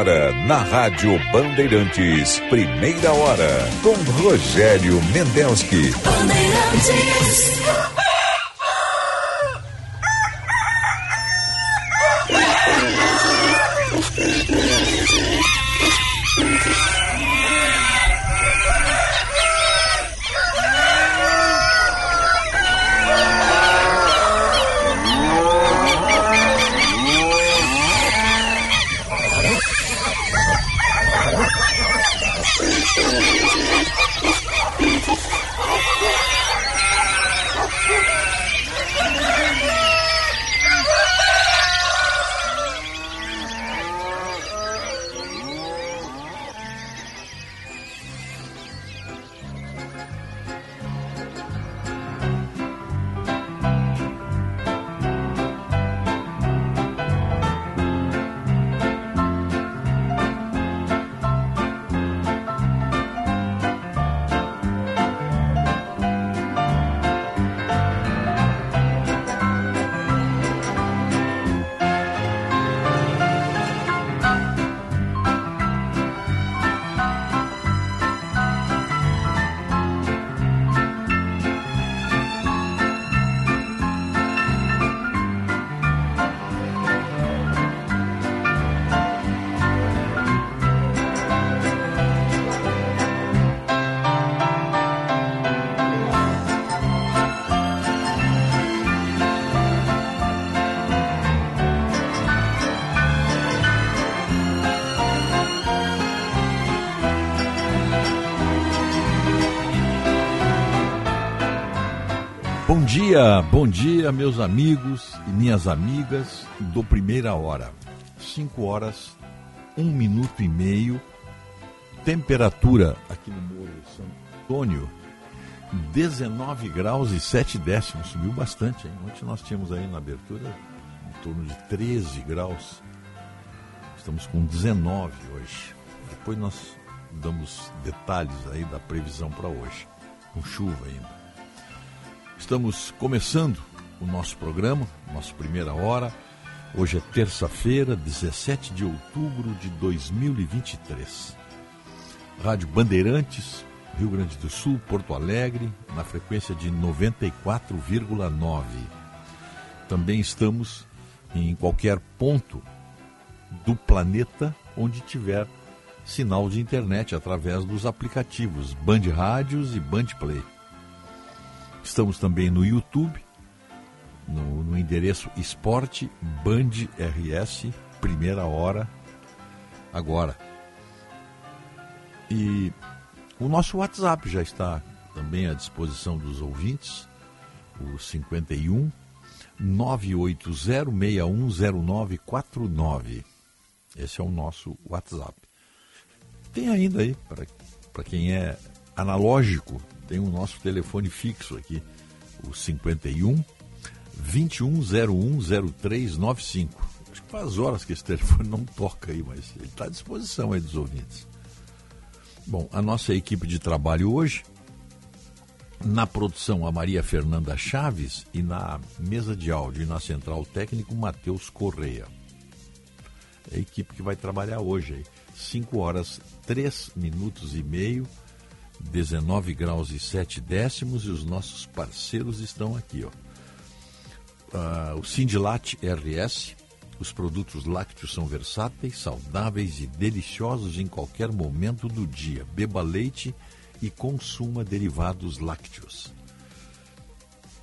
Agora, na Rádio Bandeirantes, primeira hora, com Rogério Mendelski. Bandeirantes. Bom dia, meus amigos e minhas amigas do Primeira Hora. 5 horas, 1 um minuto e meio. Temperatura aqui no Morro Santo Antônio, 19 graus e 7 décimos. Subiu bastante, hein? Ontem nós tínhamos aí na abertura em torno de 13 graus. Estamos com 19 hoje. Depois nós damos detalhes aí da previsão para hoje, com chuva ainda. Estamos começando o nosso programa, nossa primeira hora. Hoje é terça-feira, 17 de outubro de 2023. Rádio Bandeirantes, Rio Grande do Sul, Porto Alegre, na frequência de 94,9. Também estamos em qualquer ponto do planeta onde tiver sinal de internet através dos aplicativos Band Rádios e Band Play. Estamos também no YouTube, no, no endereço Esporte Band RS, primeira hora, agora. E o nosso WhatsApp já está também à disposição dos ouvintes, o 51 980610949. Esse é o nosso WhatsApp. Tem ainda aí, para quem é analógico, tem o nosso telefone fixo aqui, o 51 21010395. Acho que faz horas que esse telefone não toca aí, mas ele está à disposição aí dos ouvintes. Bom, a nossa equipe de trabalho hoje, na produção a Maria Fernanda Chaves e na mesa de áudio e na central técnico Matheus Correia. É a equipe que vai trabalhar hoje aí. 5 horas 3 minutos e meio 19 graus e 7 décimos e os nossos parceiros estão aqui. Ó. Uh, o Sindilat RS, os produtos lácteos são versáteis, saudáveis e deliciosos em qualquer momento do dia. Beba leite e consuma derivados lácteos.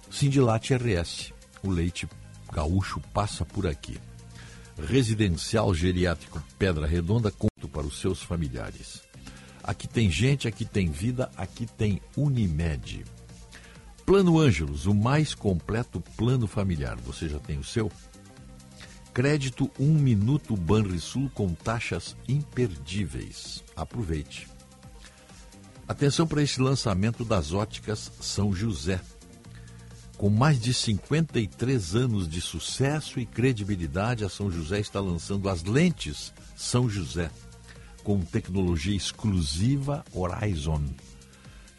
Sindilat RS, o leite gaúcho passa por aqui. Residencial Geriátrico Pedra Redonda, conto para os seus familiares. Aqui tem gente, aqui tem vida, aqui tem Unimed. Plano Ângelos, o mais completo plano familiar. Você já tem o seu? Crédito 1 um minuto Banrisul com taxas imperdíveis. Aproveite. Atenção para esse lançamento das óticas São José. Com mais de 53 anos de sucesso e credibilidade, a São José está lançando as lentes São José com tecnologia exclusiva Horizon,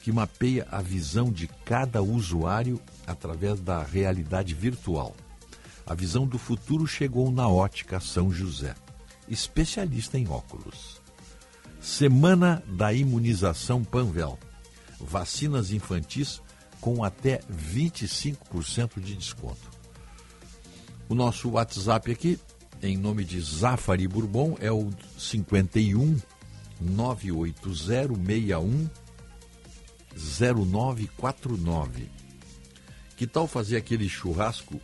que mapeia a visão de cada usuário através da realidade virtual. A visão do futuro chegou na ótica São José. especialista em óculos. Semana da Imunização Panvel. Vacinas infantis com até 25% de desconto. O nosso WhatsApp aqui, em nome de Zafari Bourbon, é o 51 98061 0949. Que tal fazer aquele churrasco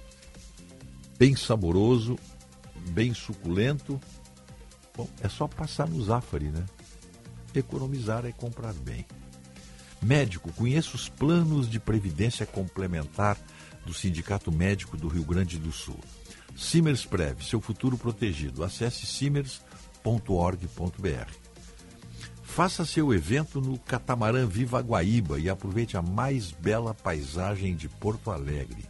bem saboroso, bem suculento? Bom, é só passar no Zafari, né? Economizar é comprar bem. Médico, conheça os planos de previdência complementar do Sindicato Médico do Rio Grande do Sul. Simers Prev, seu futuro protegido. Acesse simers.org.br. Faça seu evento no catamarã Viva Guaíba e aproveite a mais bela paisagem de Porto Alegre.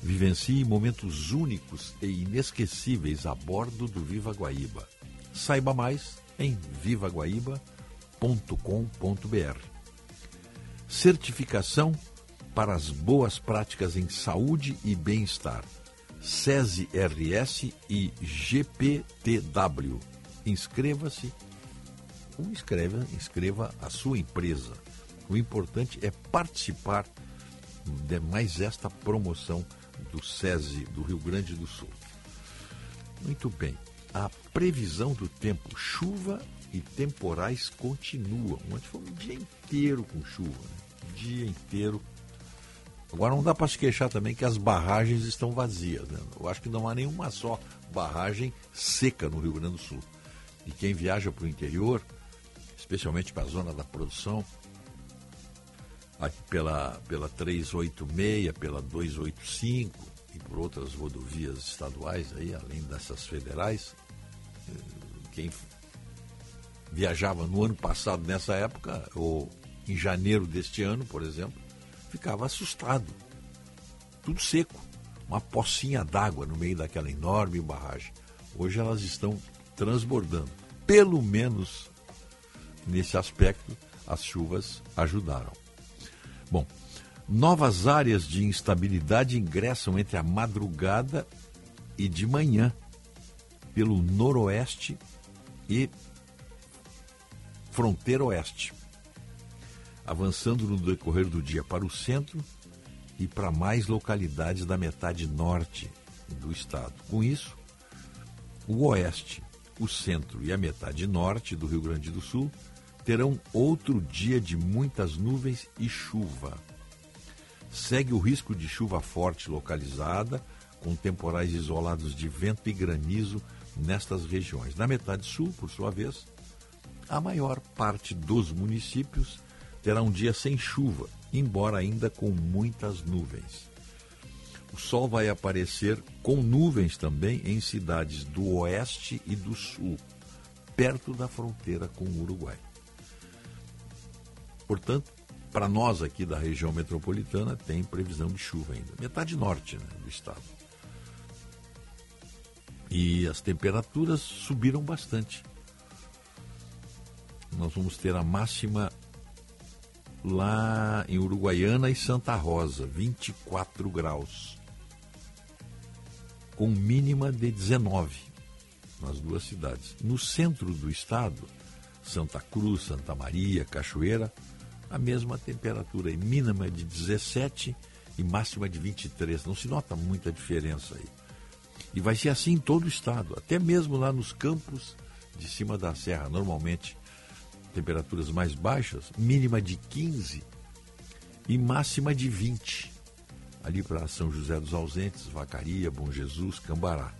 Vivencie momentos únicos e inesquecíveis a bordo do Viva Guaíba. Saiba mais em vivaguaíba.com.br certificação para as boas práticas em saúde e bem-estar. SESI RS e GPTW. Inscreva-se ou inscreva, inscreva a sua empresa. O importante é participar de mais esta promoção do SESI do Rio Grande do Sul. Muito bem. A previsão do tempo, chuva e temporais continuam. Ontem foi um dia inteiro com chuva. Né? dia inteiro. Agora não dá para se queixar também que as barragens estão vazias. Né? Eu acho que não há nenhuma só barragem seca no Rio Grande do Sul. E quem viaja para o interior, especialmente para a zona da produção, aqui pela, pela 386, pela 285 e por outras rodovias estaduais aí, além dessas federais, eh, quem viajava no ano passado nessa época, ou em janeiro deste ano, por exemplo, ficava assustado. Tudo seco, uma pocinha d'água no meio daquela enorme barragem. Hoje elas estão transbordando. Pelo menos nesse aspecto, as chuvas ajudaram. Bom, novas áreas de instabilidade ingressam entre a madrugada e de manhã pelo noroeste e fronteira oeste avançando no decorrer do dia para o centro e para mais localidades da metade norte do estado. Com isso, o oeste, o centro e a metade norte do Rio Grande do Sul terão outro dia de muitas nuvens e chuva. Segue o risco de chuva forte localizada, com temporais isolados de vento e granizo nestas regiões. Na metade sul, por sua vez, a maior parte dos municípios terá um dia sem chuva, embora ainda com muitas nuvens. O sol vai aparecer com nuvens também em cidades do oeste e do sul, perto da fronteira com o Uruguai. Portanto, para nós aqui da região metropolitana, tem previsão de chuva ainda. Metade norte né, do estado. E as temperaturas subiram bastante. Nós vamos ter a máxima lá em Uruguaiana e Santa Rosa, 24 graus, com mínima de 19 nas duas cidades. No centro do estado, Santa Cruz, Santa Maria, Cachoeira, a mesma temperatura, mínima de 17 e máxima de 23. Não se nota muita diferença aí. E vai ser assim em todo o estado, até mesmo lá nos campos de cima da serra. Normalmente temperaturas mais baixas, mínima de 15 e máxima de 20. Ali para São José dos Ausentes, Vacaria, Bom Jesus, Cambará.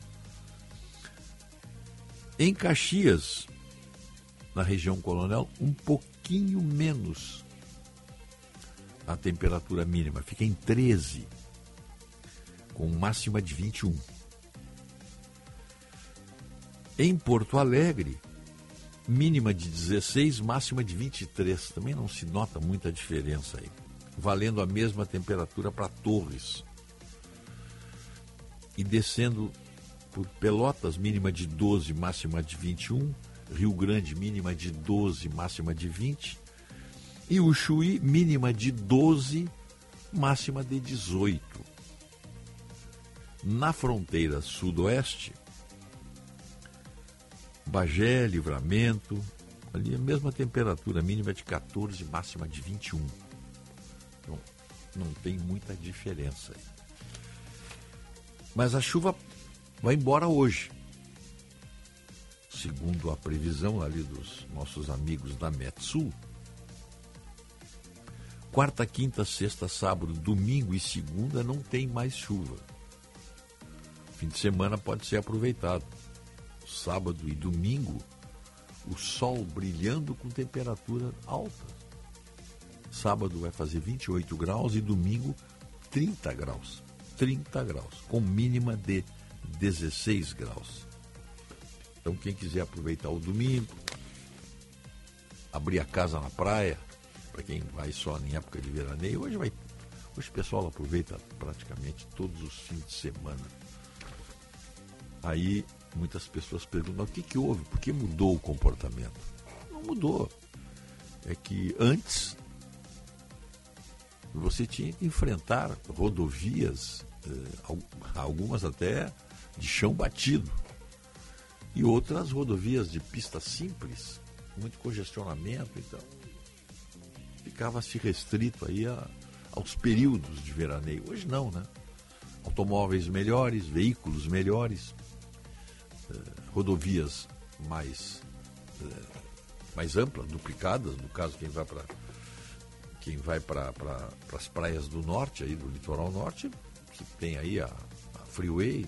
Em Caxias, na região Coronel, um pouquinho menos a temperatura mínima, fica em 13, com máxima de 21. Em Porto Alegre, mínima de 16, máxima de 23. Também não se nota muita diferença aí. Valendo a mesma temperatura para Torres. E descendo por Pelotas, mínima de 12, máxima de 21. Rio Grande, mínima de 12, máxima de 20. E o Chuí, mínima de 12, máxima de 18. Na fronteira sudoeste, Bagé, Livramento, ali a mesma temperatura, mínima de 14, máxima de 21. Então, não tem muita diferença. Mas a chuva vai embora hoje. Segundo a previsão ali dos nossos amigos da Metsul, quarta, quinta, sexta, sábado, domingo e segunda não tem mais chuva. Fim de semana pode ser aproveitado. Sábado e domingo, o sol brilhando com temperatura alta. Sábado vai fazer 28 graus e domingo 30 graus. 30 graus, com mínima de 16 graus. Então, quem quiser aproveitar o domingo, abrir a casa na praia, para quem vai só em época de veraneio, hoje vai. Hoje o pessoal aproveita praticamente todos os fins de semana. Aí muitas pessoas perguntam o que, que houve, por que mudou o comportamento? Não mudou. É que antes você tinha que enfrentar rodovias, eh, algumas até de chão batido, e outras rodovias de pista simples, muito congestionamento, então ficava-se restrito aí a, aos períodos de veraneio. Hoje não, né? Automóveis melhores, veículos melhores, rodovias mais, eh, mais amplas, duplicadas, no caso quem vai para quem vai para pra, as praias do norte, aí do litoral norte, tem aí a, a Freeway,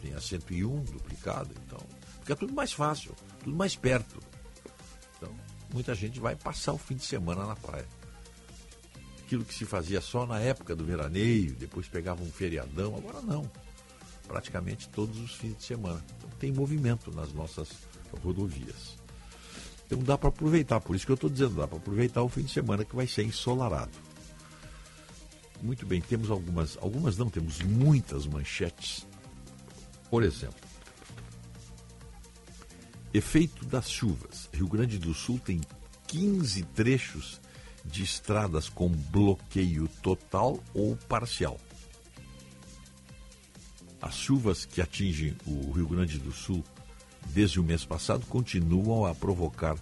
tem a 101 duplicada, então fica tudo mais fácil, tudo mais perto. Então, muita gente vai passar o fim de semana na praia. Aquilo que se fazia só na época do veraneio, depois pegava um feriadão, agora não. Praticamente todos os fins de semana. Então, tem movimento nas nossas rodovias. Então dá para aproveitar, por isso que eu estou dizendo, dá para aproveitar o fim de semana que vai ser ensolarado. Muito bem, temos algumas, algumas não, temos muitas manchetes. Por exemplo, efeito das chuvas. Rio Grande do Sul tem 15 trechos de estradas com bloqueio total ou parcial. As chuvas que atingem o Rio Grande do Sul desde o mês passado, continuam a provocar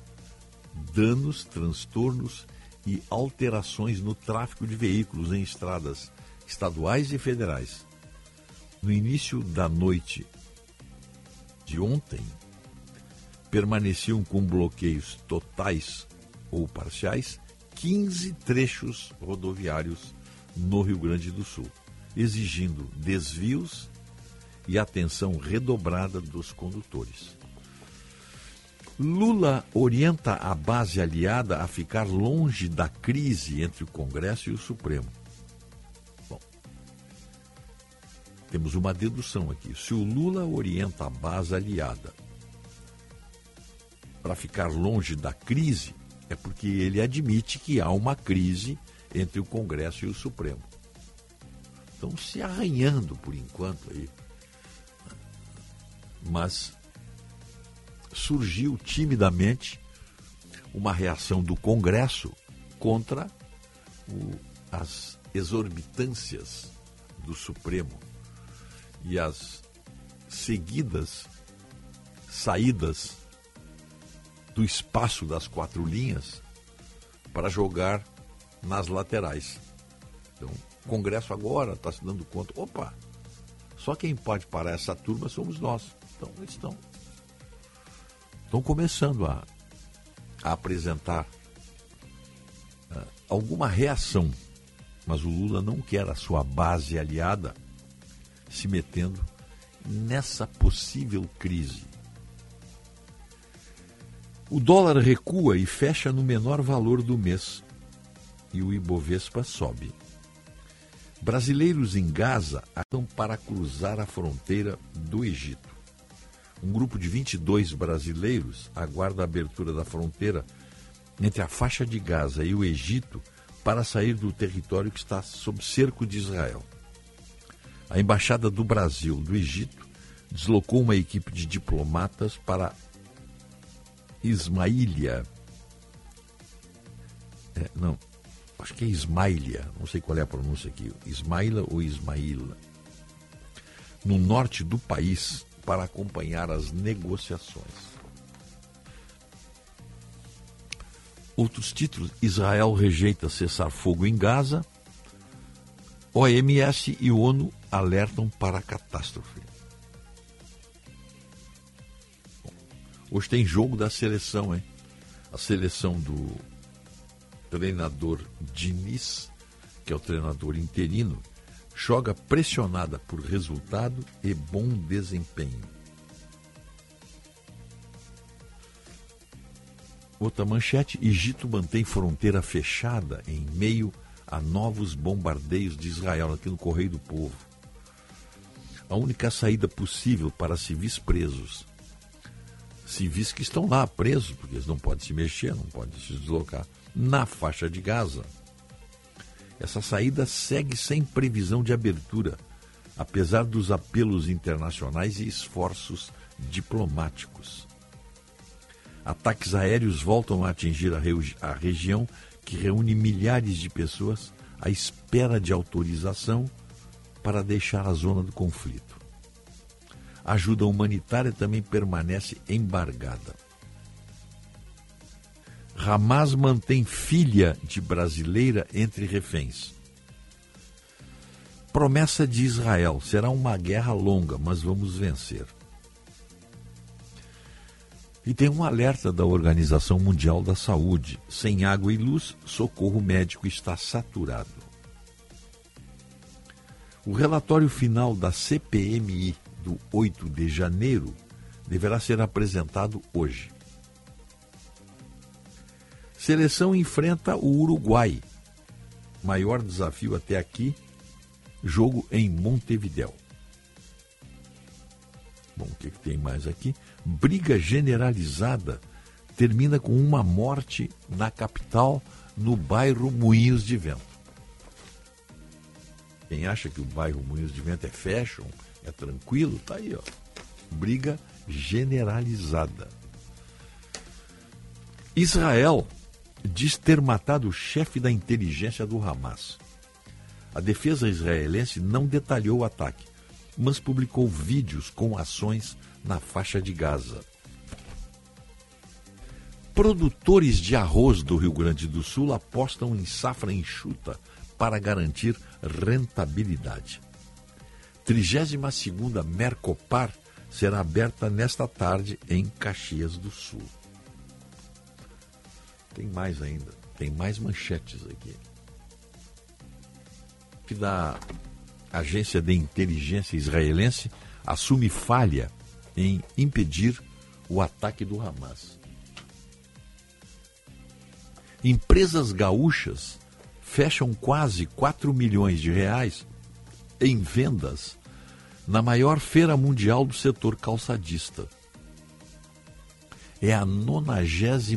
danos, transtornos e alterações no tráfego de veículos em estradas estaduais e federais. No início da noite de ontem, permaneciam com bloqueios totais ou parciais 15 trechos rodoviários no Rio Grande do Sul, exigindo desvios e atenção redobrada dos condutores. Lula orienta a base aliada a ficar longe da crise entre o Congresso e o Supremo. Bom, temos uma dedução aqui. Se o Lula orienta a base aliada para ficar longe da crise, é porque ele admite que há uma crise entre o Congresso e o Supremo. Estão se arranhando por enquanto aí mas surgiu timidamente uma reação do Congresso contra o, as exorbitâncias do Supremo e as seguidas saídas do espaço das quatro linhas para jogar nas laterais. Então, o Congresso agora está se dando conta: opa, só quem pode parar essa turma somos nós. Eles estão, estão começando a, a apresentar uh, alguma reação. Mas o Lula não quer a sua base aliada se metendo nessa possível crise. O dólar recua e fecha no menor valor do mês e o Ibovespa sobe. Brasileiros em Gaza estão para cruzar a fronteira do Egito um grupo de 22 brasileiros aguarda a abertura da fronteira entre a faixa de Gaza e o Egito para sair do território que está sob cerco de Israel. A embaixada do Brasil do Egito deslocou uma equipe de diplomatas para Ismaília. É, não, acho que é Ismailia, não sei qual é a pronúncia aqui, Ismaila ou Ismaíla. No norte do país, para acompanhar as negociações. Outros títulos: Israel rejeita cessar fogo em Gaza. OMS e ONU alertam para a catástrofe. Hoje tem jogo da seleção, hein? A seleção do treinador Diniz, que é o treinador interino, joga pressionada por resultado e bom desempenho. Outra manchete: Egito mantém fronteira fechada em meio a novos bombardeios de Israel, aqui no Correio do Povo. A única saída possível para civis presos civis que estão lá presos, porque eles não podem se mexer, não podem se deslocar, na faixa de Gaza. Essa saída segue sem previsão de abertura, apesar dos apelos internacionais e esforços diplomáticos. Ataques aéreos voltam a atingir a, a região que reúne milhares de pessoas à espera de autorização para deixar a zona do conflito a ajuda humanitária também permanece embargada. Hamas mantém filha de brasileira entre reféns. Promessa de Israel: será uma guerra longa, mas vamos vencer. E tem um alerta da Organização Mundial da Saúde: sem água e luz, socorro médico está saturado. O relatório final da CPMI do 8 de janeiro deverá ser apresentado hoje. Seleção enfrenta o Uruguai. Maior desafio até aqui, jogo em Montevidéu. Bom, o que, que tem mais aqui? Briga generalizada termina com uma morte na capital, no bairro Moinhos de Vento. Quem acha que o bairro Moinhos de Vento é fashion, é tranquilo, tá aí, ó. Briga generalizada. Israel diz ter matado o chefe da inteligência do Hamas. A defesa israelense não detalhou o ataque, mas publicou vídeos com ações na faixa de Gaza. Produtores de arroz do Rio Grande do Sul apostam em safra enxuta para garantir rentabilidade. 32ª Mercopar será aberta nesta tarde em Caxias do Sul. Tem mais ainda, tem mais manchetes aqui. Que da agência de inteligência israelense assume falha em impedir o ataque do Hamas. Empresas gaúchas fecham quase 4 milhões de reais em vendas na maior feira mundial do setor calçadista. É a 96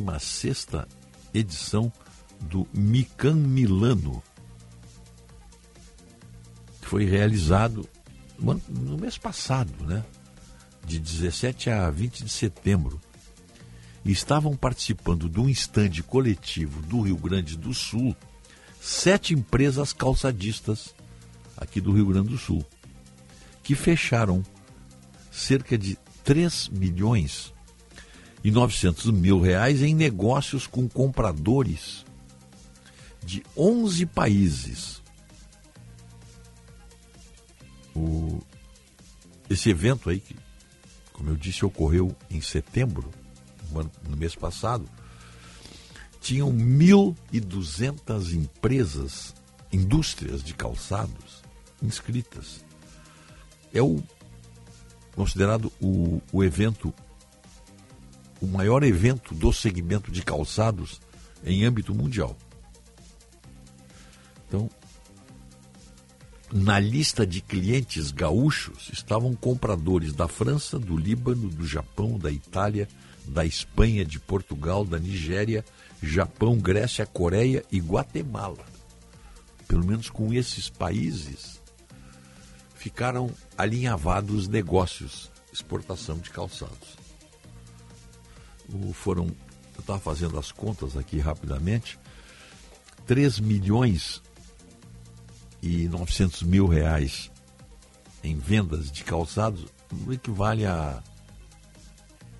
edição do Mican Milano, que foi realizado no mês passado, né? de 17 a 20 de setembro. E estavam participando de um estande coletivo do Rio Grande do Sul sete empresas calçadistas aqui do Rio Grande do Sul, que fecharam cerca de 3 milhões e 900 mil reais em negócios com compradores de 11 países. O, esse evento aí, que, como eu disse, ocorreu em setembro, no mês passado, tinham 1.200 empresas, indústrias de calçados, inscritas. É o considerado o, o evento, o maior evento do segmento de calçados em âmbito mundial. Então, na lista de clientes gaúchos estavam compradores da França, do Líbano, do Japão, da Itália, da Espanha, de Portugal, da Nigéria, Japão, Grécia, Coreia e Guatemala. Pelo menos com esses países, ficaram alinhavados negócios, exportação de calçados. Foram, eu estava fazendo as contas aqui rapidamente, 3 milhões e 900 mil reais em vendas de calçados equivale a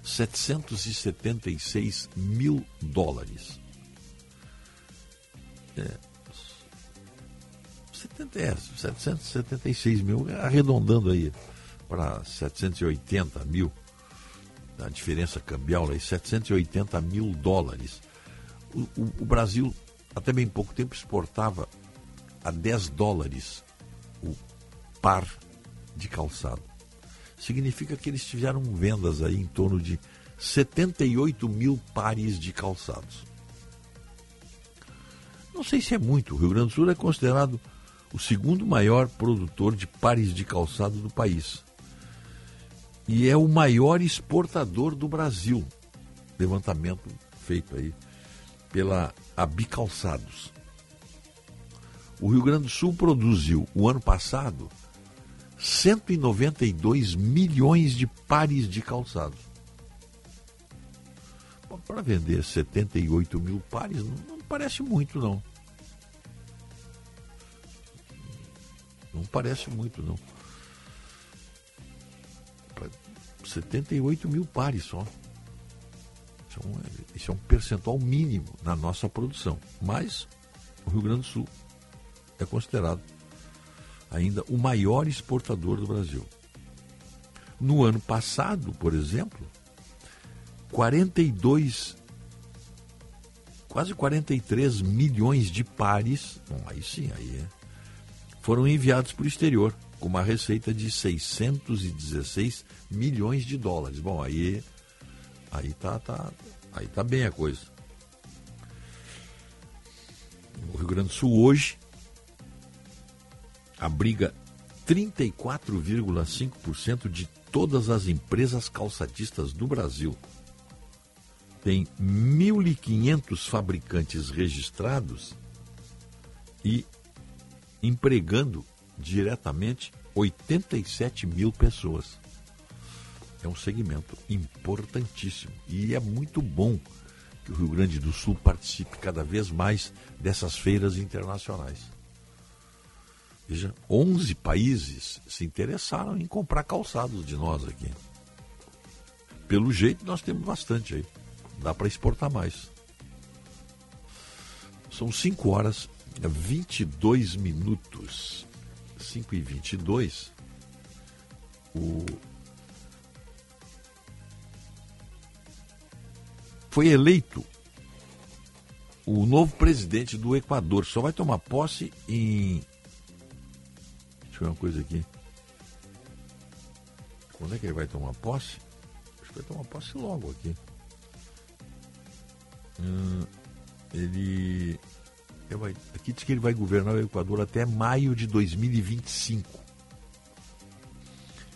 776 mil dólares. É, 70, é, 776 mil, arredondando aí para 780 mil, a diferença cambial aí, 780 mil dólares. O, o, o Brasil, até bem pouco tempo, exportava a 10 dólares o par de calçado. Significa que eles tiveram vendas aí em torno de 78 mil pares de calçados. Não sei se é muito. O Rio Grande do Sul é considerado o segundo maior produtor de pares de calçado do país. E é o maior exportador do Brasil. Levantamento feito aí pela Abicalçados. O Rio Grande do Sul produziu, o ano passado, 192 milhões de pares de calçados. Para vender 78 mil pares, não, não parece muito, não. Não parece muito, não. 78 mil pares só. Isso é, um, isso é um percentual mínimo na nossa produção. Mas o Rio Grande do Sul é considerado ainda o maior exportador do Brasil. No ano passado, por exemplo, 42, quase 43 milhões de pares, bom, aí sim, aí é, foram enviados para o exterior, com uma receita de 616 milhões de dólares. Bom, aí, aí tá, tá, aí tá bem a coisa. O Rio Grande do Sul hoje abriga 34,5% de todas as empresas calçadistas do Brasil. Tem 1.500 fabricantes registrados e empregando diretamente 87 mil pessoas. É um segmento importantíssimo e é muito bom que o Rio Grande do Sul participe cada vez mais dessas feiras internacionais. Veja, 11 países se interessaram em comprar calçados de nós aqui. Pelo jeito, nós temos bastante aí. Dá para exportar mais. São 5 horas e 22 minutos. 5 e 22. O... Foi eleito o novo presidente do Equador. Só vai tomar posse em Deixa eu ver uma coisa aqui. Quando é que ele vai tomar posse? Acho que vai tomar posse logo aqui. Hum, ele. Aqui diz que ele vai governar o Equador até maio de 2025.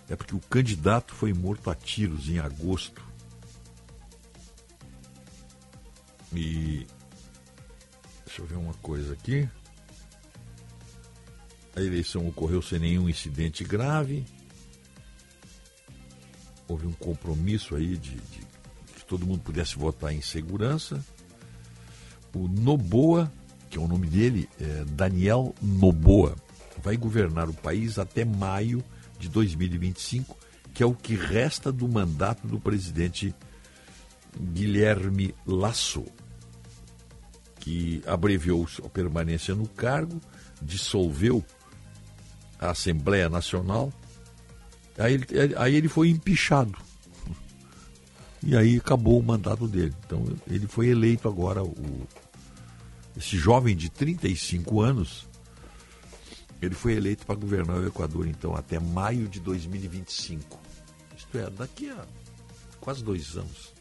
É porque o candidato foi morto a tiros em agosto. E. Deixa eu ver uma coisa aqui. A eleição ocorreu sem nenhum incidente grave. Houve um compromisso aí de, de que todo mundo pudesse votar em segurança. O Noboa, que é o nome dele, é Daniel Noboa, vai governar o país até maio de 2025, que é o que resta do mandato do presidente Guilherme Lasso, que abreviou sua permanência no cargo, dissolveu a Assembleia Nacional. Aí ele, aí ele foi empichado. E aí acabou o mandato dele. Então ele foi eleito agora, o, esse jovem de 35 anos, ele foi eleito para governar o Equador, então, até maio de 2025. Isto é, daqui a quase dois anos.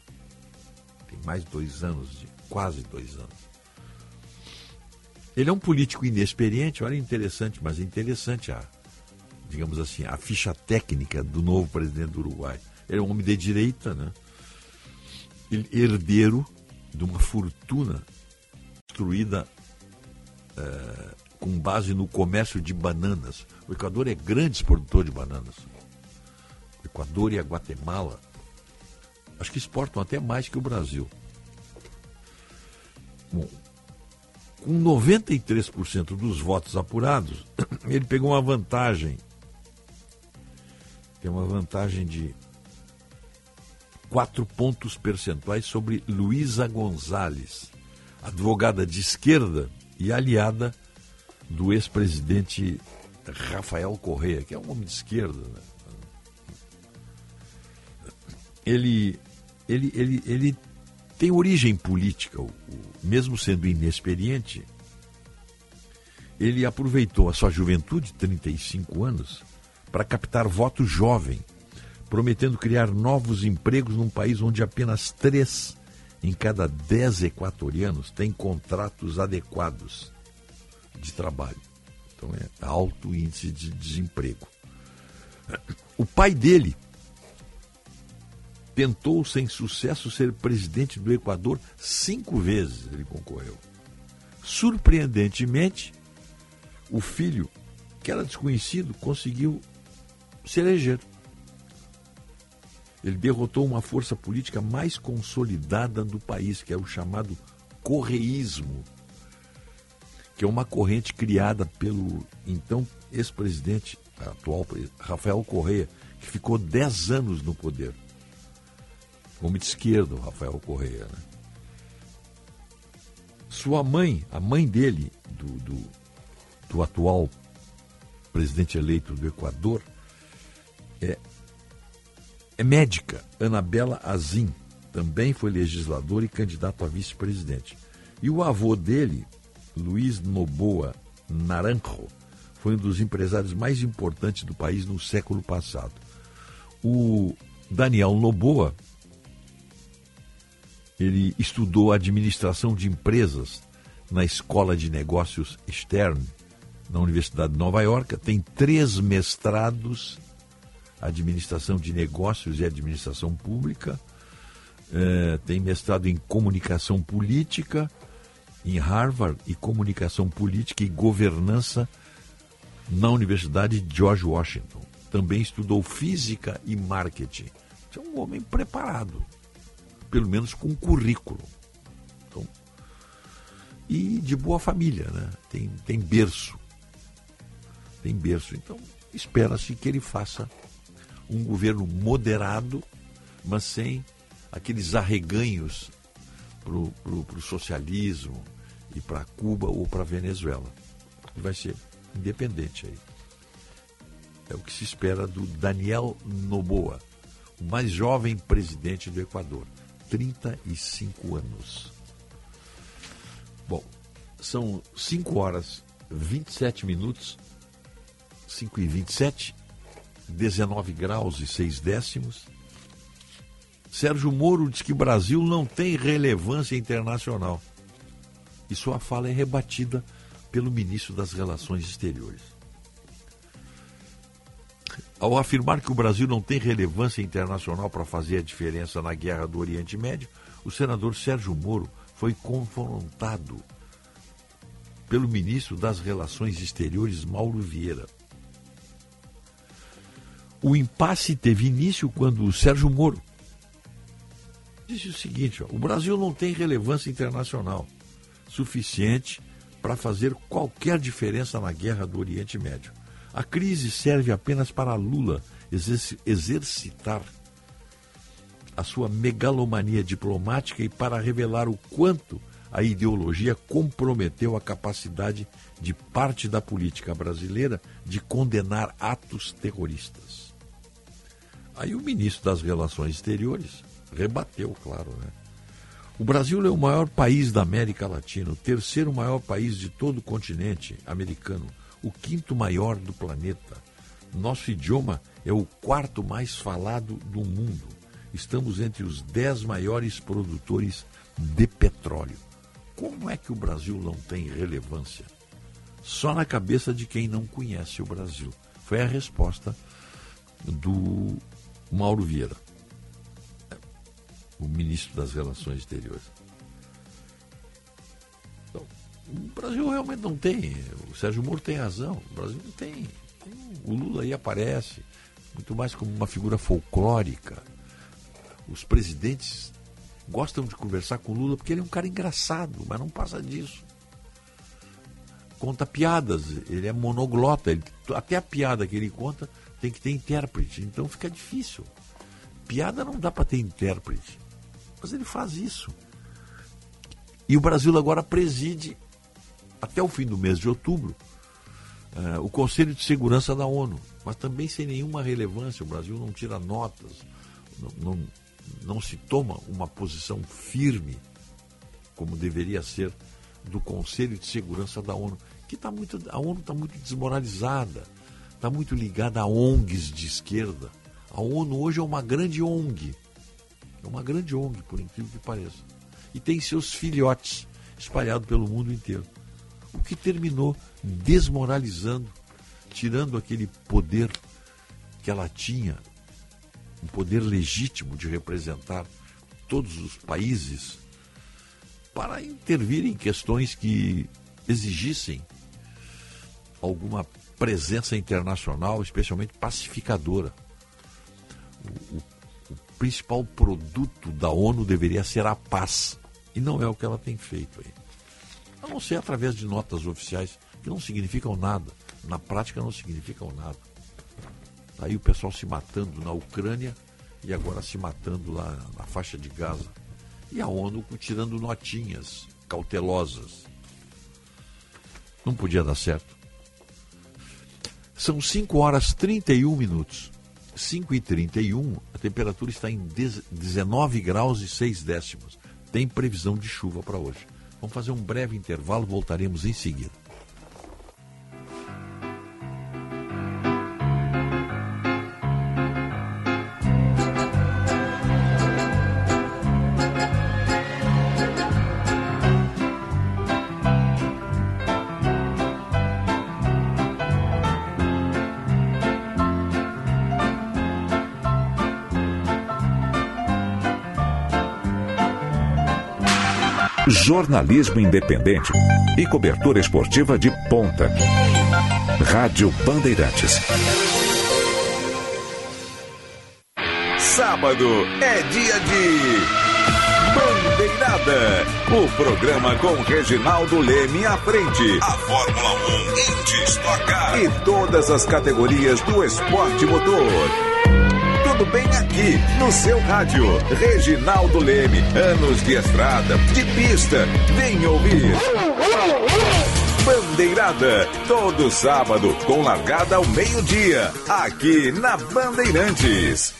Tem mais dois anos, de, quase dois anos. Ele é um político inexperiente, olha interessante, mas é interessante a, digamos assim, a ficha técnica do novo presidente do Uruguai. Ele é um homem de direita, né? Ele, herdeiro de uma fortuna construída é, com base no comércio de bananas. O Equador é grande produtor de bananas. O Equador e a Guatemala acho que exportam até mais que o Brasil. Bom, com 93% dos votos apurados, ele pegou uma vantagem. Tem uma vantagem de 4 pontos percentuais sobre Luísa Gonzalez, advogada de esquerda e aliada do ex-presidente Rafael Correa, que é um homem de esquerda. Né? Ele, ele, ele, ele tem origem política, o, mesmo sendo inexperiente, ele aproveitou a sua juventude, 35 anos, para captar voto jovem, prometendo criar novos empregos num país onde apenas três em cada dez equatorianos têm contratos adequados de trabalho. Então é alto índice de desemprego. O pai dele tentou sem sucesso ser presidente do Equador cinco vezes ele concorreu. Surpreendentemente, o filho, que era desconhecido, conseguiu se eleger. Ele derrotou uma força política mais consolidada do país, que é o chamado correísmo, que é uma corrente criada pelo então ex-presidente, atual Rafael Correia, que ficou 10 anos no poder. Homem de esquerda, Rafael Correia. Né? Sua mãe, a mãe dele, do, do, do atual presidente eleito do Equador, é, é médica. Anabela Azim também foi legislador e candidato a vice-presidente. E o avô dele, Luiz Noboa Naranjo, foi um dos empresários mais importantes do país no século passado. O Daniel Noboa, ele estudou administração de empresas na Escola de Negócios Stern, na Universidade de Nova York, tem três mestrados, administração de negócios e administração pública, é, tem mestrado em comunicação política em Harvard e comunicação política e governança na Universidade de George Washington. Também estudou física e marketing. É um homem preparado, pelo menos com currículo. Então, e de boa família, né? Tem, tem berço. Tem berço. Então, espera-se que ele faça um governo moderado, mas sem aqueles arreganhos para o socialismo e para Cuba ou para Venezuela. Vai ser independente aí. É o que se espera do Daniel Noboa, o mais jovem presidente do Equador, 35 anos. Bom, são 5 horas 27 minutos, 5 e 27, 19 graus e 6 décimos. Sérgio Moro diz que Brasil não tem relevância internacional. E sua fala é rebatida pelo ministro das Relações Exteriores. Ao afirmar que o Brasil não tem relevância internacional para fazer a diferença na guerra do Oriente Médio, o senador Sérgio Moro foi confrontado pelo ministro das Relações Exteriores, Mauro Vieira. O impasse teve início quando o Sérgio Moro disse o seguinte: ó, o Brasil não tem relevância internacional suficiente para fazer qualquer diferença na guerra do Oriente Médio. A crise serve apenas para Lula exercitar a sua megalomania diplomática e para revelar o quanto a ideologia comprometeu a capacidade de parte da política brasileira de condenar atos terroristas. Aí o ministro das Relações Exteriores rebateu, claro, né? O Brasil é o maior país da América Latina, o terceiro maior país de todo o continente americano, o quinto maior do planeta. Nosso idioma é o quarto mais falado do mundo. Estamos entre os dez maiores produtores de petróleo. Como é que o Brasil não tem relevância? Só na cabeça de quem não conhece o Brasil. Foi a resposta do Mauro Vieira o ministro das Relações Exteriores. Então, o Brasil realmente não tem. O Sérgio Moro tem razão. O Brasil não tem. O Lula aí aparece muito mais como uma figura folclórica. Os presidentes gostam de conversar com o Lula porque ele é um cara engraçado, mas não passa disso. Conta piadas, ele é monoglota, ele, até a piada que ele conta tem que ter intérprete, então fica difícil. Piada não dá para ter intérprete. Mas ele faz isso. E o Brasil agora preside até o fim do mês de outubro, uh, o Conselho de Segurança da ONU, mas também sem nenhuma relevância. O Brasil não tira notas, não, não, não se toma uma posição firme, como deveria ser, do Conselho de Segurança da ONU, que está muito, a ONU está muito desmoralizada, está muito ligada a ONGs de esquerda. A ONU hoje é uma grande ONG, é uma grande ONG, por incrível que pareça, e tem seus filhotes espalhados pelo mundo inteiro, o que terminou desmoralizando, tirando aquele poder que ela tinha, um poder legítimo de representar todos os países para intervir em questões que exigissem alguma presença internacional, especialmente pacificadora. O, o, o, principal produto da ONU deveria ser a paz. E não é o que ela tem feito aí. A não ser através de notas oficiais que não significam nada. Na prática não significam nada. Aí o pessoal se matando na Ucrânia e agora se matando lá na faixa de Gaza. E a ONU tirando notinhas cautelosas. Não podia dar certo. São 5 horas 31 minutos. 5 e 31, a temperatura está em 19 graus e 6 décimos. Tem previsão de chuva para hoje. Vamos fazer um breve intervalo, voltaremos em seguida. Jornalismo independente e cobertura esportiva de ponta. Rádio Bandeirantes. Sábado é dia de Bandeirada. O programa com Reginaldo Leme à frente. A Fórmula 1 em destacar. E todas as categorias do esporte motor bem aqui, no seu rádio. Reginaldo Leme, anos de estrada, de pista. Vem ouvir. Bandeirada, todo sábado, com largada ao meio-dia, aqui na Bandeirantes.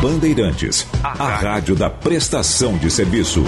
Bandeirantes, a rádio da prestação de serviço.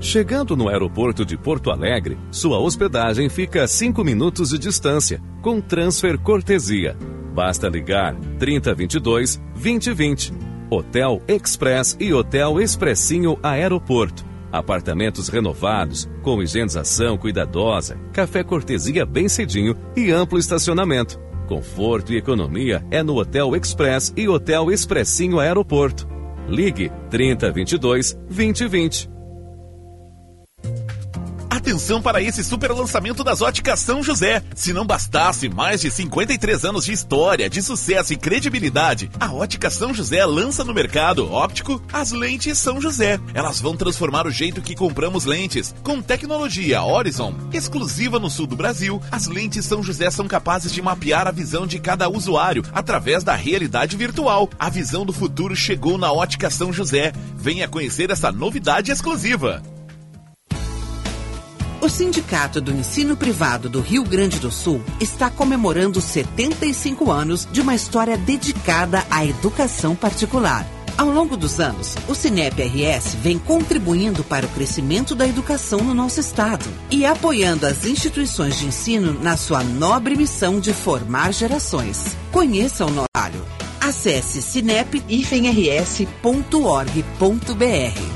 Chegando no aeroporto de Porto Alegre, sua hospedagem fica a 5 minutos de distância, com transfer cortesia. Basta ligar 3022 2020. Hotel Express e Hotel Expressinho Aeroporto. Apartamentos renovados, com higienização cuidadosa, café cortesia bem cedinho e amplo estacionamento. Conforto e economia é no Hotel Express e Hotel Expressinho Aeroporto. Ligue 3022 2020. Atenção para esse super lançamento das óticas São José. Se não bastasse mais de 53 anos de história, de sucesso e credibilidade, a ótica São José lança no mercado óptico as lentes São José. Elas vão transformar o jeito que compramos lentes. Com tecnologia Horizon, exclusiva no sul do Brasil, as lentes São José são capazes de mapear a visão de cada usuário através da realidade virtual. A visão do futuro chegou na ótica São José. Venha conhecer essa novidade exclusiva. O Sindicato do Ensino Privado do Rio Grande do Sul está comemorando 75 anos de uma história dedicada à educação particular. Ao longo dos anos, o Cinep RS vem contribuindo para o crescimento da educação no nosso estado e apoiando as instituições de ensino na sua nobre missão de formar gerações. Conheça o nosso trabalho. Acesse cinep-rs.org.br.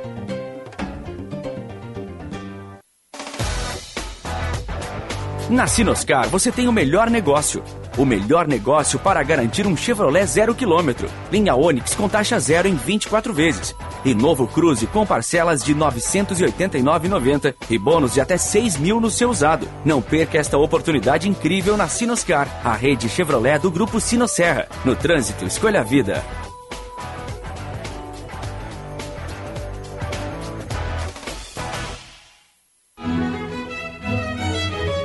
Na Sinoscar você tem o melhor negócio. O melhor negócio para garantir um Chevrolet zero quilômetro. Linha Onix com taxa zero em 24 vezes. E novo Cruze com parcelas de R$ 989,90 e bônus de até 6 mil no seu usado. Não perca esta oportunidade incrível na Sinoscar, a rede Chevrolet do Grupo Sinosserra. No trânsito, escolha a vida.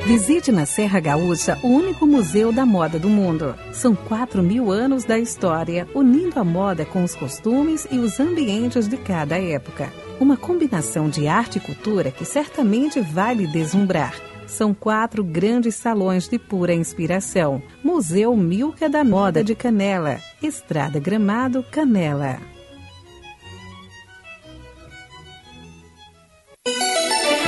Visite na Serra Gaúcha o único museu da moda do mundo. São 4 mil anos da história, unindo a moda com os costumes e os ambientes de cada época. Uma combinação de arte e cultura que certamente vai lhe deslumbrar. São quatro grandes salões de pura inspiração. Museu Milka da Moda de Canela, Estrada Gramado, Canela.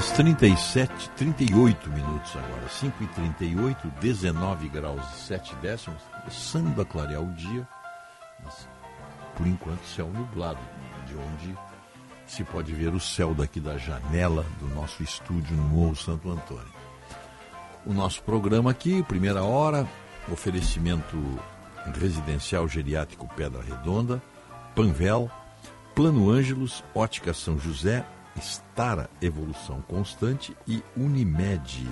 37, 38 minutos agora. 5 e 38, 19 graus e 7 décimos. Começando a clarear o dia. Mas, por enquanto, céu nublado. De onde se pode ver o céu daqui da janela do nosso estúdio no Morro Santo Antônio. O nosso programa aqui, primeira hora, oferecimento residencial geriátrico Pedra Redonda, Panvel, Plano Ângelos, Ótica São José, Estara Evolução Constante e Unimed.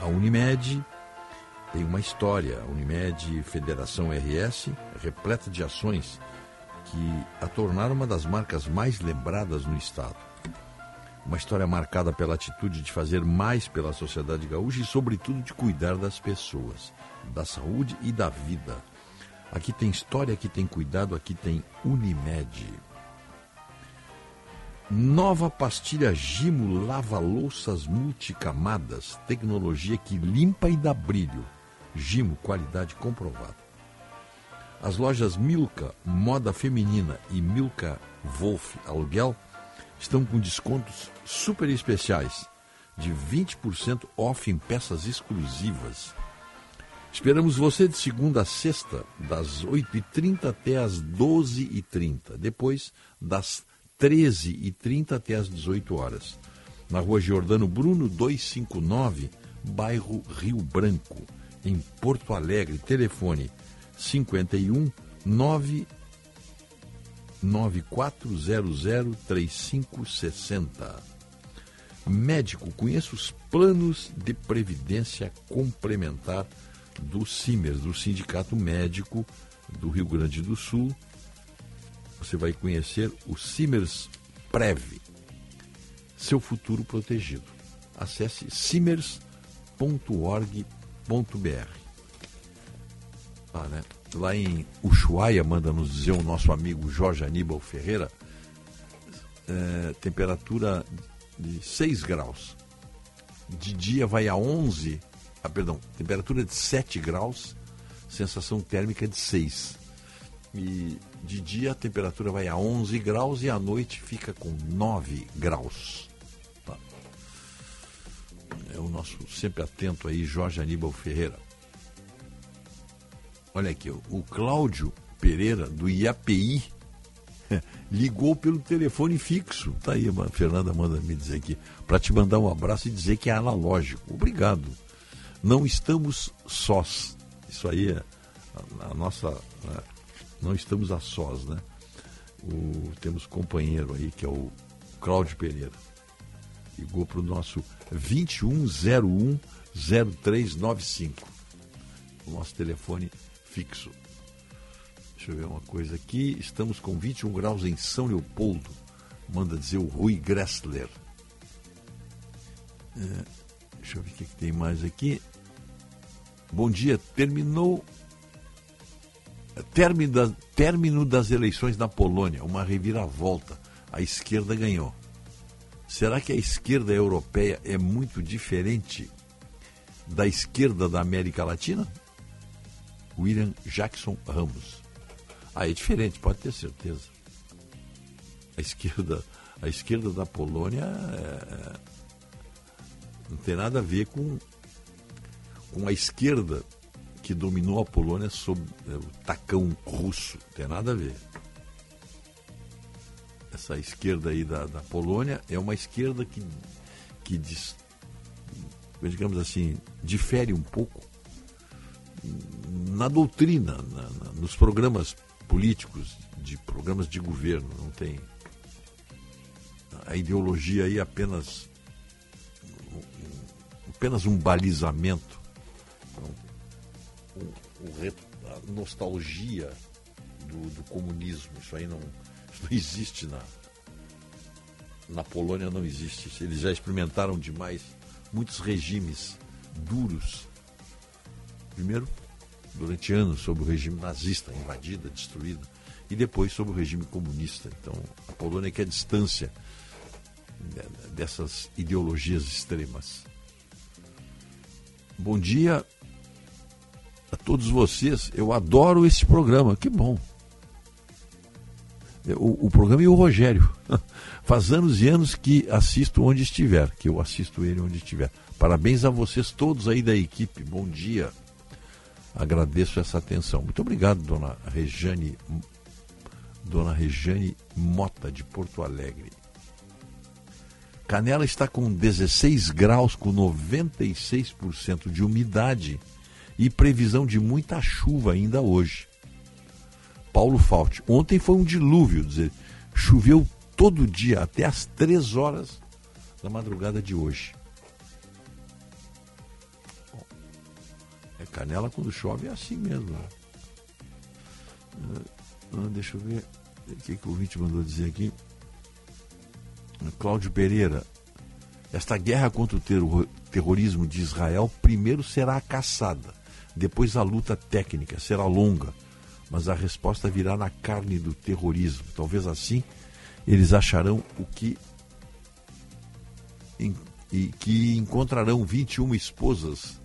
A Unimed tem uma história, a Unimed Federação RS, repleta de ações que a tornaram uma das marcas mais lembradas no Estado. Uma história marcada pela atitude de fazer mais pela sociedade gaúcha e, sobretudo, de cuidar das pessoas, da saúde e da vida. Aqui tem história, aqui tem cuidado, aqui tem Unimed. Nova pastilha Gimo lava-louças multicamadas, tecnologia que limpa e dá brilho. Gimo, qualidade comprovada. As lojas Milka Moda Feminina e Milka Wolf Aluguel estão com descontos super especiais de 20% off em peças exclusivas. Esperamos você de segunda a sexta, das 8h30 até as 12h30. Depois, das 13h30 até às 18 horas. Na rua Giordano Bruno, 259, bairro Rio Branco, em Porto Alegre. Telefone 51 9 9400 3560. Médico, conheça os planos de previdência complementar do CIMERS, do Sindicato Médico do Rio Grande do Sul. Você vai conhecer o CIMERS Prev, seu futuro protegido. Acesse simers.org.br. Ah, né? Lá em Ushuaia, manda nos dizer o nosso amigo Jorge Aníbal Ferreira, é, temperatura de 6 graus. De dia vai a 11, ah, perdão, temperatura de 7 graus, sensação térmica de 6. E de dia a temperatura vai a 11 graus e à noite fica com 9 graus. Tá. É o nosso sempre atento aí, Jorge Aníbal Ferreira. Olha aqui, o Cláudio Pereira, do IAPI, ligou pelo telefone fixo. Tá aí, a Fernanda manda me dizer aqui, para te mandar um abraço e dizer que é analógico. Obrigado. Não estamos sós. Isso aí é a, a nossa. Não estamos a sós, né? O, temos companheiro aí que é o Cláudio Pereira. Ligou para o nosso 2101 0395. O nosso telefone fixo. Deixa eu ver uma coisa aqui. Estamos com 21 graus em São Leopoldo. Manda dizer o Rui Gressler. É, deixa eu ver o que, que tem mais aqui. Bom dia. Terminou. Término, da, término das eleições na Polônia. Uma reviravolta. A esquerda ganhou. Será que a esquerda europeia é muito diferente da esquerda da América Latina? William Jackson Ramos. Aí é diferente, pode ter certeza. A esquerda, a esquerda da Polônia é, não tem nada a ver com, com a esquerda que dominou a Polônia sob é, o tacão russo. Não tem nada a ver. Essa esquerda aí da, da Polônia é uma esquerda que, que diz, digamos assim, difere um pouco na doutrina, na, na, nos programas políticos, de programas de governo, não tem. A ideologia aí apenas apenas um balizamento, a nostalgia do, do, comunismo. Isso aí não, não existe na, na Polônia, não existe. Eles já experimentaram demais muitos regimes duros. Primeiro, durante anos sob o regime nazista, invadida, destruída, e depois sob o regime comunista. Então, a Polônia quer distância dessas ideologias extremas. Bom dia a todos vocês. Eu adoro esse programa. Que bom. O, o programa e o Rogério. Faz anos e anos que assisto onde estiver, que eu assisto ele onde estiver. Parabéns a vocês todos aí da equipe. Bom dia. Agradeço essa atenção. Muito obrigado, dona Rejane, dona Rejane Mota, de Porto Alegre. Canela está com 16 graus, com 96% de umidade e previsão de muita chuva ainda hoje. Paulo Fault. Ontem foi um dilúvio, dizer, choveu todo dia, até às 3 horas da madrugada de hoje. Canela quando chove é assim mesmo. Né? Ah, deixa eu ver o que, que o ouvinte mandou dizer aqui. Cláudio Pereira, esta guerra contra o terrorismo de Israel primeiro será caçada, depois a luta técnica, será longa, mas a resposta virá na carne do terrorismo. Talvez assim eles acharão o que e que encontrarão 21 esposas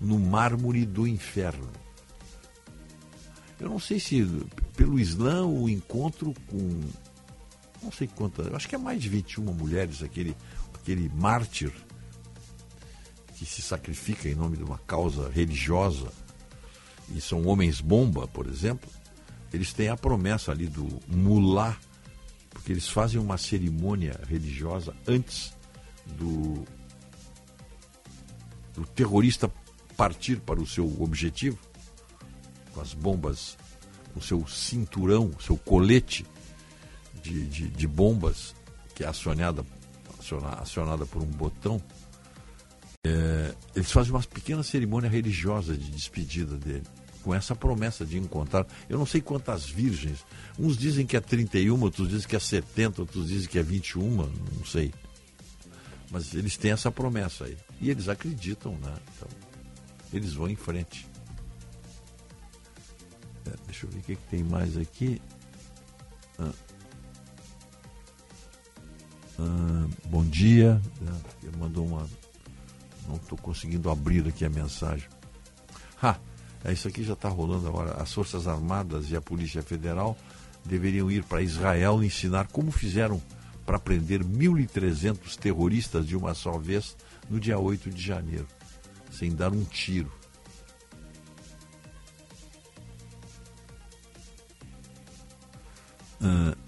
no mármore do inferno. Eu não sei se pelo Islã o encontro com. Não sei quantas. Acho que é mais de 21 mulheres, aquele, aquele mártir se sacrifica em nome de uma causa religiosa, e são homens bomba, por exemplo, eles têm a promessa ali do mulá, porque eles fazem uma cerimônia religiosa antes do, do terrorista partir para o seu objetivo, com as bombas, com o seu cinturão, seu colete de, de, de bombas, que é acionada, acionada por um botão, é, eles fazem uma pequena cerimônia religiosa de despedida dele, com essa promessa de encontrar. Eu não sei quantas virgens. Uns dizem que é 31, outros dizem que é 70, outros dizem que é 21, não sei. Mas eles têm essa promessa aí. E eles acreditam, né? Então, eles vão em frente. É, deixa eu ver o que, que tem mais aqui. Ah. Ah, bom dia. Ele mandou uma. Não estou conseguindo abrir aqui a mensagem. Ah, isso aqui já está rolando agora. As Forças Armadas e a Polícia Federal deveriam ir para Israel ensinar como fizeram para prender 1.300 terroristas de uma só vez no dia 8 de janeiro, sem dar um tiro. Uh,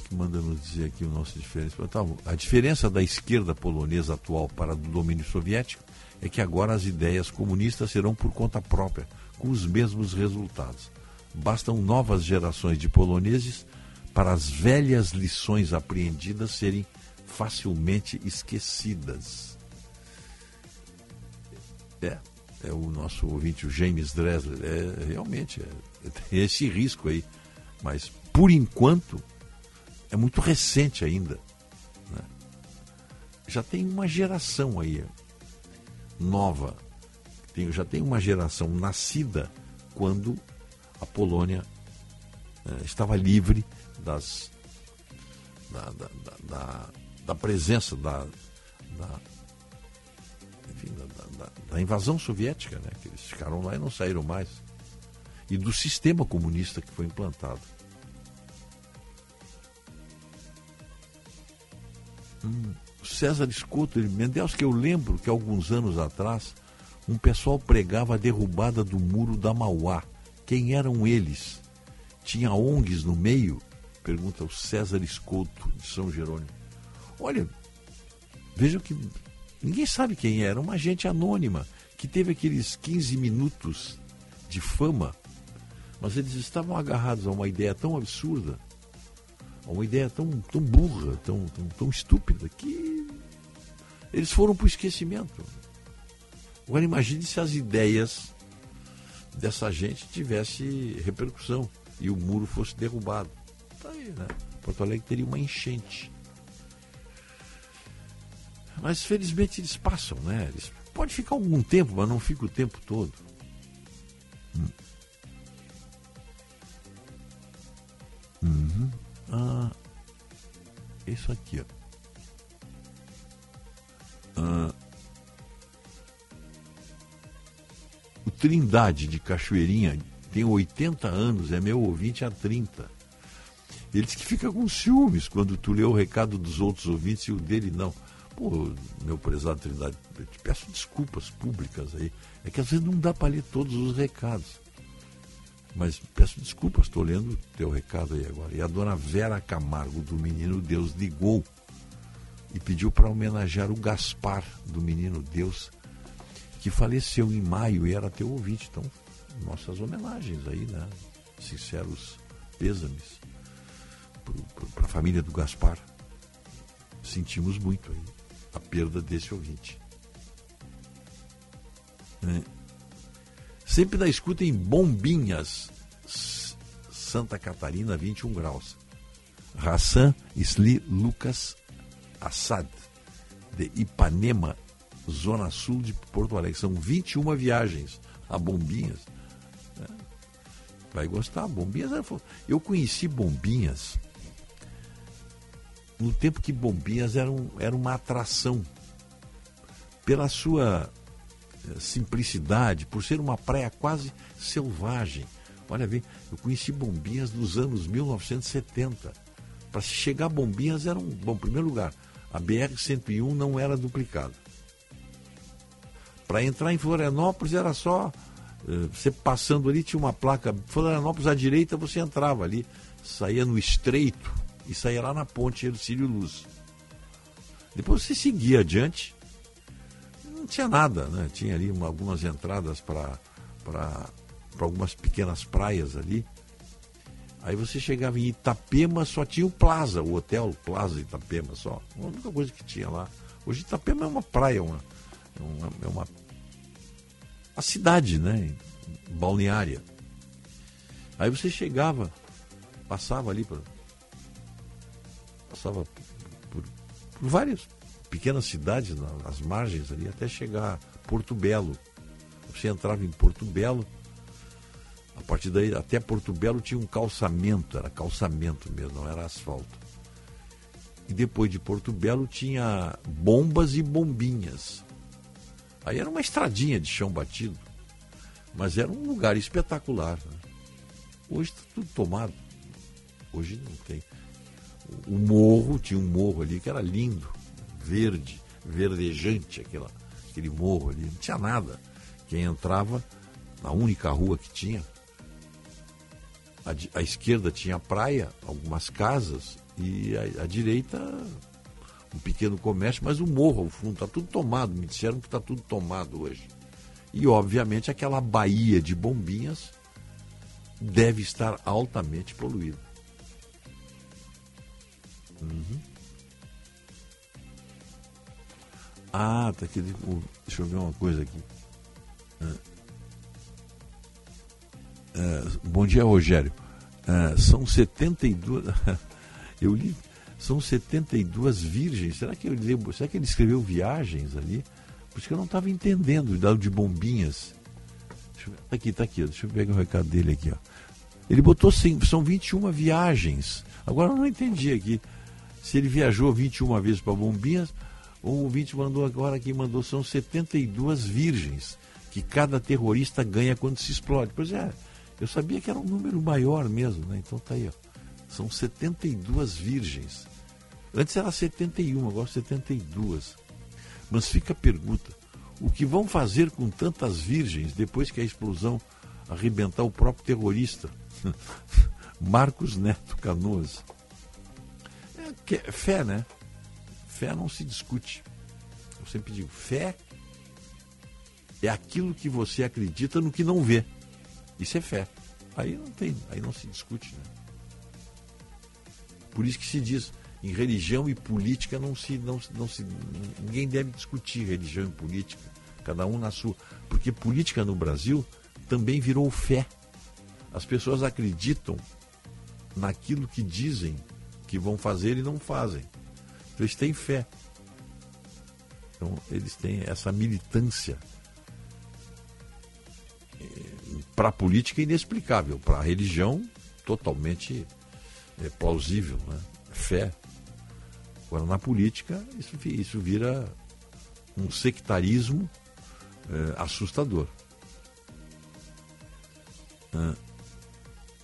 que, que manda nos dizer aqui o nosso diferença? Tá, a diferença da esquerda polonesa atual para a do domínio soviético é que agora as ideias comunistas serão por conta própria, com os mesmos resultados. Bastam novas gerações de poloneses para as velhas lições apreendidas serem facilmente esquecidas. É, é o nosso ouvinte, o James Dressler. É, realmente, é, tem esse risco aí. Mas, por enquanto, é muito recente ainda. Né? Já tem uma geração aí nova, tem, já tem uma geração nascida quando a Polônia é, estava livre das, da, da, da, da presença da, enfim, da, invasão soviética, né? que eles ficaram lá e não saíram mais, e do sistema comunista que foi implantado. César Escoto, Mendes, que eu lembro que alguns anos atrás um pessoal pregava a derrubada do muro da Mauá. Quem eram eles? Tinha ONGs no meio? Pergunta o César Escoto, de São Jerônimo. Olha, vejam que ninguém sabe quem era, uma gente anônima que teve aqueles 15 minutos de fama, mas eles estavam agarrados a uma ideia tão absurda uma ideia tão, tão burra, tão, tão, tão estúpida, que eles foram para o esquecimento. Agora imagine se as ideias dessa gente tivesse repercussão e o muro fosse derrubado. Tá aí, né? Porto Alegre teria uma enchente. Mas felizmente eles passam, né? Eles pode ficar algum tempo, mas não fica o tempo todo. Hum. Uhum. Ah, isso aqui, ó. Ah, o Trindade de Cachoeirinha tem 80 anos, é meu ouvinte há 30. Ele diz que fica com ciúmes quando tu lê o recado dos outros ouvintes e o dele não. Pô, meu prezado Trindade, eu te peço desculpas públicas aí. É que às vezes não dá para ler todos os recados. Mas peço desculpas, estou lendo o teu recado aí agora. E a dona Vera Camargo, do Menino Deus, ligou e pediu para homenagear o Gaspar, do Menino Deus, que faleceu em maio e era teu ouvinte. Então, nossas homenagens aí, né? Sinceros pêsames para a família do Gaspar. Sentimos muito aí a perda desse ouvinte. É. Sempre da escuta em Bombinhas, Santa Catarina, 21 graus. Hassan Sli Lucas Assad, de Ipanema, Zona Sul de Porto Alegre. São 21 viagens a Bombinhas. É. Vai gostar, Bombinhas. Eu conheci Bombinhas no tempo que Bombinhas era, um, era uma atração. Pela sua simplicidade, por ser uma praia quase selvagem. Olha, vem, eu conheci Bombinhas nos anos 1970. Para se chegar a Bombinhas era um. Bom, em primeiro lugar, a BR-101 não era duplicada. Para entrar em Florianópolis era só. Uh, você passando ali tinha uma placa. Florianópolis à direita você entrava ali, saía no estreito e saía lá na ponte Ercílio Luz. Depois você seguia adiante, não tinha nada, né? Tinha ali uma, algumas entradas para algumas pequenas praias ali. Aí você chegava em Itapema, só tinha o Plaza, o hotel Plaza Itapema só. A única coisa que tinha lá. Hoje Itapema é uma praia, uma, é uma, é uma a cidade, né? Balneária. Aí você chegava, passava ali por, passava por, por várias pequenas cidades nas margens ali até chegar a Porto Belo. Você entrava em Porto Belo, a partir daí, até Porto Belo tinha um calçamento, era calçamento mesmo, não era asfalto. E depois de Porto Belo tinha bombas e bombinhas. Aí era uma estradinha de chão batido. Mas era um lugar espetacular. Né? Hoje está tudo tomado. Hoje não tem. O morro, tinha um morro ali que era lindo, verde, verdejante, aquela, aquele morro ali. Não tinha nada. Quem entrava, na única rua que tinha, a, esquerda tinha praia, algumas casas, e a, a direita um pequeno comércio, mas o morro ao fundo está tudo tomado. Me disseram que está tudo tomado hoje. E obviamente aquela baía de bombinhas deve estar altamente poluída. Uhum. Ah, tá aqui. Deixa eu ver uma coisa aqui. Ah. É, bom dia, Rogério. É, são 72. eu li. São 72 virgens. Será que, eu li, será que ele escreveu viagens ali? Por isso que eu não estava entendendo o dado de bombinhas. Deixa eu, tá aqui, tá aqui. Deixa eu pegar o recado dele aqui. Ó. Ele botou sim, são 21 viagens. Agora eu não entendi aqui se ele viajou 21 vezes para Bombinhas o 20 mandou agora quem mandou são 72 virgens que cada terrorista ganha quando se explode. Pois é, eu sabia que era um número maior mesmo, né? Então tá aí, ó. São 72 virgens. Antes era 71, agora 72. Mas fica a pergunta: o que vão fazer com tantas virgens depois que a explosão arrebentar o próprio terrorista? Marcos Neto Canoas. É, fé, né? Fé não se discute. Eu sempre digo: fé é aquilo que você acredita no que não vê. Isso é fé. Aí não tem, aí não se discute. Né? Por isso que se diz, em religião e política não se, não, não se, ninguém deve discutir religião e política, cada um na sua, porque política no Brasil também virou fé. As pessoas acreditam naquilo que dizem que vão fazer e não fazem. Então eles têm fé. Então eles têm essa militância para a política inexplicável, para a religião totalmente é, plausível, né? fé. Agora na política isso, isso vira um sectarismo é, assustador. Ah,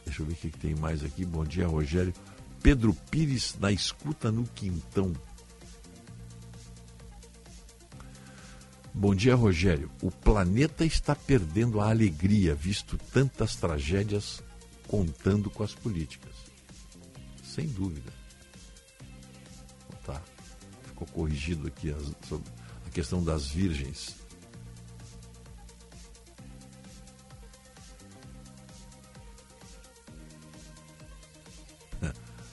deixa eu ver o que, que tem mais aqui. Bom dia, Rogério. Pedro Pires na escuta no Quintão. Bom dia, Rogério. O planeta está perdendo a alegria, visto tantas tragédias contando com as políticas. Sem dúvida. Tá. Ficou corrigido aqui a, a questão das virgens.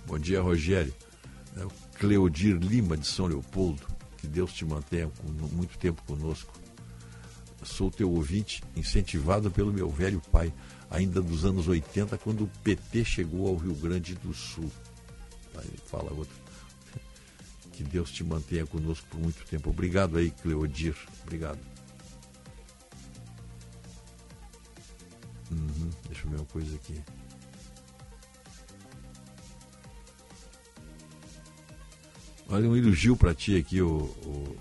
Bom dia, Rogério. É Cleodir Lima, de São Leopoldo. Que Deus te mantenha muito tempo conosco. Sou teu ouvinte, incentivado pelo meu velho pai, ainda dos anos 80, quando o PT chegou ao Rio Grande do Sul. Aí fala outro. Que Deus te mantenha conosco por muito tempo. Obrigado aí, Cleodir. Obrigado. Uhum, deixa eu ver uma coisa aqui. Olha um elogio para ti aqui, o, o,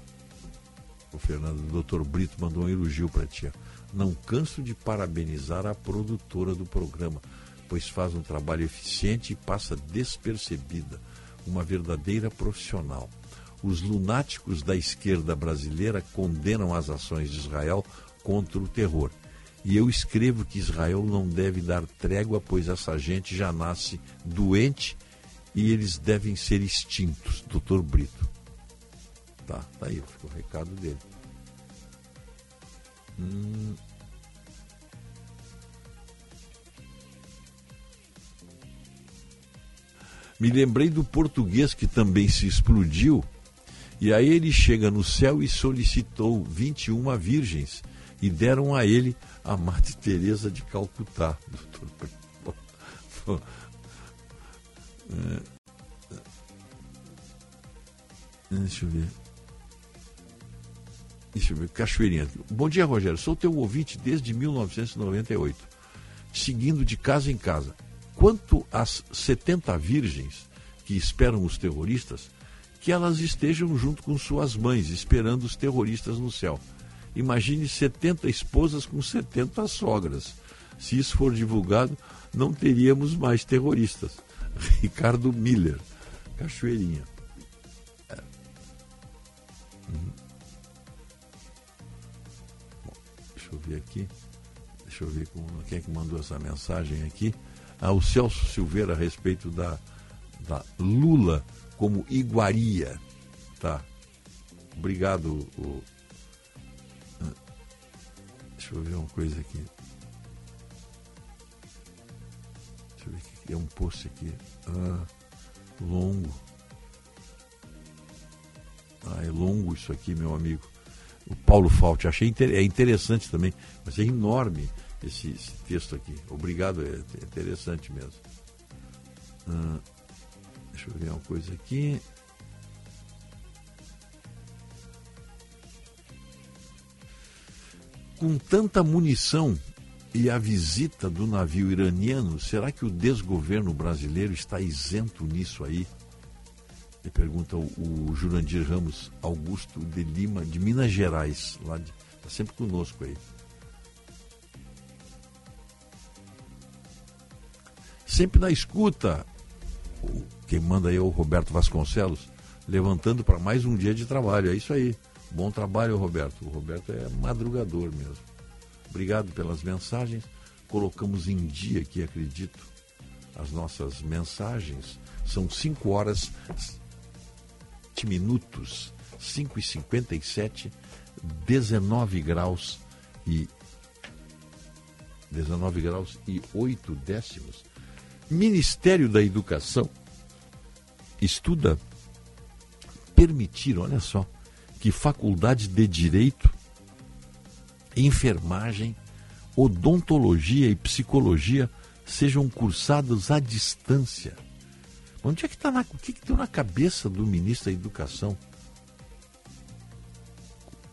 o Fernando, o doutor Brito mandou um elogio para ti. Não canso de parabenizar a produtora do programa, pois faz um trabalho eficiente e passa despercebida, uma verdadeira profissional. Os lunáticos da esquerda brasileira condenam as ações de Israel contra o terror. E eu escrevo que Israel não deve dar trégua, pois essa gente já nasce doente e eles devem ser extintos, doutor Brito. Tá, tá aí, ficou o recado dele. Hum. Me lembrei do português que também se explodiu. E aí ele chega no céu e solicitou 21 virgens e deram a ele a Madre Teresa de Calcutá. Doutor. É, deixa eu ver. Deixa eu ver. Cachoeirinha. Bom dia, Rogério. Sou teu ouvinte desde 1998, seguindo de casa em casa. Quanto às 70 virgens que esperam os terroristas, que elas estejam junto com suas mães, esperando os terroristas no céu. Imagine 70 esposas com 70 sogras. Se isso for divulgado, não teríamos mais terroristas. Ricardo Miller, Cachoeirinha. É. Uhum. Bom, deixa eu ver aqui. Deixa eu ver quem é que mandou essa mensagem aqui. Ah, o Celso Silveira a respeito da, da Lula como iguaria. Tá. Obrigado. O... Ah, deixa eu ver uma coisa aqui. É um post aqui. Ah, longo. Ah, é longo isso aqui, meu amigo. O Paulo Fault. Achei inter... é interessante também, mas é enorme esse, esse texto aqui. Obrigado, é, é interessante mesmo. Ah, deixa eu ver uma coisa aqui. Com tanta munição e a visita do navio iraniano, será que o desgoverno brasileiro está isento nisso aí? Ele pergunta o, o Jurandir Ramos Augusto de Lima, de Minas Gerais, lá está sempre conosco aí. sempre na escuta. Quem manda aí é o Roberto Vasconcelos, levantando para mais um dia de trabalho. É isso aí. Bom trabalho, Roberto. O Roberto é madrugador mesmo. Obrigado pelas mensagens. Colocamos em dia aqui, acredito, as nossas mensagens. São 5 horas 7 minutos, 5 e 57, 19 graus e 19 graus e 8 décimos. Ministério da Educação estuda permitir, olha só, que faculdades de direito, enfermagem, odontologia e psicologia sejam cursados à distância. Onde é que está o que, que deu na cabeça do ministro da Educação?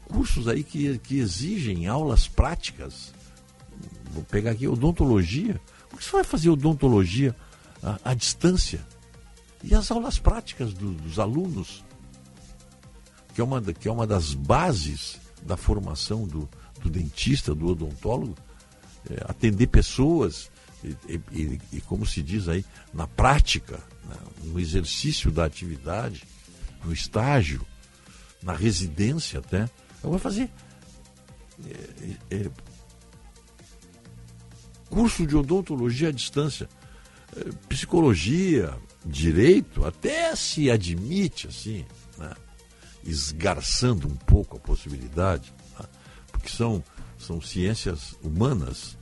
Cursos aí que, que exigem aulas práticas. Vou pegar aqui odontologia. Por que você vai fazer odontologia à, à distância? E as aulas práticas do, dos alunos, que é, uma, que é uma das bases da formação do, do dentista, do odontólogo, é, atender pessoas e, e, e, como se diz aí, na prática, né, no exercício da atividade, no estágio, na residência até. Eu vou fazer é, é, curso de odontologia à distância, é, psicologia, direito, até se admite assim, né? esgarçando um pouco a possibilidade, porque são, são ciências humanas.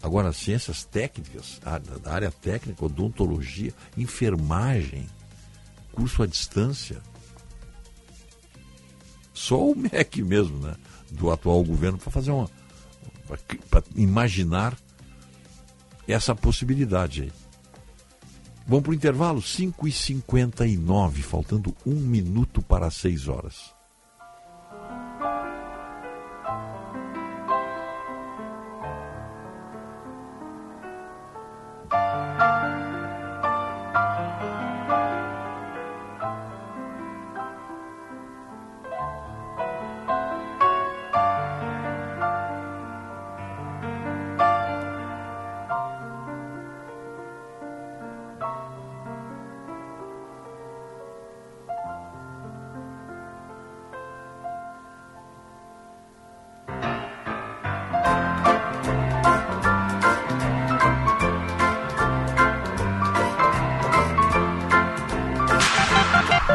Agora, ciências técnicas, a área técnica, odontologia, enfermagem, curso à distância. Só o MEC mesmo, né? Do atual governo, para fazer uma. para imaginar essa possibilidade aí. Vamos para o intervalo? 5h59, faltando um minuto para 6 horas.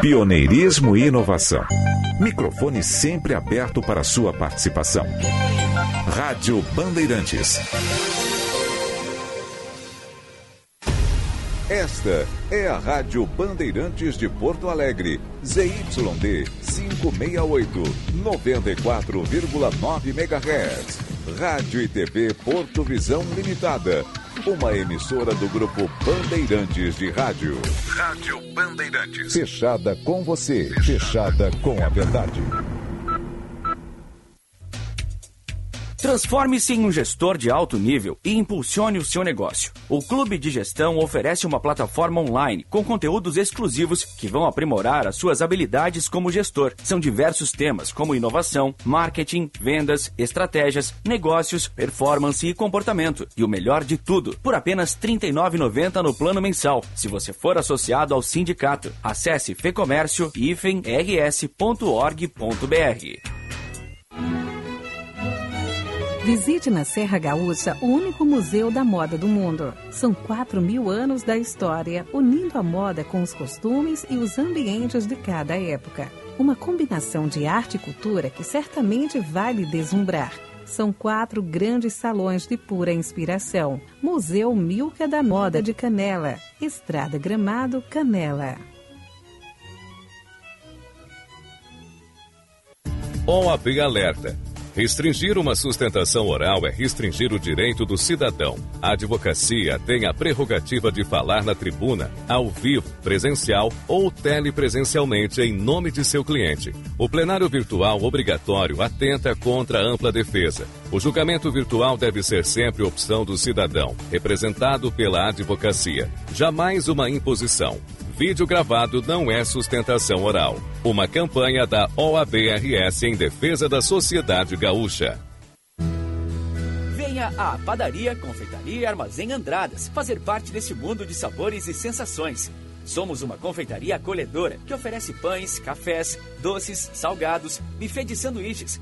Pioneirismo e inovação. Microfone sempre aberto para sua participação. Rádio Bandeirantes. Esta é a Rádio Bandeirantes de Porto Alegre, ZYD 568, 94,9 MHz. Rádio e TV Porto Visão Limitada, uma emissora do grupo Bandeirantes de Rádio. Rádio Bandeirantes. Fechada com você, fechada com a verdade. Transforme-se em um gestor de alto nível e impulsione o seu negócio. O Clube de Gestão oferece uma plataforma online com conteúdos exclusivos que vão aprimorar as suas habilidades como gestor. São diversos temas como inovação, marketing, vendas, estratégias, negócios, performance e comportamento. E o melhor de tudo, por apenas R$ 39,90 no plano mensal, se você for associado ao sindicato. Acesse fecomércio-rs.org.br. Visite na Serra Gaúcha o único museu da moda do mundo. São 4 mil anos da história, unindo a moda com os costumes e os ambientes de cada época. Uma combinação de arte e cultura que certamente vai lhe deslumbrar. São quatro grandes salões de pura inspiração. Museu Milka da Moda de Canela. Estrada Gramado, Canela. OAB Alerta. Restringir uma sustentação oral é restringir o direito do cidadão. A advocacia tem a prerrogativa de falar na tribuna, ao vivo, presencial ou telepresencialmente em nome de seu cliente. O plenário virtual obrigatório atenta contra a ampla defesa. O julgamento virtual deve ser sempre opção do cidadão, representado pela advocacia. Jamais uma imposição. Vídeo gravado não é sustentação oral. Uma campanha da OABRS em defesa da sociedade gaúcha. Venha à Padaria, Confeitaria e Armazém Andradas fazer parte desse mundo de sabores e sensações. Somos uma confeitaria acolhedora que oferece pães, cafés, doces, salgados, buffet de sanduíches,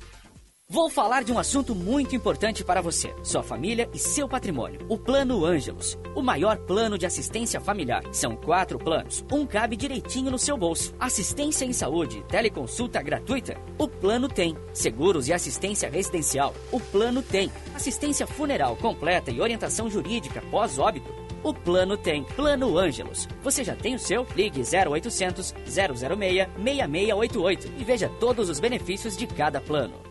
Vou falar de um assunto muito importante para você, sua família e seu patrimônio. O Plano Ângelos, o maior plano de assistência familiar. São quatro planos, um cabe direitinho no seu bolso. Assistência em saúde, teleconsulta gratuita. O plano tem. Seguros e assistência residencial. O plano tem. Assistência funeral completa e orientação jurídica pós-óbito. O plano tem. Plano Ângelos. Você já tem o seu? Ligue 0800 006 6688 e veja todos os benefícios de cada plano.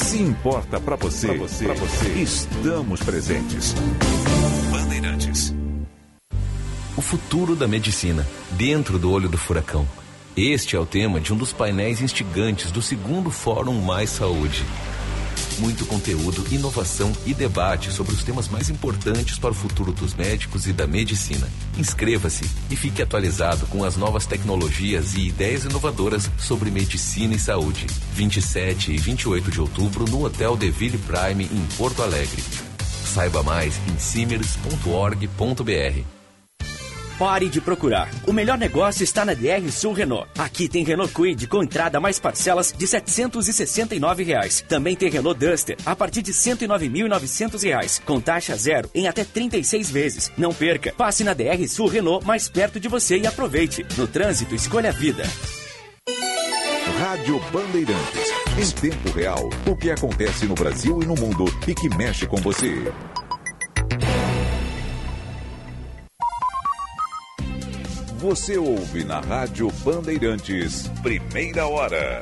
Se importa para você, pra você, pra você, estamos presentes. Bandeirantes. O futuro da medicina, dentro do olho do furacão. Este é o tema de um dos painéis instigantes do segundo Fórum Mais Saúde muito conteúdo, inovação e debate sobre os temas mais importantes para o futuro dos médicos e da medicina. Inscreva-se e fique atualizado com as novas tecnologias e ideias inovadoras sobre medicina e saúde. 27 e 28 de outubro no Hotel Deville Prime em Porto Alegre. Saiba mais em simers.org.br. Pare de procurar. O melhor negócio está na DR Sul Renault. Aqui tem Renault Kwid com entrada mais parcelas de 769 reais. Também tem Renault Duster a partir de R$ 109.900, com taxa zero em até 36 vezes. Não perca. Passe na DR Sul Renault mais perto de você e aproveite. No trânsito, escolha a vida. Rádio Bandeirantes. Em tempo real, o que acontece no Brasil e no mundo e que mexe com você. Você ouve na Rádio Bandeirantes, primeira hora.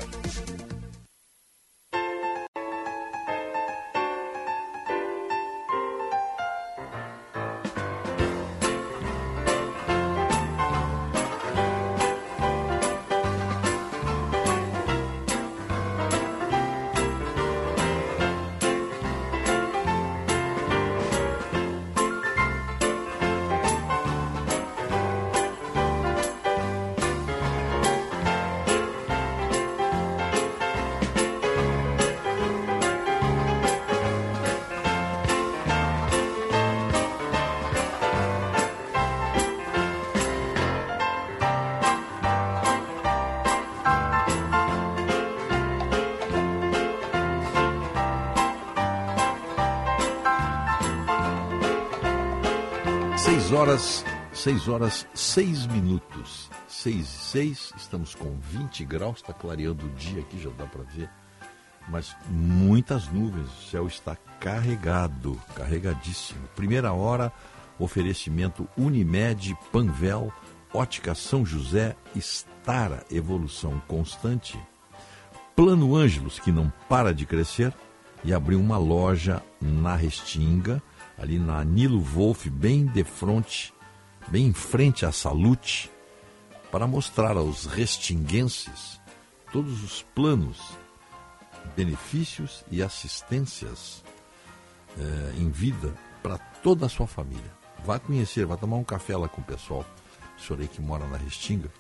6 horas, 6 minutos. 6 e 6, estamos com 20 graus, está clareando o dia aqui, já dá para ver. Mas muitas nuvens, o céu está carregado, carregadíssimo. Primeira hora, oferecimento Unimed, Panvel, Ótica São José, Estara, evolução constante. Plano Ângelos, que não para de crescer, e abriu uma loja na Restinga ali na Nilo Wolf, bem de frente, bem em frente à Salute, para mostrar aos restinguenses todos os planos, benefícios e assistências eh, em vida para toda a sua família. Vá conhecer, vá tomar um café lá com o pessoal, o senhor aí que mora na Restinga,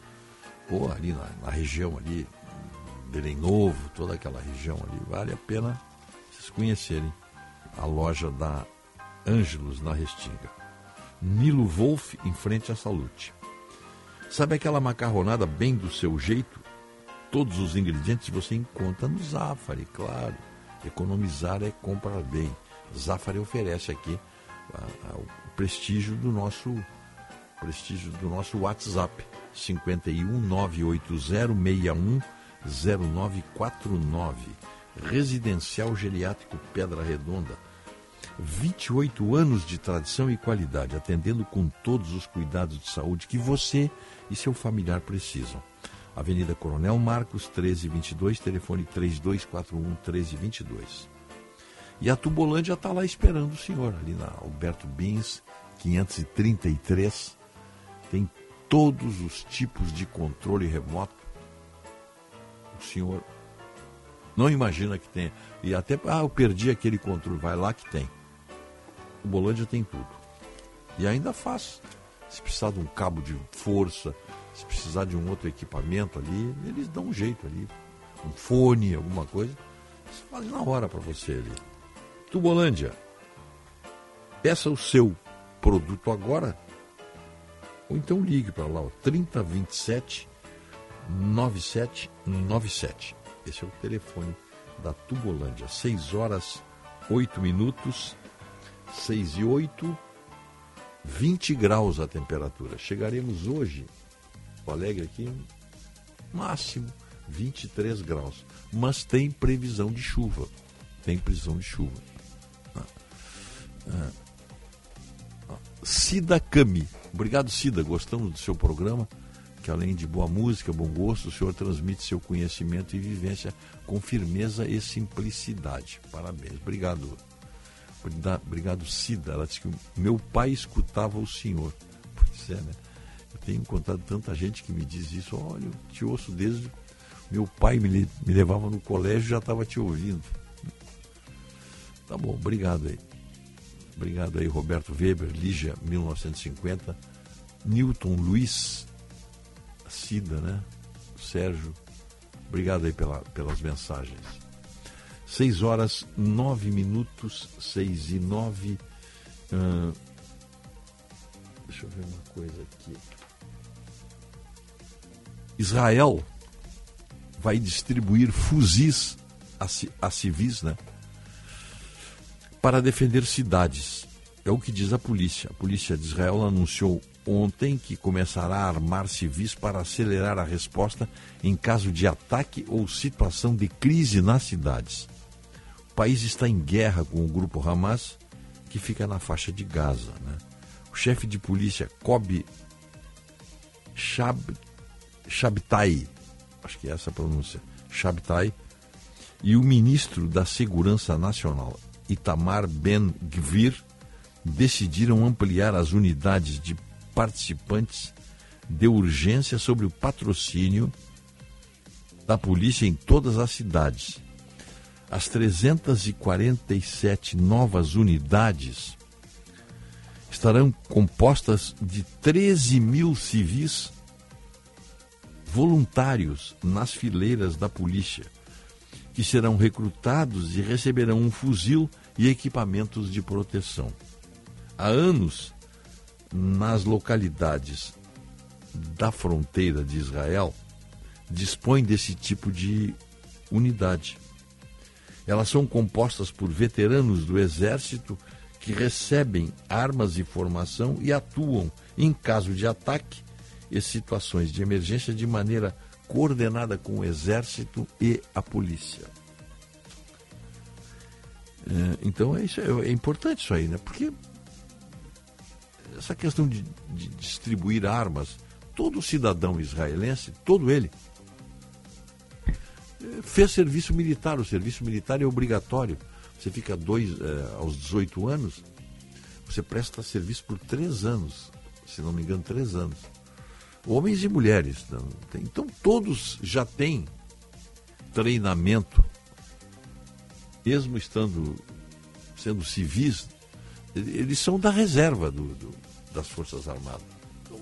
ou ali na, na região ali, Belém Novo, toda aquela região ali, vale a pena vocês conhecerem a loja da Ângelos na Restinga. Nilo Wolf em frente à Salute. Sabe aquela macarronada bem do seu jeito? Todos os ingredientes você encontra no Zafari, claro. Economizar é comprar bem. Zafari oferece aqui a, a, o prestígio do nosso prestígio do nosso WhatsApp 51 98061 0949 Residencial Geriátrico Pedra Redonda 28 anos de tradição e qualidade, atendendo com todos os cuidados de saúde que você e seu familiar precisam. Avenida Coronel Marcos, 1322, telefone 3241 1322. E a Tubolândia está lá esperando o senhor, ali na Alberto Bins, 533. Tem todos os tipos de controle remoto. O senhor não imagina que tem. E até, ah, eu perdi aquele controle. Vai lá que tem. O Bolândia tem tudo. E ainda faz. Se precisar de um cabo de força, se precisar de um outro equipamento ali, eles dão um jeito ali. Um fone, alguma coisa. Eles fazem na hora para você ali. Tubolândia. Peça o seu produto agora. Ou então ligue para lá, ó, 3027 9797. Esse é o telefone da Tubolândia. 6 horas 8 minutos. 6 e 8, 20 graus a temperatura. Chegaremos hoje, o Alegre aqui, máximo 23 graus. Mas tem previsão de chuva. Tem previsão de chuva. Ah. Ah. Ah. Cida Cami. Obrigado, Cida. Gostamos do seu programa. Que além de boa música, bom gosto, o senhor transmite seu conhecimento e vivência com firmeza e simplicidade. Parabéns. Obrigado. Obrigado, Cida. Ela disse que meu pai escutava o senhor. Pois é, né? Eu tenho encontrado tanta gente que me diz isso. Olha, eu te ouço desde. Meu pai me, me levava no colégio e já estava te ouvindo. Tá bom, obrigado aí. Obrigado aí, Roberto Weber, Lígia, 1950. Newton Luiz, Cida, né? Sérgio. Obrigado aí pela, pelas mensagens. 6 horas 9 minutos, 6 e 9. Uh, Deixa eu ver uma coisa aqui. Israel vai distribuir fuzis a, a civis, né? Para defender cidades. É o que diz a polícia. A polícia de Israel anunciou ontem que começará a armar civis para acelerar a resposta em caso de ataque ou situação de crise nas cidades. O país está em guerra com o grupo Hamas, que fica na faixa de Gaza. Né? O chefe de polícia, Kobe Shab, Shabtai, acho que é essa a pronúncia, Shabtai, e o ministro da Segurança Nacional, Itamar Ben-Gvir, decidiram ampliar as unidades de participantes de urgência sobre o patrocínio da polícia em todas as cidades. As 347 novas unidades estarão compostas de 13 mil civis voluntários nas fileiras da polícia, que serão recrutados e receberão um fuzil e equipamentos de proteção. Há anos, nas localidades da fronteira de Israel, dispõe desse tipo de unidade. Elas são compostas por veteranos do exército que recebem armas e formação e atuam, em caso de ataque e situações de emergência, de maneira coordenada com o exército e a polícia. É, então é, isso, é, é importante isso aí, né? Porque essa questão de, de distribuir armas, todo cidadão israelense, todo ele, fez serviço militar. O serviço militar é obrigatório. Você fica dois, eh, aos 18 anos, você presta serviço por três anos, se não me engano, três anos. Homens e mulheres. Então todos já têm treinamento, mesmo estando sendo civis, eles são da reserva do, do, das Forças Armadas. Então,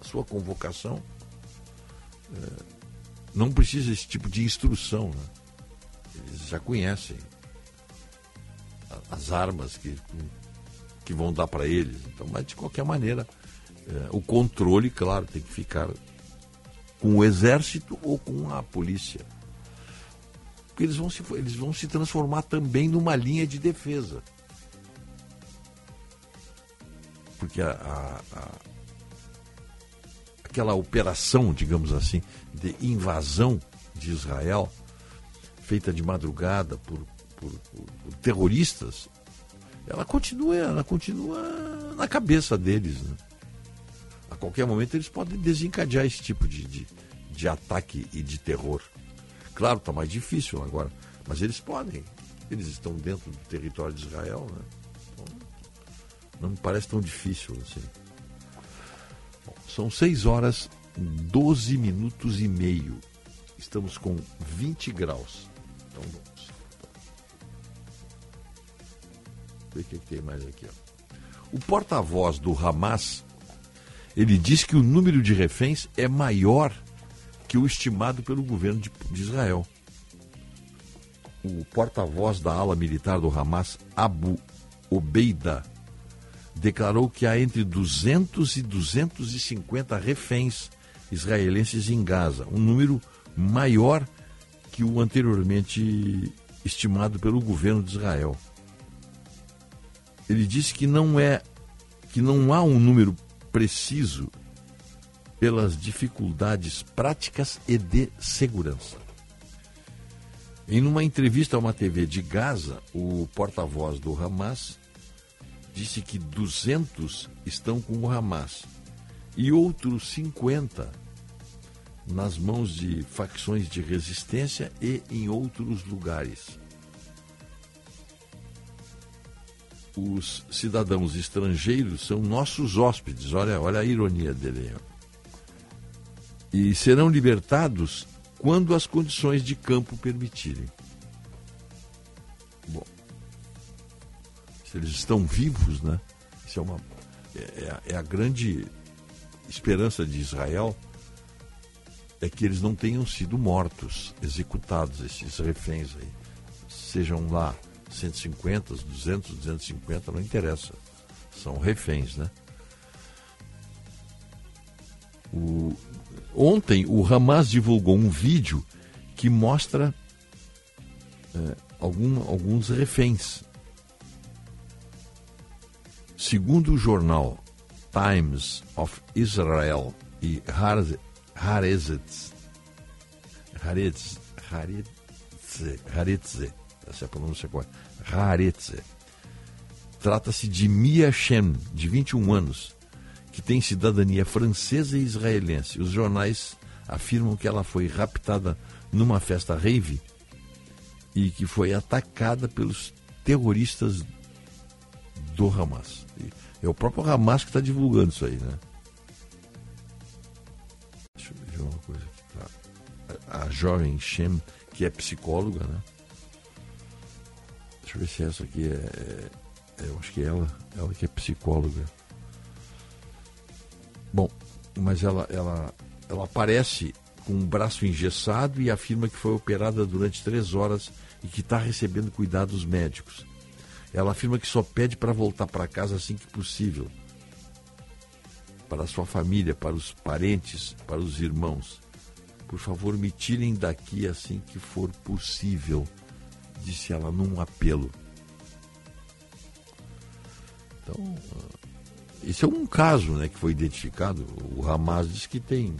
a sua convocação é, não precisa esse tipo de instrução. Né? Eles já conhecem as armas que, que vão dar para eles. Então, mas de qualquer maneira, é, o controle, claro, tem que ficar com o exército ou com a polícia. Porque eles vão se, eles vão se transformar também numa linha de defesa. Porque a, a, a, aquela operação, digamos assim, de invasão de Israel, feita de madrugada por, por, por, por terroristas, ela continua, ela continua na cabeça deles. Né? A qualquer momento eles podem desencadear esse tipo de, de, de ataque e de terror. Claro, está mais difícil agora, mas eles podem. Eles estão dentro do território de Israel, né? Não me parece tão difícil assim. Bom, são 6 horas 12 minutos e meio. Estamos com 20 graus. Então vamos. Ver o que tem mais aqui. Ó. O porta-voz do Hamas ele diz que o número de reféns é maior que o estimado pelo governo de, de Israel. O porta-voz da ala militar do Hamas, Abu Obeida, declarou que há entre 200 e 250 reféns israelenses em Gaza, um número maior que o anteriormente estimado pelo governo de Israel. Ele disse que não é que não há um número preciso pelas dificuldades práticas e de segurança. Em uma entrevista a uma TV de Gaza, o porta-voz do Hamas disse que 200 estão com o Hamas e outros 50 nas mãos de facções de resistência e em outros lugares. Os cidadãos estrangeiros são nossos hóspedes, olha, olha a ironia dele. E serão libertados quando as condições de campo permitirem. Eles estão vivos, né? Isso é uma é, é, é, a grande esperança de Israel é que eles não tenham sido mortos, executados esses reféns aí, sejam lá 150, 200, 250, não interessa, são reféns, né? O, ontem o Hamas divulgou um vídeo que mostra é, algum, alguns reféns. Segundo o jornal Times of Israel e Haaretz, Haaretz, Haaretz, essa é a pronúncia correta, Haaretz, trata-se de Mia Shem, de 21 anos, que tem cidadania francesa e israelense. Os jornais afirmam que ela foi raptada numa festa rave e que foi atacada pelos terroristas do Hamas. É o próprio Hamas que está divulgando isso aí, né? Deixa eu ver uma coisa aqui. A jovem Shem, que é psicóloga, né? Deixa eu ver se essa aqui é, é, é. Eu acho que é ela, ela que é psicóloga. Bom, mas ela, ela, ela aparece com um braço engessado e afirma que foi operada durante três horas e que está recebendo cuidados médicos. Ela afirma que só pede para voltar para casa assim que possível. Para sua família, para os parentes, para os irmãos. Por favor, me tirem daqui assim que for possível, disse ela num apelo. Então, esse é um caso né, que foi identificado. O Hamas diz que tem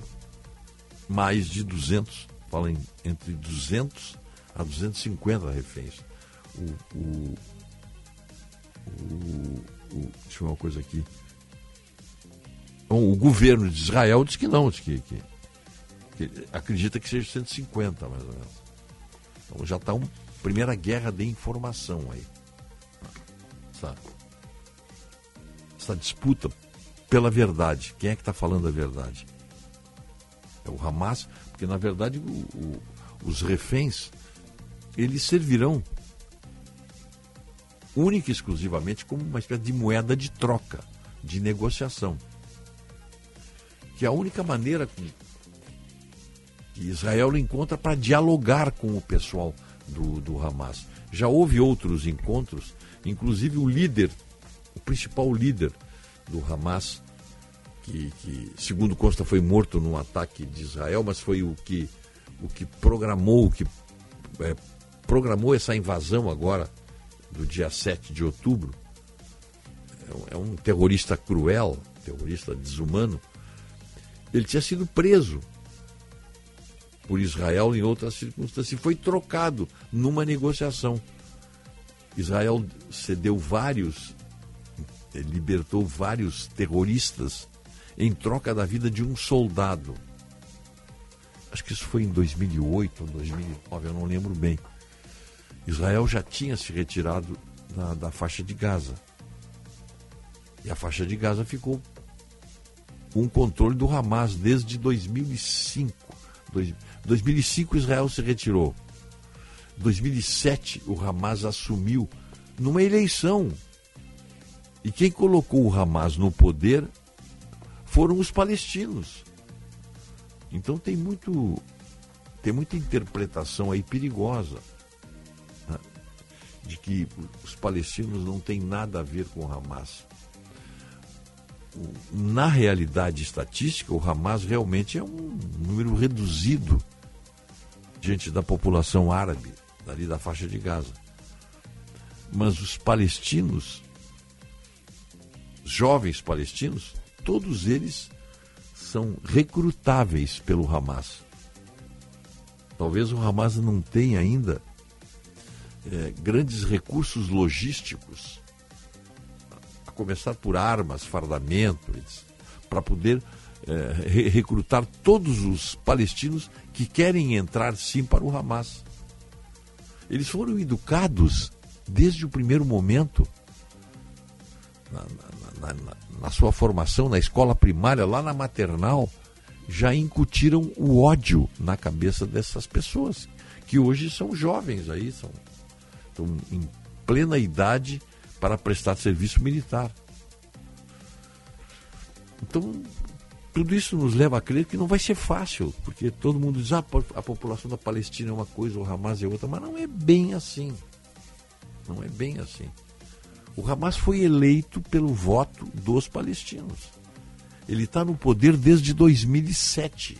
mais de 200, falam entre 200 a 250 reféns. O, o, o, deixa eu ver uma coisa aqui. Bom, o governo de Israel diz que não, diz que, que, que acredita que seja 150, mais ou menos. Então já está uma primeira guerra de informação aí. Essa, essa disputa pela verdade. Quem é que está falando a verdade? É o Hamas, porque na verdade o, o, os reféns eles servirão única e exclusivamente como uma espécie de moeda de troca, de negociação. Que é a única maneira que Israel encontra para dialogar com o pessoal do, do Hamas. Já houve outros encontros, inclusive o líder, o principal líder do Hamas, que, que segundo consta foi morto num ataque de Israel, mas foi o que, o que programou, o que é, programou essa invasão agora, do dia 7 de outubro, é um é terrorista cruel, terrorista desumano, ele tinha sido preso por Israel em outras circunstâncias e foi trocado numa negociação. Israel cedeu vários, eh, libertou vários terroristas em troca da vida de um soldado. Acho que isso foi em 2008 ou 2009, eu não lembro bem. Israel já tinha se retirado da, da faixa de Gaza. E a faixa de Gaza ficou com o controle do Hamas desde 2005. 2005 Israel se retirou. 2007 o Hamas assumiu numa eleição. E quem colocou o Hamas no poder foram os palestinos. Então tem muito tem muita interpretação aí perigosa de que os palestinos não têm nada a ver com o Hamas. Na realidade estatística, o Hamas realmente é um número reduzido diante da população árabe, ali da faixa de Gaza. Mas os palestinos, jovens palestinos, todos eles são recrutáveis pelo Hamas. Talvez o Hamas não tenha ainda é, grandes recursos logísticos, a começar por armas, fardamento, para poder é, re recrutar todos os palestinos que querem entrar sim para o Hamas. Eles foram educados desde o primeiro momento, na, na, na, na sua formação na escola primária, lá na maternal, já incutiram o ódio na cabeça dessas pessoas, que hoje são jovens aí, são estão em plena idade para prestar serviço militar. Então, tudo isso nos leva a crer que não vai ser fácil, porque todo mundo diz ah, a população da Palestina é uma coisa, o Hamas é outra, mas não é bem assim. Não é bem assim. O Hamas foi eleito pelo voto dos palestinos. Ele está no poder desde 2007.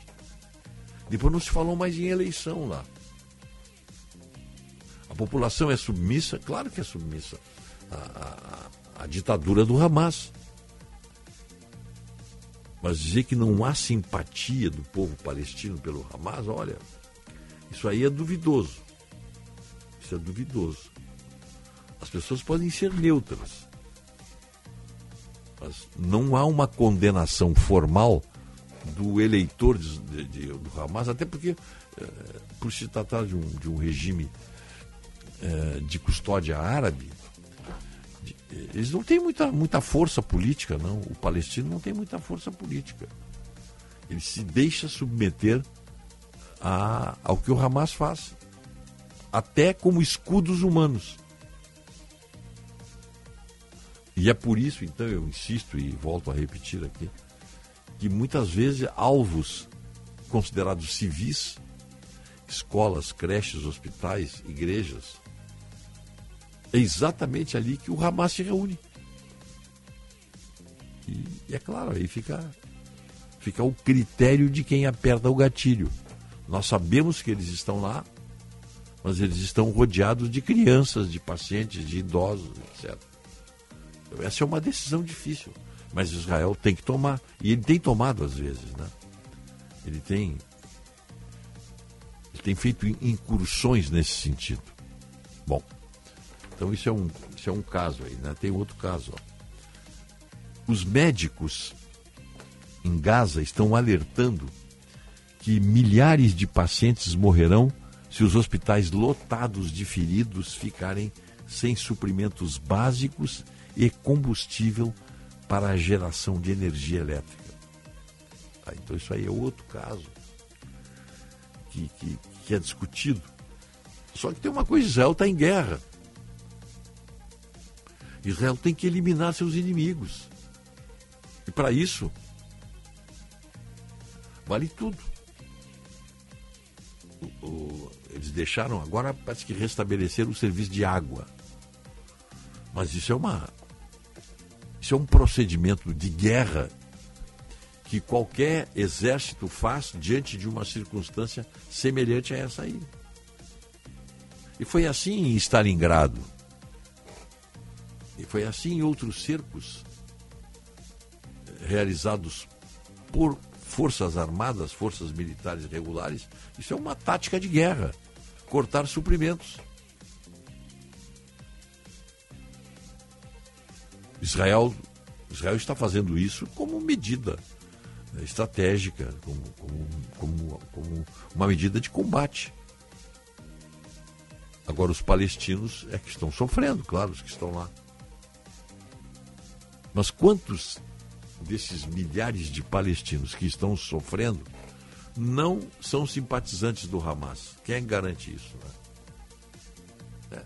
Depois não se falou mais em eleição lá. População é submissa? Claro que é submissa. A, a, a ditadura do Hamas. Mas dizer que não há simpatia do povo palestino pelo Hamas, olha, isso aí é duvidoso. Isso é duvidoso. As pessoas podem ser neutras. Mas não há uma condenação formal do eleitor de, de, de, do Hamas, até porque, é, por se tratar de um, de um regime é, de custódia árabe, de, eles não têm muita, muita força política, não. O palestino não tem muita força política. Ele se deixa submeter a, ao que o Hamas faz, até como escudos humanos. E é por isso, então, eu insisto e volto a repetir aqui, que muitas vezes alvos considerados civis, escolas, creches, hospitais, igrejas, é exatamente ali que o Hamas se reúne. E, e é claro, aí fica, fica o critério de quem aperta o gatilho. Nós sabemos que eles estão lá, mas eles estão rodeados de crianças, de pacientes, de idosos, etc. Essa é uma decisão difícil, mas Israel tem que tomar. E ele tem tomado às vezes, né? Ele tem, ele tem feito incursões nesse sentido. Bom, então isso é um, isso é um caso aí, né? Tem outro caso. Ó. Os médicos em Gaza estão alertando que milhares de pacientes morrerão se os hospitais lotados de feridos ficarem sem suprimentos básicos e combustível para a geração de energia elétrica. Ah, então isso aí é outro caso que, que, que é discutido. Só que tem uma coisa, Israel está em guerra. Israel tem que eliminar seus inimigos. E para isso, vale tudo. O, o, eles deixaram, agora parece que restabeleceram o serviço de água. Mas isso é uma isso é um procedimento de guerra que qualquer exército faz diante de uma circunstância semelhante a essa aí. E foi assim em Stalingrado. E foi assim em outros cercos realizados por forças armadas, forças militares regulares. Isso é uma tática de guerra cortar suprimentos. Israel, Israel está fazendo isso como medida né, estratégica, como, como, como, como uma medida de combate. Agora, os palestinos é que estão sofrendo, claro, os que estão lá. Mas quantos desses milhares de palestinos que estão sofrendo não são simpatizantes do Hamas? Quem garante isso? Né? É.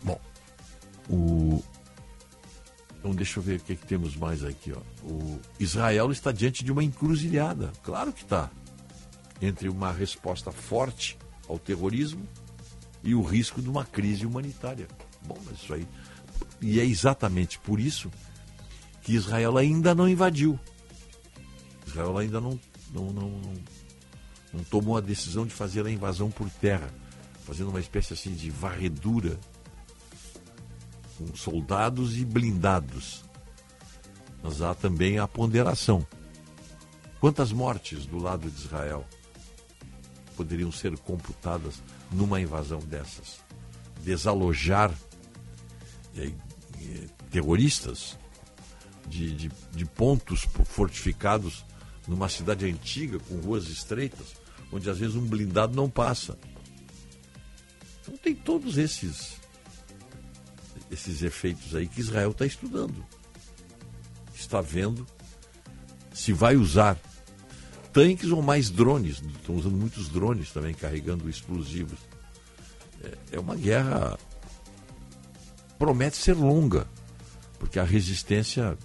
Bom, o... Então deixa eu ver o que, é que temos mais aqui. Ó. O Israel está diante de uma encruzilhada. Claro que está. Entre uma resposta forte ao terrorismo e o risco de uma crise humanitária. Bom, mas isso aí. E é exatamente por isso que Israel ainda não invadiu. Israel ainda não, não, não, não, não tomou a decisão de fazer a invasão por terra, fazendo uma espécie assim de varredura com soldados e blindados. Mas há também a ponderação. Quantas mortes do lado de Israel poderiam ser computadas numa invasão dessas? Desalojar eh, terroristas de, de, de pontos fortificados numa cidade antiga, com ruas estreitas, onde às vezes um blindado não passa. Então tem todos esses esses efeitos aí que Israel está estudando. Está vendo se vai usar tanques ou mais drones. Estão usando muitos drones também carregando explosivos. É, é uma guerra. Promete ser longa, porque a resistência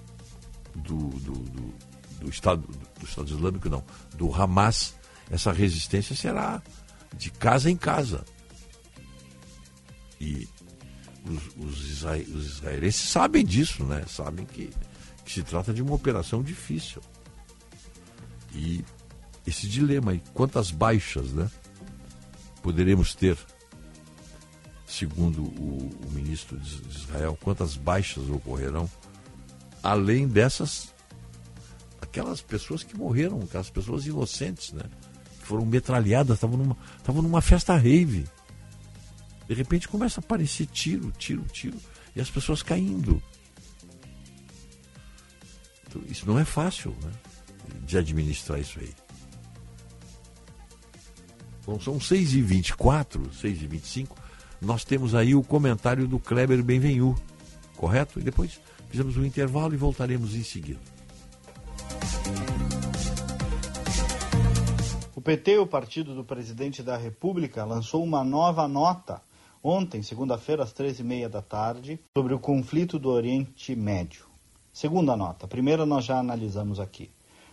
do, do, do, do Estado, do Estado Islâmico, não, do Hamas, essa resistência será de casa em casa. E os, os, israelenses sabem disso, né? Sabem que, que se trata de uma operação difícil. E esse dilema aí, quantas baixas né, poderemos ter, segundo o, o ministro de Israel, quantas baixas ocorrerão, além dessas, aquelas pessoas que morreram, aquelas pessoas inocentes, né? Que foram metralhadas, estavam numa, estavam numa festa rave. De repente começa a aparecer tiro, tiro, tiro, e as pessoas caindo. Então, isso não é fácil, né? De administrar isso aí. Bom, são 6h24, 6h25. Nós temos aí o comentário do Kleber Benvenu, correto? E depois fizemos um intervalo e voltaremos em seguida. O PT, o partido do presidente da República, lançou uma nova nota ontem, segunda-feira, às três e meia da tarde, sobre o conflito do Oriente Médio. Segunda nota. Primeira nós já analisamos aqui.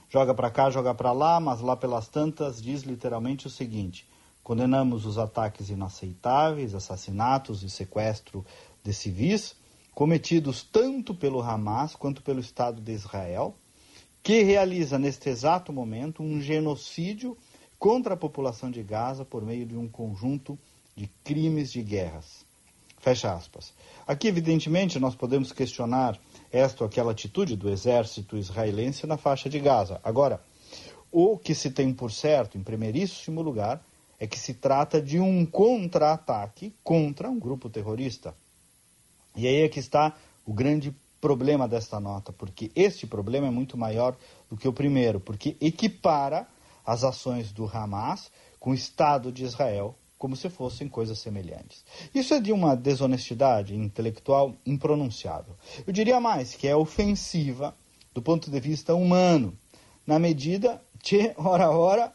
Joga para cá, joga para lá, mas lá pelas tantas diz literalmente o seguinte: condenamos os ataques inaceitáveis, assassinatos e sequestro de civis cometidos tanto pelo Hamas quanto pelo Estado de Israel, que realiza neste exato momento um genocídio contra a população de Gaza por meio de um conjunto de crimes de guerras. Fecha aspas. Aqui, evidentemente, nós podemos questionar esta ou aquela atitude do exército israelense na faixa de Gaza. Agora, o que se tem por certo, em primeiríssimo lugar, é que se trata de um contra-ataque contra um grupo terrorista. E aí é que está o grande problema desta nota, porque este problema é muito maior do que o primeiro, porque equipara as ações do Hamas com o Estado de Israel como se fossem coisas semelhantes. Isso é de uma desonestidade intelectual impronunciável. Eu diria mais que é ofensiva do ponto de vista humano, na medida que, ora, ora,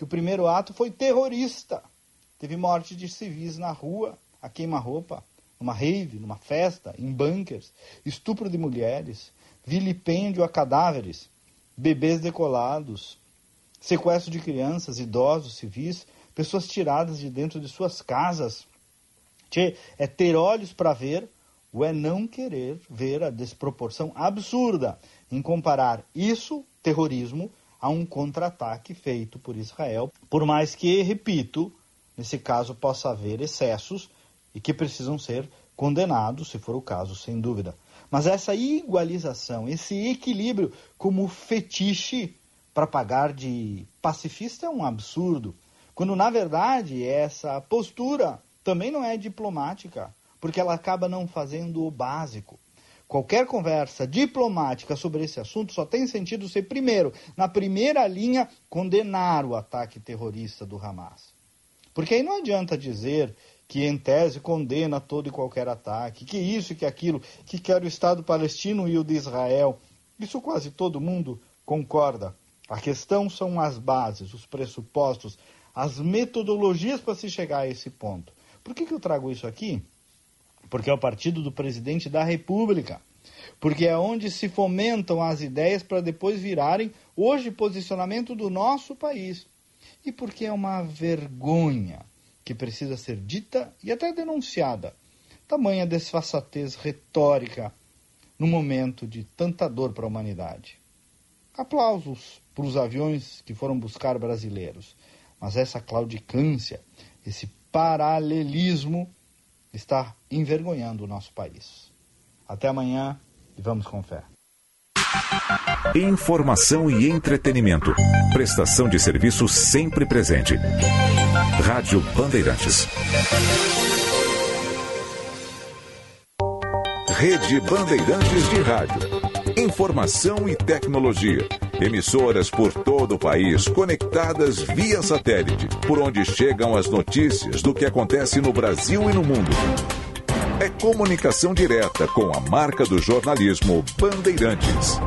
que o primeiro ato foi terrorista. Teve morte de civis na rua, a queima-roupa, numa rave, numa festa, em bunkers, estupro de mulheres, vilipêndio a cadáveres, bebês decolados, sequestro de crianças, idosos, civis, pessoas tiradas de dentro de suas casas. Tchê, é ter olhos para ver ou é não querer ver a desproporção absurda em comparar isso, terrorismo, a um contra-ataque feito por Israel, por mais que, repito, nesse caso possa haver excessos e que precisam ser condenados, se for o caso, sem dúvida. Mas essa igualização, esse equilíbrio como fetiche para pagar de pacifista é um absurdo. Quando, na verdade, essa postura também não é diplomática, porque ela acaba não fazendo o básico. Qualquer conversa diplomática sobre esse assunto só tem sentido se, primeiro, na primeira linha, condenar o ataque terrorista do Hamas. Porque aí não adianta dizer que em tese condena todo e qualquer ataque, que isso e que aquilo, que quer o Estado palestino e o de Israel. Isso quase todo mundo concorda. A questão são as bases, os pressupostos, as metodologias para se chegar a esse ponto. Por que, que eu trago isso aqui? Porque é o partido do presidente da República. Porque é onde se fomentam as ideias para depois virarem hoje posicionamento do nosso país. E porque é uma vergonha que precisa ser dita e até denunciada. Tamanha desfaçatez retórica no momento de tanta dor para a humanidade. Aplausos para os aviões que foram buscar brasileiros, mas essa claudicância, esse paralelismo está envergonhando o nosso país. Até amanhã e vamos com fé. Informação e entretenimento. Prestação de serviço sempre presente. Rádio Bandeirantes. Rede Bandeirantes de Rádio. Informação e tecnologia. Emissoras por todo o país conectadas via satélite, por onde chegam as notícias do que acontece no Brasil e no mundo. É comunicação direta com a marca do jornalismo Bandeirantes.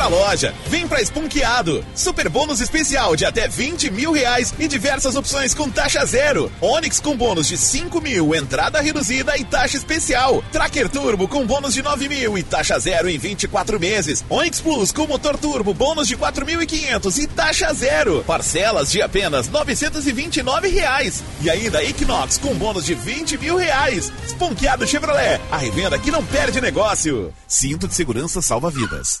Pra loja, vem pra Esponqueado. Super bônus especial de até 20 mil reais e diversas opções com taxa zero. Onix com bônus de 5 mil, entrada reduzida e taxa especial. Tracker Turbo com bônus de 9 mil e taxa zero em 24 meses. Onix Plus com motor turbo, bônus de 4.500 e taxa zero. Parcelas de apenas 929 reais. E ainda Equinox com bônus de 20 mil reais. Esponqueado Chevrolet, a revenda que não perde negócio. Cinto de segurança salva vidas.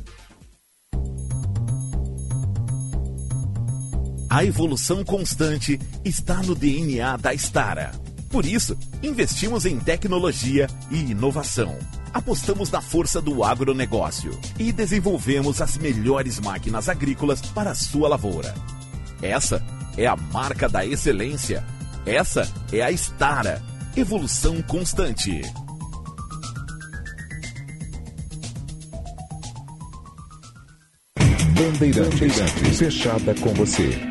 A evolução constante está no DNA da Stara. Por isso, investimos em tecnologia e inovação. Apostamos na força do agronegócio e desenvolvemos as melhores máquinas agrícolas para a sua lavoura. Essa é a marca da excelência. Essa é a Stara. Evolução constante. Bandeirantes, fechada com você.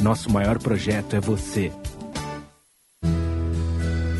Nosso maior projeto é você.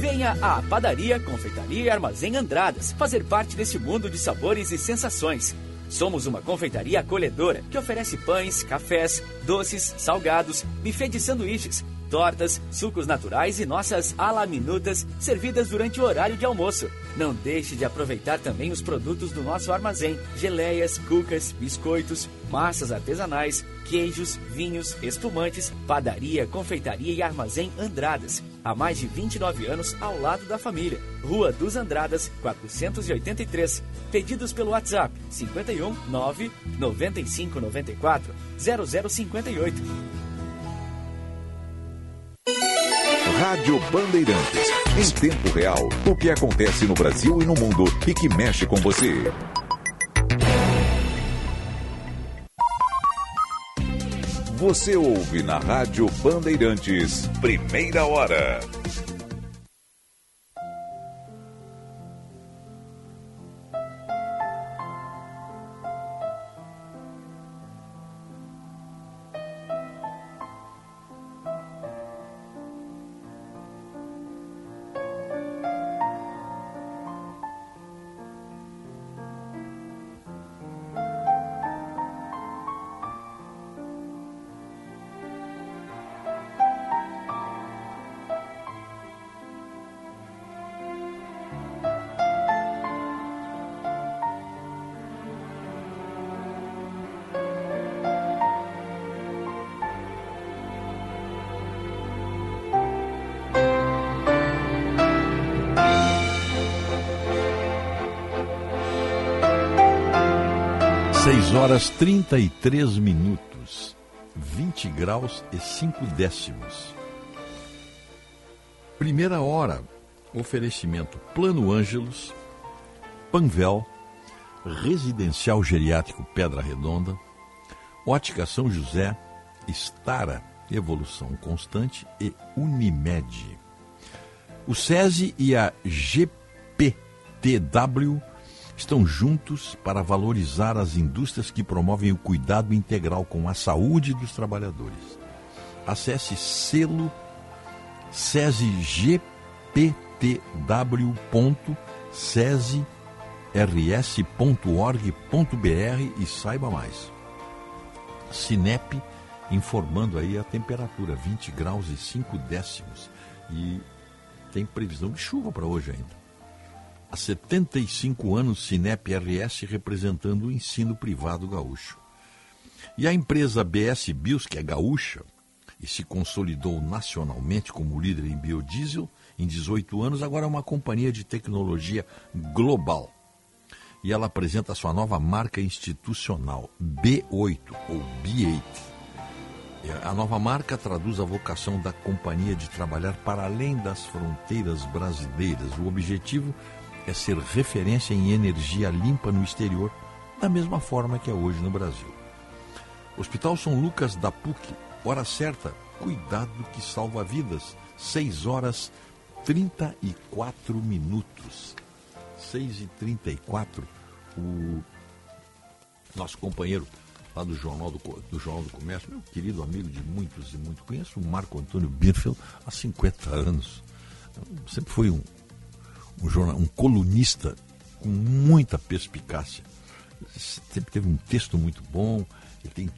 Venha à Padaria, Confeitaria e Armazém Andradas fazer parte desse mundo de sabores e sensações. Somos uma confeitaria acolhedora que oferece pães, cafés, doces, salgados, buffet de sanduíches, tortas, sucos naturais e nossas alaminutas servidas durante o horário de almoço. Não deixe de aproveitar também os produtos do nosso armazém: geleias, cucas, biscoitos, massas artesanais, queijos, vinhos, espumantes, padaria, confeitaria e armazém Andradas. Há mais de 29 anos ao lado da família. Rua dos Andradas, 483. Pedidos pelo WhatsApp 51 9 95 94 0058. Rádio Bandeirantes. Em tempo real, o que acontece no Brasil e no mundo e que mexe com você. Você ouve na Rádio Bandeirantes, primeira hora. Horas 33 minutos, 20 graus e 5 décimos. Primeira hora, oferecimento Plano Ângelos, Panvel, Residencial Geriátrico Pedra Redonda, Ótica São José, Estara, Evolução Constante e Unimed. O SESI e a GPTW estão juntos para valorizar as indústrias que promovem o cuidado integral com a saúde dos trabalhadores. Acesse selo sesgptw.sesirs.org.br e saiba mais. Sinep informando aí a temperatura, 20 graus e 5 décimos. E tem previsão de chuva para hoje ainda. Há 75 anos, Sinep RS representando o ensino privado gaúcho. E a empresa BS Bios, que é gaúcha e se consolidou nacionalmente como líder em biodiesel em 18 anos, agora é uma companhia de tecnologia global. E ela apresenta sua nova marca institucional, B8 ou B8. A nova marca traduz a vocação da companhia de trabalhar para além das fronteiras brasileiras. O objetivo ser referência em energia limpa no exterior, da mesma forma que é hoje no Brasil. Hospital São Lucas da PUC, hora certa, cuidado que salva vidas. 6 horas 34 minutos. 6 e 34 o nosso companheiro lá do Jornal do, do Jornal do Comércio, meu querido amigo de muitos e muito, conheço o Marco Antônio Birfeld há 50 anos. Sempre foi um, um, jornal, um colunista com muita perspicácia. Sempre teve um texto muito bom. Ele tem,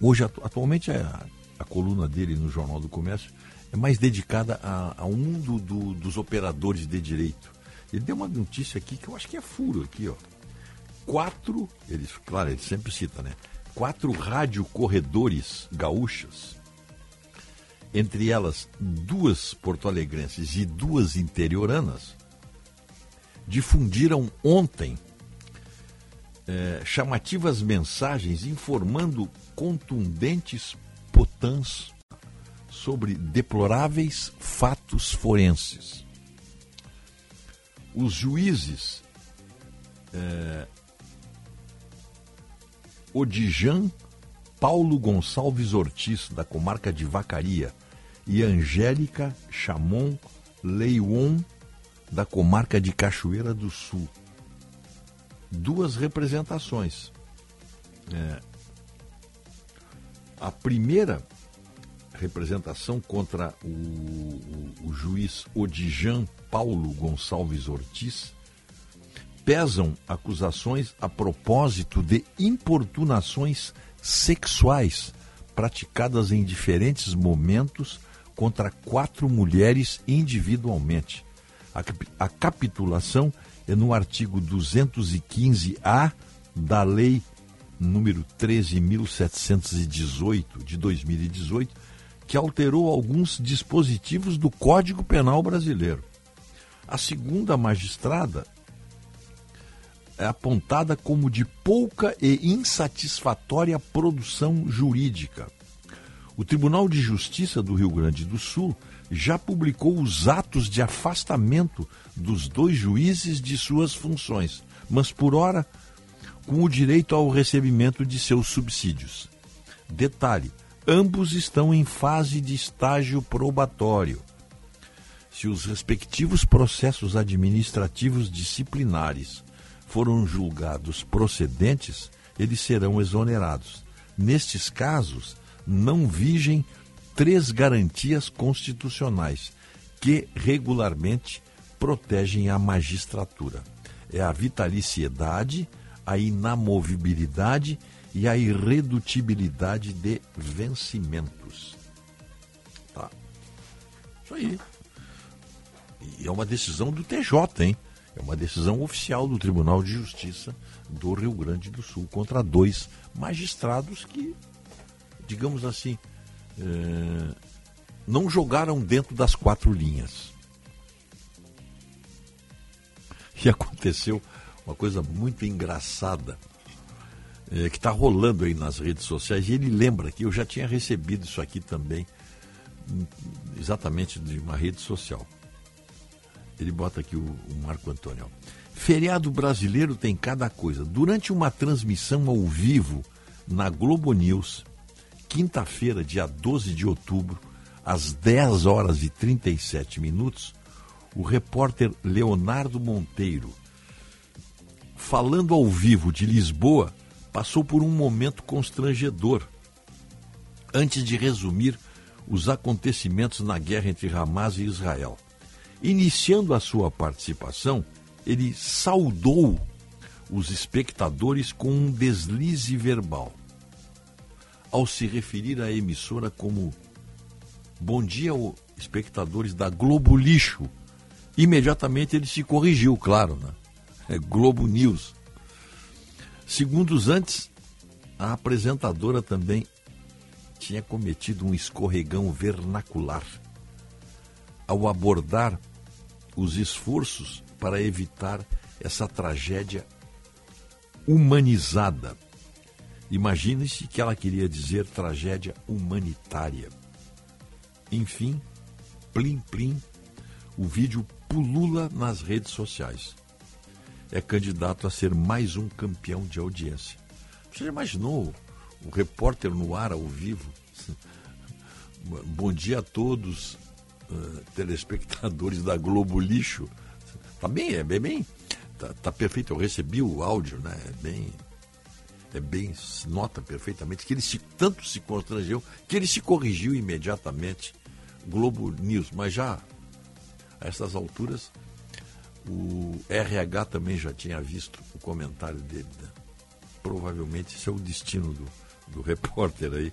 hoje, atualmente, a, é a coluna dele no Jornal do Comércio é mais dedicada a, mundo do, dos operadores de direito. Ele deu uma notícia aqui que eu acho que é furo aqui, ó. Quatro, ele, claro, ele sempre cita, né? Quatro radiocorredores gaúchas, entre elas duas porto-alegrenses e duas interioranas, difundiram ontem é, chamativas mensagens informando contundentes potãs sobre deploráveis fatos forenses. Os juízes é, Odijan Paulo Gonçalves Ortiz, da comarca de Vacaria, e Angélica Chamon Leion, da comarca de Cachoeira do Sul. Duas representações. É, a primeira representação contra o, o, o juiz Odijan Paulo Gonçalves Ortiz pesam acusações a propósito de importunações sexuais praticadas em diferentes momentos contra quatro mulheres individualmente. A, a capitulação é no artigo 215-A da Lei número 13.718 de 2018, que alterou alguns dispositivos do Código Penal brasileiro. A segunda magistrada é apontada como de pouca e insatisfatória produção jurídica. O Tribunal de Justiça do Rio Grande do Sul já publicou os atos de afastamento dos dois juízes de suas funções, mas por hora com o direito ao recebimento de seus subsídios. Detalhe: ambos estão em fase de estágio probatório. Se os respectivos processos administrativos disciplinares foram julgados procedentes, eles serão exonerados. Nestes casos, não vigem três garantias constitucionais que regularmente protegem a magistratura: é a vitaliciedade, a inamovibilidade e a irredutibilidade de vencimentos. Tá. Isso aí. E é uma decisão do TJ, hein? É uma decisão oficial do Tribunal de Justiça do Rio Grande do Sul contra dois magistrados que, digamos assim, é, não jogaram dentro das quatro linhas. E aconteceu uma coisa muito engraçada é, que está rolando aí nas redes sociais. E ele lembra que eu já tinha recebido isso aqui também, exatamente de uma rede social. Ele bota aqui o, o Marco Antônio. Feriado brasileiro tem cada coisa. Durante uma transmissão ao vivo na Globo News, quinta-feira, dia 12 de outubro, às 10 horas e 37 minutos, o repórter Leonardo Monteiro falando ao vivo de Lisboa, passou por um momento constrangedor. Antes de resumir os acontecimentos na guerra entre Hamas e Israel. Iniciando a sua participação, ele saudou os espectadores com um deslize verbal. Ao se referir à emissora como Bom dia, espectadores da Globo Lixo, imediatamente ele se corrigiu, claro, né? é Globo News. Segundos antes, a apresentadora também tinha cometido um escorregão vernacular ao abordar os esforços para evitar essa tragédia humanizada. Imagine-se que ela queria dizer tragédia humanitária. Enfim, plim plim, o vídeo pulula nas redes sociais. É candidato a ser mais um campeão de audiência. Você já imaginou o repórter no ar ao vivo? Bom dia a todos, uh, telespectadores da Globo Lixo. Tá bem, é bem, bem. Tá, tá, perfeito. Eu recebi o áudio, né? É bem, é bem, se nota perfeitamente que ele se tanto se constrangeu que ele se corrigiu imediatamente. Globo News, mas já a essas alturas o RH também já tinha visto o comentário dele. Né? Provavelmente esse é o destino do, do repórter aí.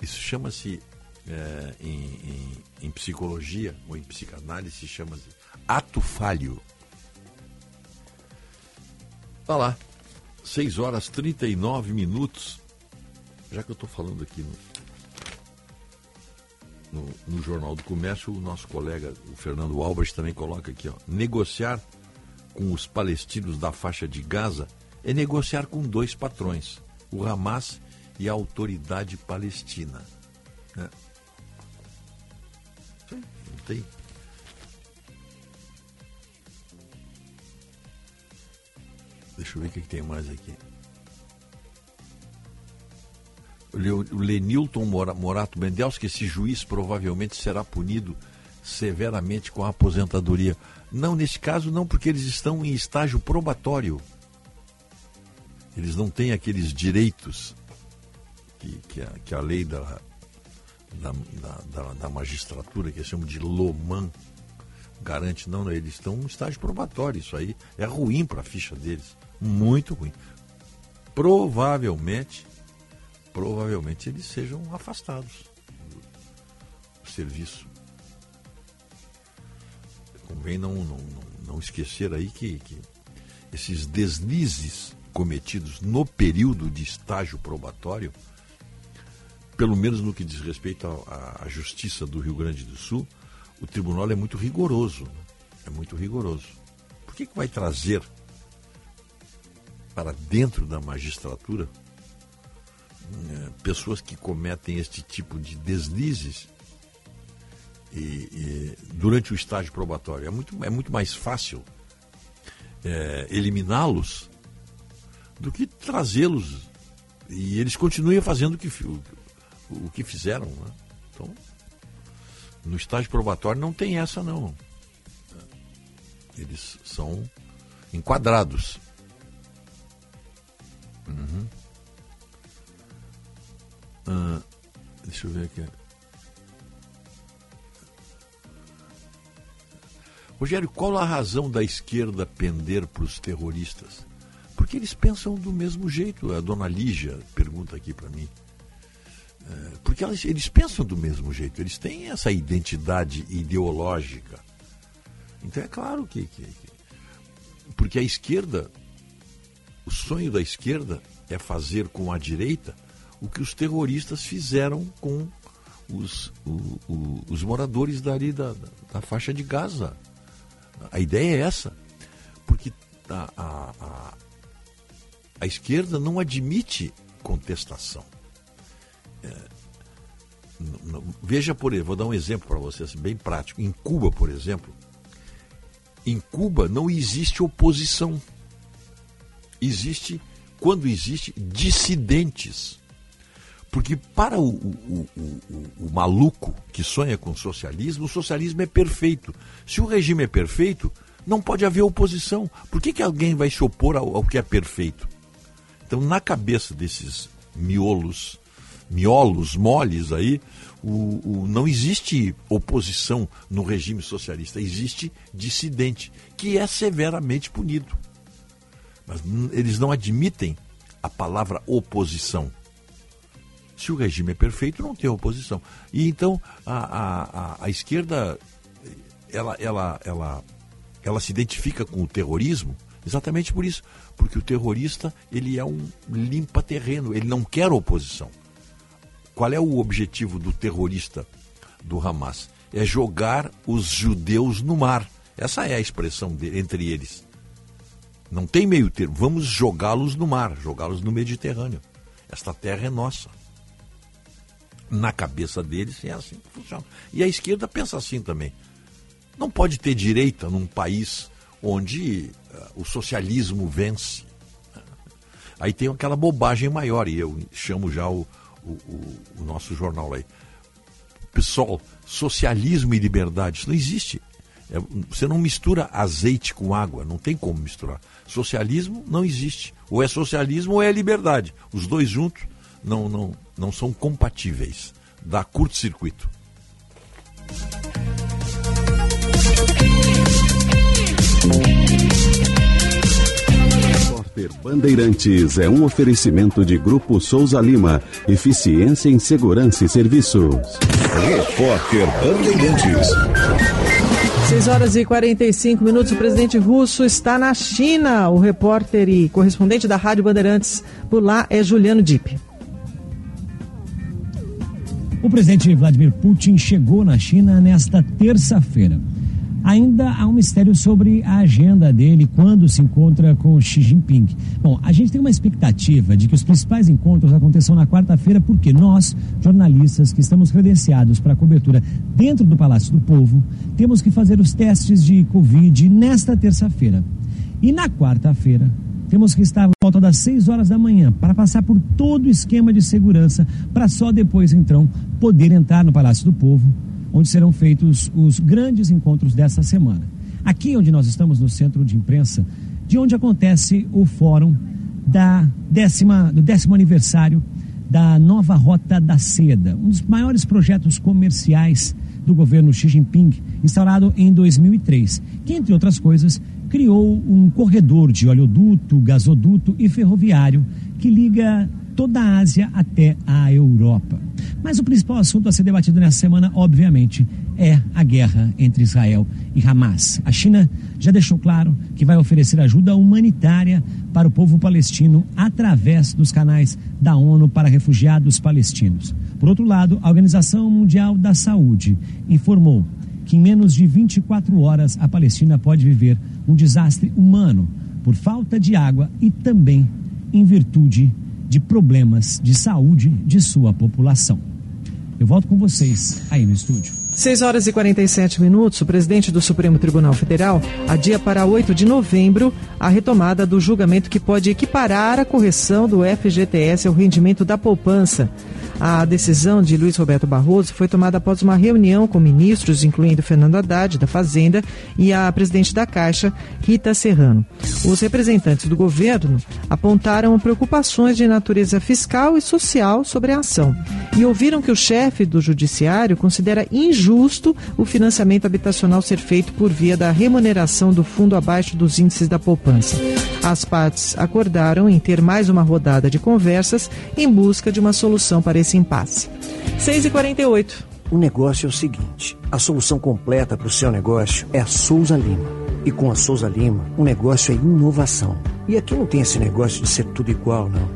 Isso chama-se é, em, em, em, psicologia ou em psicanálise chama-se ato falho. Tá lá, 6 horas 39 minutos. Já que eu estou falando aqui no, no, no, Jornal do Comércio, o nosso colega, o Fernando Albrecht, também coloca aqui, ó, negociar com os palestinos da faixa de Gaza é negociar com dois patrões, o Hamas e a autoridade palestina. Né? Não tem. Deixa eu ver o que, que tem mais aqui. O Lenilton Morato Mendelski, esse juiz provavelmente será punido severamente com a aposentadoria. Não, nesse caso, não, porque eles estão em estágio probatório. Eles não têm aqueles direitos que, que, a, que a lei da, da, da, da magistratura, que eles chamam de LOMAN, garante. Não, não, eles estão em estágio probatório. Isso aí é ruim para a ficha deles. Muito ruim. Provavelmente, provavelmente eles sejam afastados do serviço. Convém não, não, não esquecer aí que, que esses deslizes cometidos no período de estágio probatório pelo menos no que diz respeito à, justiça do Rio Grande do Sul, o tribunal é muito rigoroso. Né? É muito rigoroso. Por que, que vai trazer para dentro da magistratura né, pessoas que cometem este tipo de deslizes e, e, durante o estágio probatório? É muito, é muito mais fácil é, eliminá-los do que trazê-los e eles continuem fazendo o que, o que fizeram. Né? Então, no estágio probatório não tem essa não. Eles são enquadrados. Uhum. Ah, deixa eu ver aqui. Rogério, qual a razão da esquerda pender para os terroristas? Porque eles pensam do mesmo jeito. A dona Lígia pergunta aqui para mim. É, porque elas, eles pensam do mesmo jeito, eles têm essa identidade ideológica. Então é claro que, que, que. Porque a esquerda, o sonho da esquerda é fazer com a direita o que os terroristas fizeram com os, o, o, os moradores dali da, da, faixa de Gaza. A ideia é essa. Porque a, a, a, a esquerda não admite contestação. É, veja por exemplo, vou dar um exemplo para você, bem prático. Em Cuba, por exemplo, em Cuba não existe oposição. Existe, quando existe, dissidentes. Porque para o, o, o, o, maluco que sonha com socialismo, o socialismo é perfeito. Se o regime é perfeito, não pode haver oposição. Por que, que alguém vai se opor ao, ao que é perfeito? Então, na cabeça desses miolos miolos moles aí, o, o, não existe oposição no regime socialista, existe dissidente, que é severamente punido. Mas eles não admitem a palavra oposição. Se o regime é perfeito, não tem oposição. E então a, a, a, esquerda ela, ela, ela, ela se identifica com o terrorismo Exatamente por isso, porque o terrorista ele é um limpa terreno, ele não quer oposição. Qual é o objetivo do terrorista do Hamas? É jogar os judeus no mar. Essa é a expressão de, entre eles. Não tem meio termo. Vamos jogá-los no mar, jogá-los no Mediterrâneo. Esta terra é nossa. Na cabeça deles é assim que funciona. E a esquerda pensa assim também. Não pode ter direita num país onde uh, o socialismo vence. Aí tem aquela bobagem maior, e eu chamo já o, o, o, o nosso jornal aí. Pessoal, socialismo e liberdade, isso não existe. É, você não mistura azeite com água, não tem como misturar. Socialismo não existe. Ou é socialismo ou é liberdade. Os dois juntos não, não, não são compatíveis. Dá curto-circuito. Repórter Bandeirantes é um oferecimento de Grupo Souza Lima. Eficiência em Segurança e Serviços. Repórter Bandeirantes. 6 horas e 45 minutos. O presidente russo está na China. O repórter e correspondente da Rádio Bandeirantes por lá é Juliano Dipp. O presidente Vladimir Putin chegou na China nesta terça-feira. Ainda há um mistério sobre a agenda dele quando se encontra com Xi Jinping. Bom, a gente tem uma expectativa de que os principais encontros aconteçam na quarta-feira, porque nós, jornalistas que estamos credenciados para a cobertura dentro do Palácio do Povo, temos que fazer os testes de Covid nesta terça-feira. E na quarta-feira, temos que estar volta das 6 horas da manhã para passar por todo o esquema de segurança, para só depois, então, poder entrar no Palácio do Povo onde serão feitos os grandes encontros dessa semana. Aqui onde nós estamos, no centro de imprensa, de onde acontece o fórum da décima, do décimo aniversário da nova Rota da Seda, um dos maiores projetos comerciais do governo Xi Jinping, instaurado em 2003, que, entre outras coisas, criou um corredor de oleoduto, gasoduto e ferroviário que liga toda a Ásia até a Europa. Mas o principal assunto a ser debatido nessa semana, obviamente, é a guerra entre Israel e Hamas. A China já deixou claro que vai oferecer ajuda humanitária para o povo palestino através dos canais da ONU para refugiados palestinos. Por outro lado, a Organização Mundial da Saúde informou que em menos de 24 horas a Palestina pode viver um desastre humano por falta de água e também em virtude de problemas de saúde de sua população. Eu volto com vocês aí no estúdio. 6 horas e 47 minutos, o presidente do Supremo Tribunal Federal adia para 8 de novembro a retomada do julgamento que pode equiparar a correção do FGTS ao rendimento da poupança. A decisão de Luiz Roberto Barroso foi tomada após uma reunião com ministros, incluindo Fernando Haddad, da Fazenda, e a presidente da Caixa, Rita Serrano. Os representantes do governo apontaram preocupações de natureza fiscal e social sobre a ação e ouviram que o chefe do Judiciário considera injusto o financiamento habitacional ser feito por via da remuneração do fundo abaixo dos índices da poupança. As partes acordaram em ter mais uma rodada de conversas em busca de uma solução para esse impasse. 6h48. O negócio é o seguinte: a solução completa para o seu negócio é a Souza Lima. E com a Souza Lima, o negócio é inovação. E aqui não tem esse negócio de ser tudo igual, não.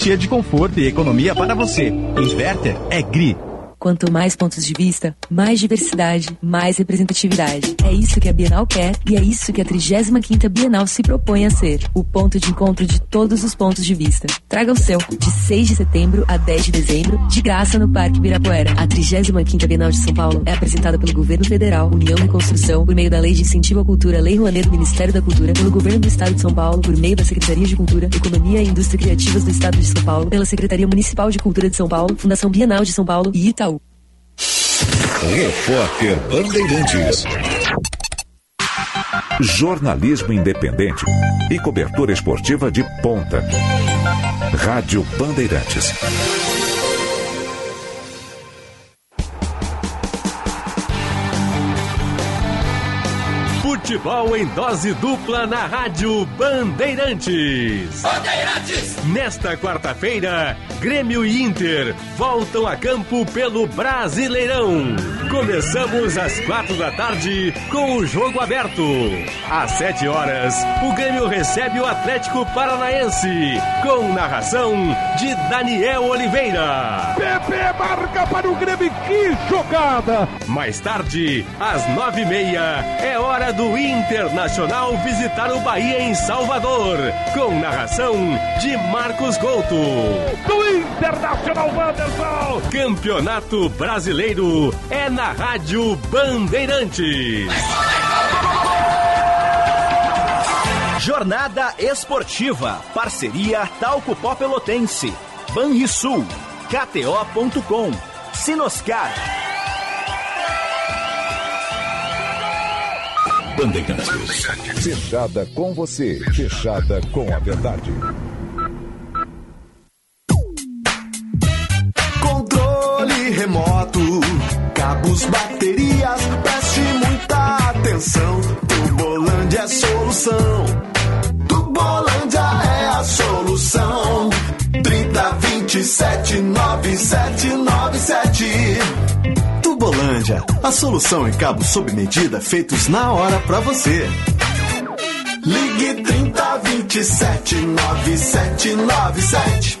de conforto e economia para você. Inverter é GRI. Quanto mais pontos de vista, mais diversidade, mais representatividade. É isso que a Bienal quer e é isso que a 35ª Bienal se propõe a ser. O ponto de encontro de todos os pontos de vista. Traga o seu, de 6 de setembro a 10 de dezembro, de graça no Parque Ibirapuera. A 35ª Bienal de São Paulo é apresentada pelo Governo Federal, União e Construção, por meio da Lei de Incentivo à Cultura, Lei Rouanet do Ministério da Cultura, pelo Governo do Estado de São Paulo, por meio da Secretaria de Cultura, Economia e Indústria Criativas do Estado de São Paulo, pela Secretaria Municipal de Cultura de São Paulo, Fundação Bienal de São Paulo e Itaú. Repórter Bandeirantes. Jornalismo independente e cobertura esportiva de ponta. Rádio Bandeirantes. Futebol em dose dupla na Rádio Bandeirantes. Bandeirantes! Nesta quarta-feira, Grêmio e Inter voltam a campo pelo Brasileirão. Começamos às quatro da tarde com o jogo aberto. Às sete horas, o Grêmio recebe o Atlético Paranaense, com narração de Daniel Oliveira. Pepe marca para o Grêmio, que jogada! Mais tarde, às nove e meia, é hora do Internacional visitar o Bahia em Salvador, com narração de Marcos Couto. Do Internacional Wanderson! Campeonato Brasileiro é na Rádio Bandeirantes. Jornada Esportiva, parceria Talco Pó Pelotense, Banrisul, KTO.com, Sinoscar. Bandeirantes. Fechada com você, fechada com a verdade. Controle remoto, cabos, baterias, preste muita atenção. Tubolândia é a solução. Tubolândia é a solução. 30 27 9797. Tubolândia, a solução em cabos sob medida feitos na hora pra você. Ligue 30 27 9797.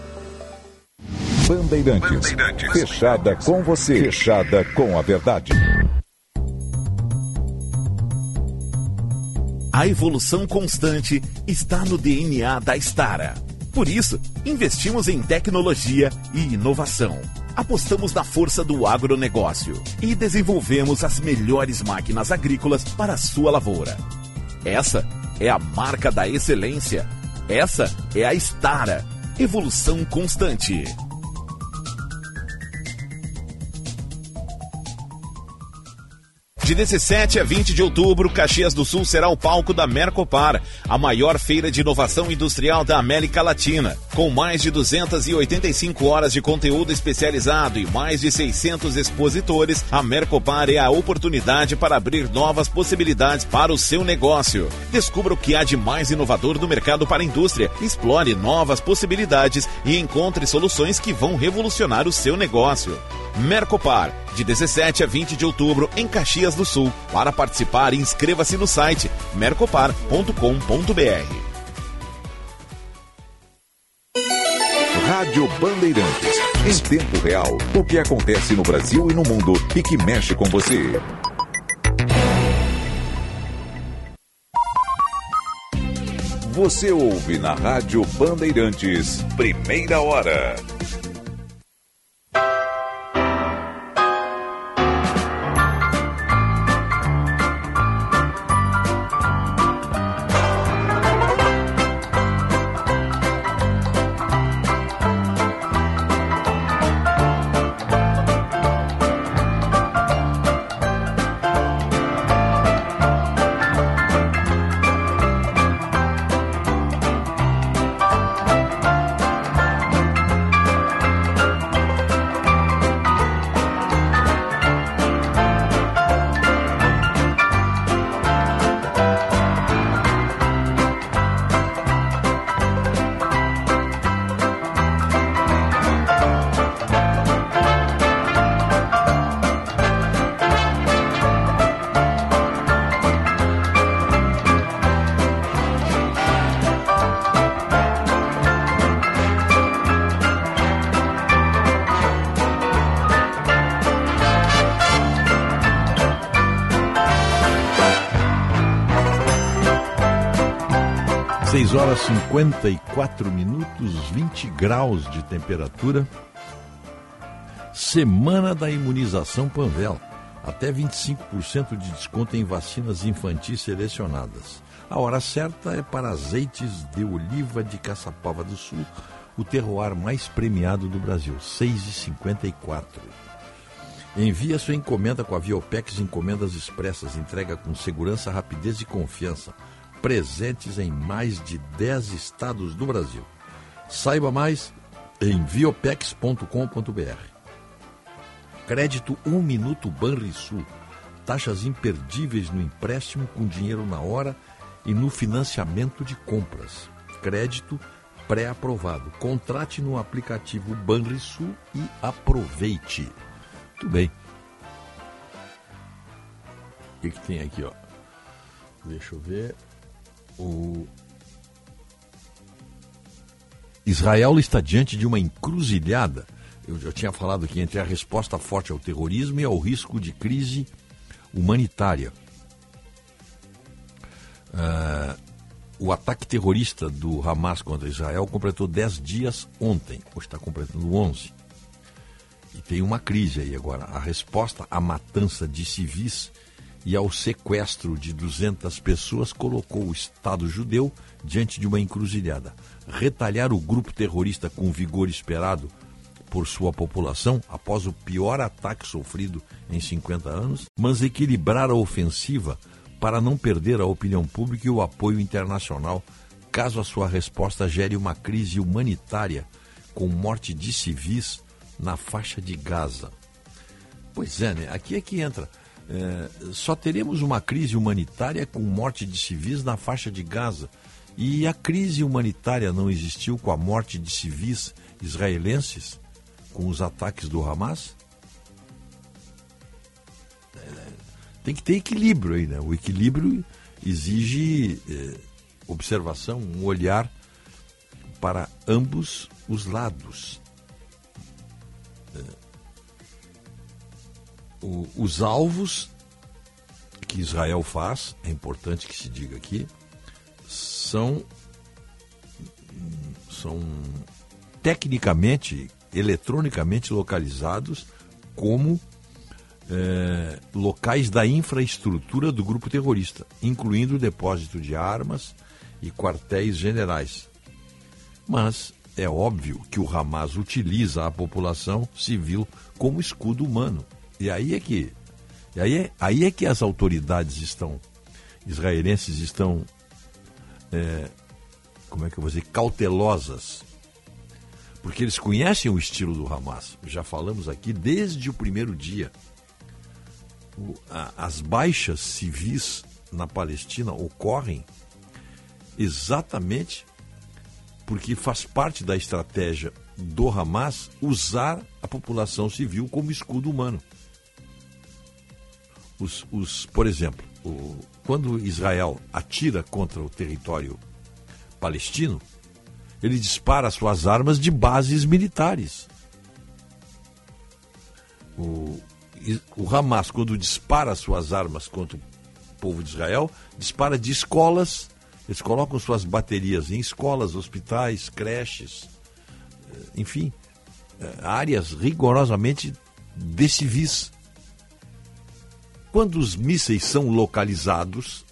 Bandeirantes. Fechada com você. Fechada com a verdade. A evolução constante está no DNA da Stara. Por isso, investimos em tecnologia e inovação. Apostamos na força do agronegócio e desenvolvemos as melhores máquinas agrícolas para a sua lavoura. Essa é a marca da excelência. Essa é a Stara. Evolução constante. De 17 a 20 de outubro, Caxias do Sul será o palco da Mercopar, a maior feira de inovação industrial da América Latina. Com mais de 285 horas de conteúdo especializado e mais de 600 expositores, a Mercopar é a oportunidade para abrir novas possibilidades para o seu negócio. Descubra o que há de mais inovador no mercado para a indústria, explore novas possibilidades e encontre soluções que vão revolucionar o seu negócio. Mercopar, de 17 a 20 de outubro em Caxias do Sul. Para participar, inscreva-se no site mercopar.com.br. Rádio Bandeirantes. Em tempo real, o que acontece no Brasil e no mundo e que mexe com você. Você ouve na Rádio Bandeirantes, primeira hora. 54 minutos, 20 graus de temperatura. Semana da imunização Panvel. Até 25% de desconto em vacinas infantis selecionadas. A hora certa é para azeites de oliva de Caçapava do Sul, o terroir mais premiado do Brasil, 6,54. Envie a sua encomenda com a Viopex Encomendas Expressas, entrega com segurança, rapidez e confiança. Presentes em mais de 10 estados do Brasil. Saiba mais em viopex.com.br. Crédito 1 um Minuto Banrisul. Taxas imperdíveis no empréstimo com dinheiro na hora e no financiamento de compras. Crédito pré-aprovado. Contrate no aplicativo Banrisul e aproveite. Muito bem. O que, que tem aqui, ó? Deixa eu ver. O Israel está diante de uma encruzilhada eu já tinha falado aqui, entre a resposta forte ao terrorismo e ao risco de crise humanitária. Uh, o ataque terrorista do Hamas contra Israel completou 10 dias ontem, hoje está completando 11. E tem uma crise aí agora. A resposta à matança de civis e ao sequestro de 200 pessoas colocou o Estado judeu diante de uma encruzilhada. Retalhar o grupo terrorista com o vigor esperado por sua população após o pior ataque sofrido em 50 anos, mas equilibrar a ofensiva para não perder a opinião pública e o apoio internacional, caso a sua resposta gere uma crise humanitária com morte de civis na faixa de Gaza. Pois é, né? Aqui é que entra. É, só teremos uma crise humanitária com morte de civis na faixa de Gaza. E a crise humanitária não existiu com a morte de civis israelenses? com os ataques do Hamas? Tem que ter equilíbrio aí, né? O equilíbrio exige eh, observação, um olhar para ambos os lados. O, os alvos que Israel faz, é importante que se diga aqui, são, são tecnicamente eletronicamente localizados como é, locais da infraestrutura do grupo terrorista, incluindo o depósito de armas e quartéis generais. Mas é óbvio que o Hamas utiliza a população civil como escudo humano. E aí é que, aí é, aí é que as autoridades estão, israelenses estão, é, como é que eu vou dizer, cautelosas porque eles conhecem o estilo do Hamas. Já falamos aqui desde o primeiro dia. O, a, as baixas civis na Palestina ocorrem exatamente porque faz parte da estratégia do Hamas usar a população civil como escudo humano. Os, os, por exemplo, o, quando Israel atira contra o território palestino, ele dispara suas armas de bases militares. O, o Hamas, quando dispara suas armas contra o povo de Israel, dispara de escolas. Eles colocam suas baterias em escolas, hospitais, creches, eh, enfim, eh, áreas rigorosamente de civis. Quando os mísseis são localizados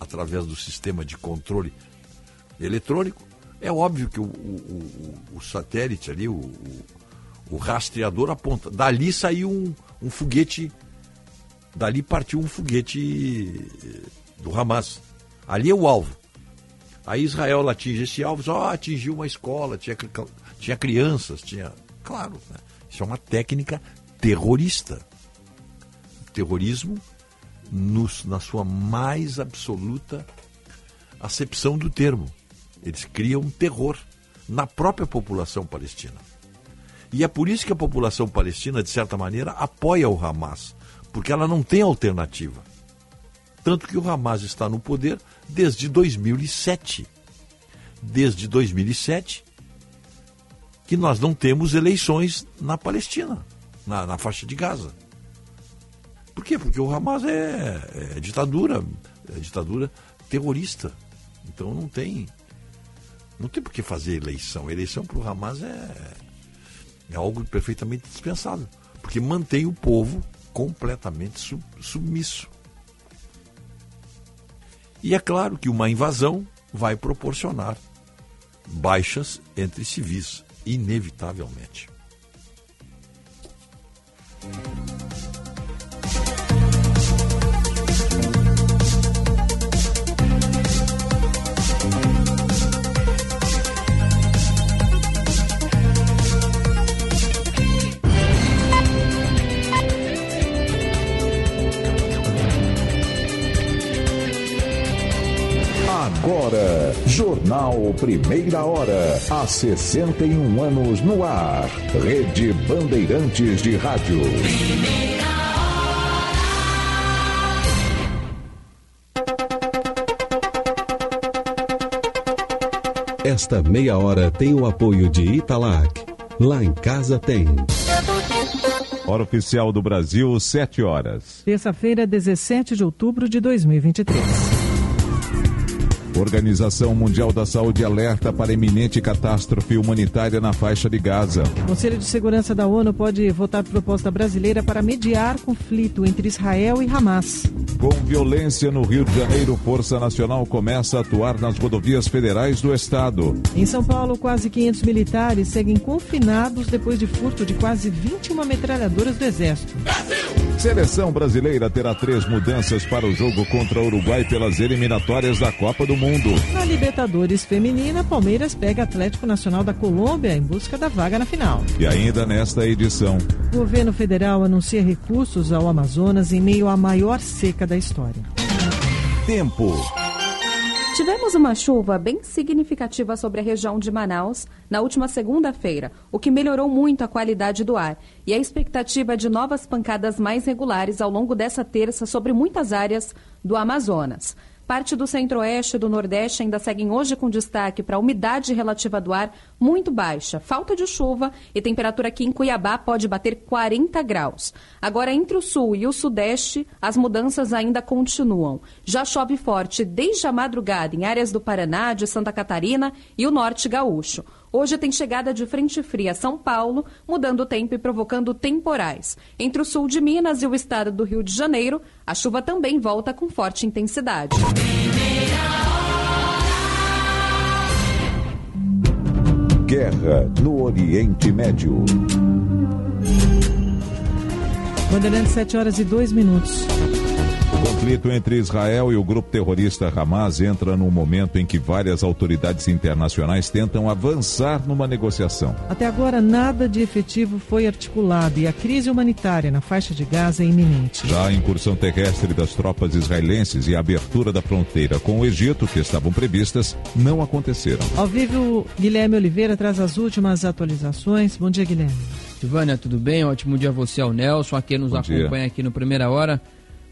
através do sistema de controle eletrônico, é óbvio que o, o, o, o satélite ali, o, rastreador aponta. Dali saiu um, um foguete, dali partiu um foguete eh, do Hamas. Ali é o alvo. Aí Israel atinge esse alvo, só atingiu uma escola, tinha, tinha crianças, tinha. Claro, né? isso é uma técnica terrorista. Terrorismo na sua mais absoluta acepção do termo. Eles criam terror na própria população palestina. E é por isso que a população palestina, de certa maneira, apoia o Hamas, porque ela não tem alternativa. Tanto que o Hamas está no poder desde 2007. Desde 2007 que nós não temos eleições na Palestina, na, na faixa de Gaza. Por quê? Porque o Hamas é, é ditadura, é ditadura terrorista. Então não tem Não tem por que fazer eleição. Eleição para o Hamas é, é algo perfeitamente dispensável, porque mantém o povo completamente sub, submisso. E é claro que uma invasão vai proporcionar baixas entre civis, inevitavelmente. Agora, Jornal Primeira Hora. Há 61 anos no ar. Rede Bandeirantes de Rádio. Esta meia hora tem o apoio de Italac. Lá em casa tem. Hora oficial do Brasil, 7 horas. Terça-feira, 17 de outubro de 2023. Organização Mundial da Saúde alerta para iminente catástrofe humanitária na faixa de Gaza. O Conselho de Segurança da ONU pode votar proposta brasileira para mediar conflito entre Israel e Hamas. Com violência no Rio de Janeiro, Força Nacional começa a atuar nas rodovias federais do estado. Em São Paulo, quase 500 militares seguem confinados depois de furto de quase 21 metralhadoras do Exército. Seleção brasileira terá três mudanças para o jogo contra o Uruguai pelas eliminatórias da Copa do Mundo. Na Libertadores Feminina, Palmeiras pega Atlético Nacional da Colômbia em busca da vaga na final. E ainda nesta edição. O governo federal anuncia recursos ao Amazonas em meio à maior seca da história. Tempo. Tivemos uma chuva bem significativa sobre a região de Manaus na última segunda-feira, o que melhorou muito a qualidade do ar. E a expectativa é de novas pancadas mais regulares ao longo dessa terça sobre muitas áreas do Amazonas. Parte do centro-oeste e do nordeste ainda seguem hoje com destaque para a umidade relativa do ar muito baixa, falta de chuva e temperatura aqui em Cuiabá pode bater 40 graus. Agora, entre o sul e o sudeste, as mudanças ainda continuam. Já chove forte desde a madrugada em áreas do Paraná, de Santa Catarina e o norte gaúcho. Hoje tem chegada de frente fria a São Paulo, mudando o tempo e provocando temporais. Entre o sul de Minas e o estado do Rio de Janeiro, a chuva também volta com forte intensidade. Guerra no Oriente Médio. Bandeirantes, 7 horas e 2 minutos. O conflito entre Israel e o grupo terrorista Hamas entra num momento em que várias autoridades internacionais tentam avançar numa negociação. Até agora, nada de efetivo foi articulado e a crise humanitária na faixa de Gaza é iminente. Já a incursão terrestre das tropas israelenses e a abertura da fronteira com o Egito, que estavam previstas, não aconteceram. Ao vivo, Guilherme Oliveira traz as últimas atualizações. Bom dia, Guilherme. Silvânia, tudo bem? Ótimo dia a você, ao Nelson, a quem nos Bom acompanha dia. aqui no Primeira Hora.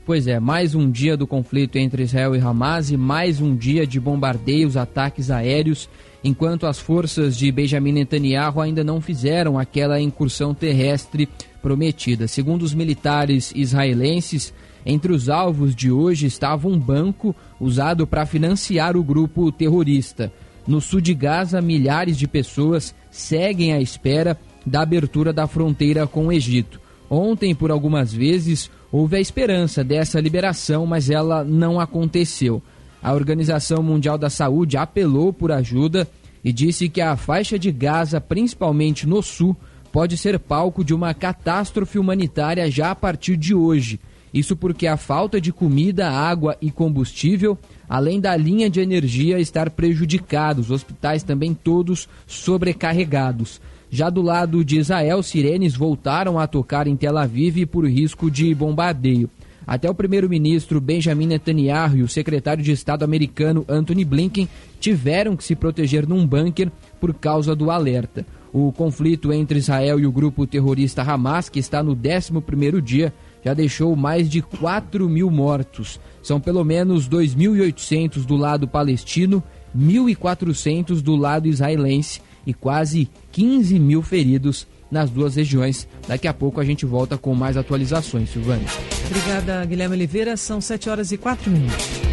Pois é, mais um dia do conflito entre Israel e Hamas e mais um dia de bombardeios, ataques aéreos, enquanto as forças de Benjamin Netanyahu ainda não fizeram aquela incursão terrestre prometida. Segundo os militares israelenses, entre os alvos de hoje estava um banco usado para financiar o grupo terrorista. No sul de Gaza, milhares de pessoas seguem à espera da abertura da fronteira com o Egito. Ontem, por algumas vezes, houve a esperança dessa liberação, mas ela não aconteceu. A Organização Mundial da Saúde apelou por ajuda e disse que a faixa de Gaza, principalmente no sul, pode ser palco de uma catástrofe humanitária já a partir de hoje. Isso porque a falta de comida, água e combustível, além da linha de energia estar prejudicada, os hospitais também todos sobrecarregados. Já do lado de Israel, sirenes voltaram a tocar em Tel Aviv por risco de bombardeio. Até o primeiro-ministro Benjamin Netanyahu e o secretário de Estado americano Anthony Blinken tiveram que se proteger num bunker por causa do alerta. O conflito entre Israel e o grupo terrorista Hamas, que está no 11º dia, já deixou mais de 4 mil mortos. São pelo menos 2.800 do lado palestino, 1.400 do lado israelense e quase 15 mil feridos nas duas regiões. Daqui a pouco a gente volta com mais atualizações, Silvânia. Obrigada, Guilherme Oliveira. São 7 horas e 4 minutos.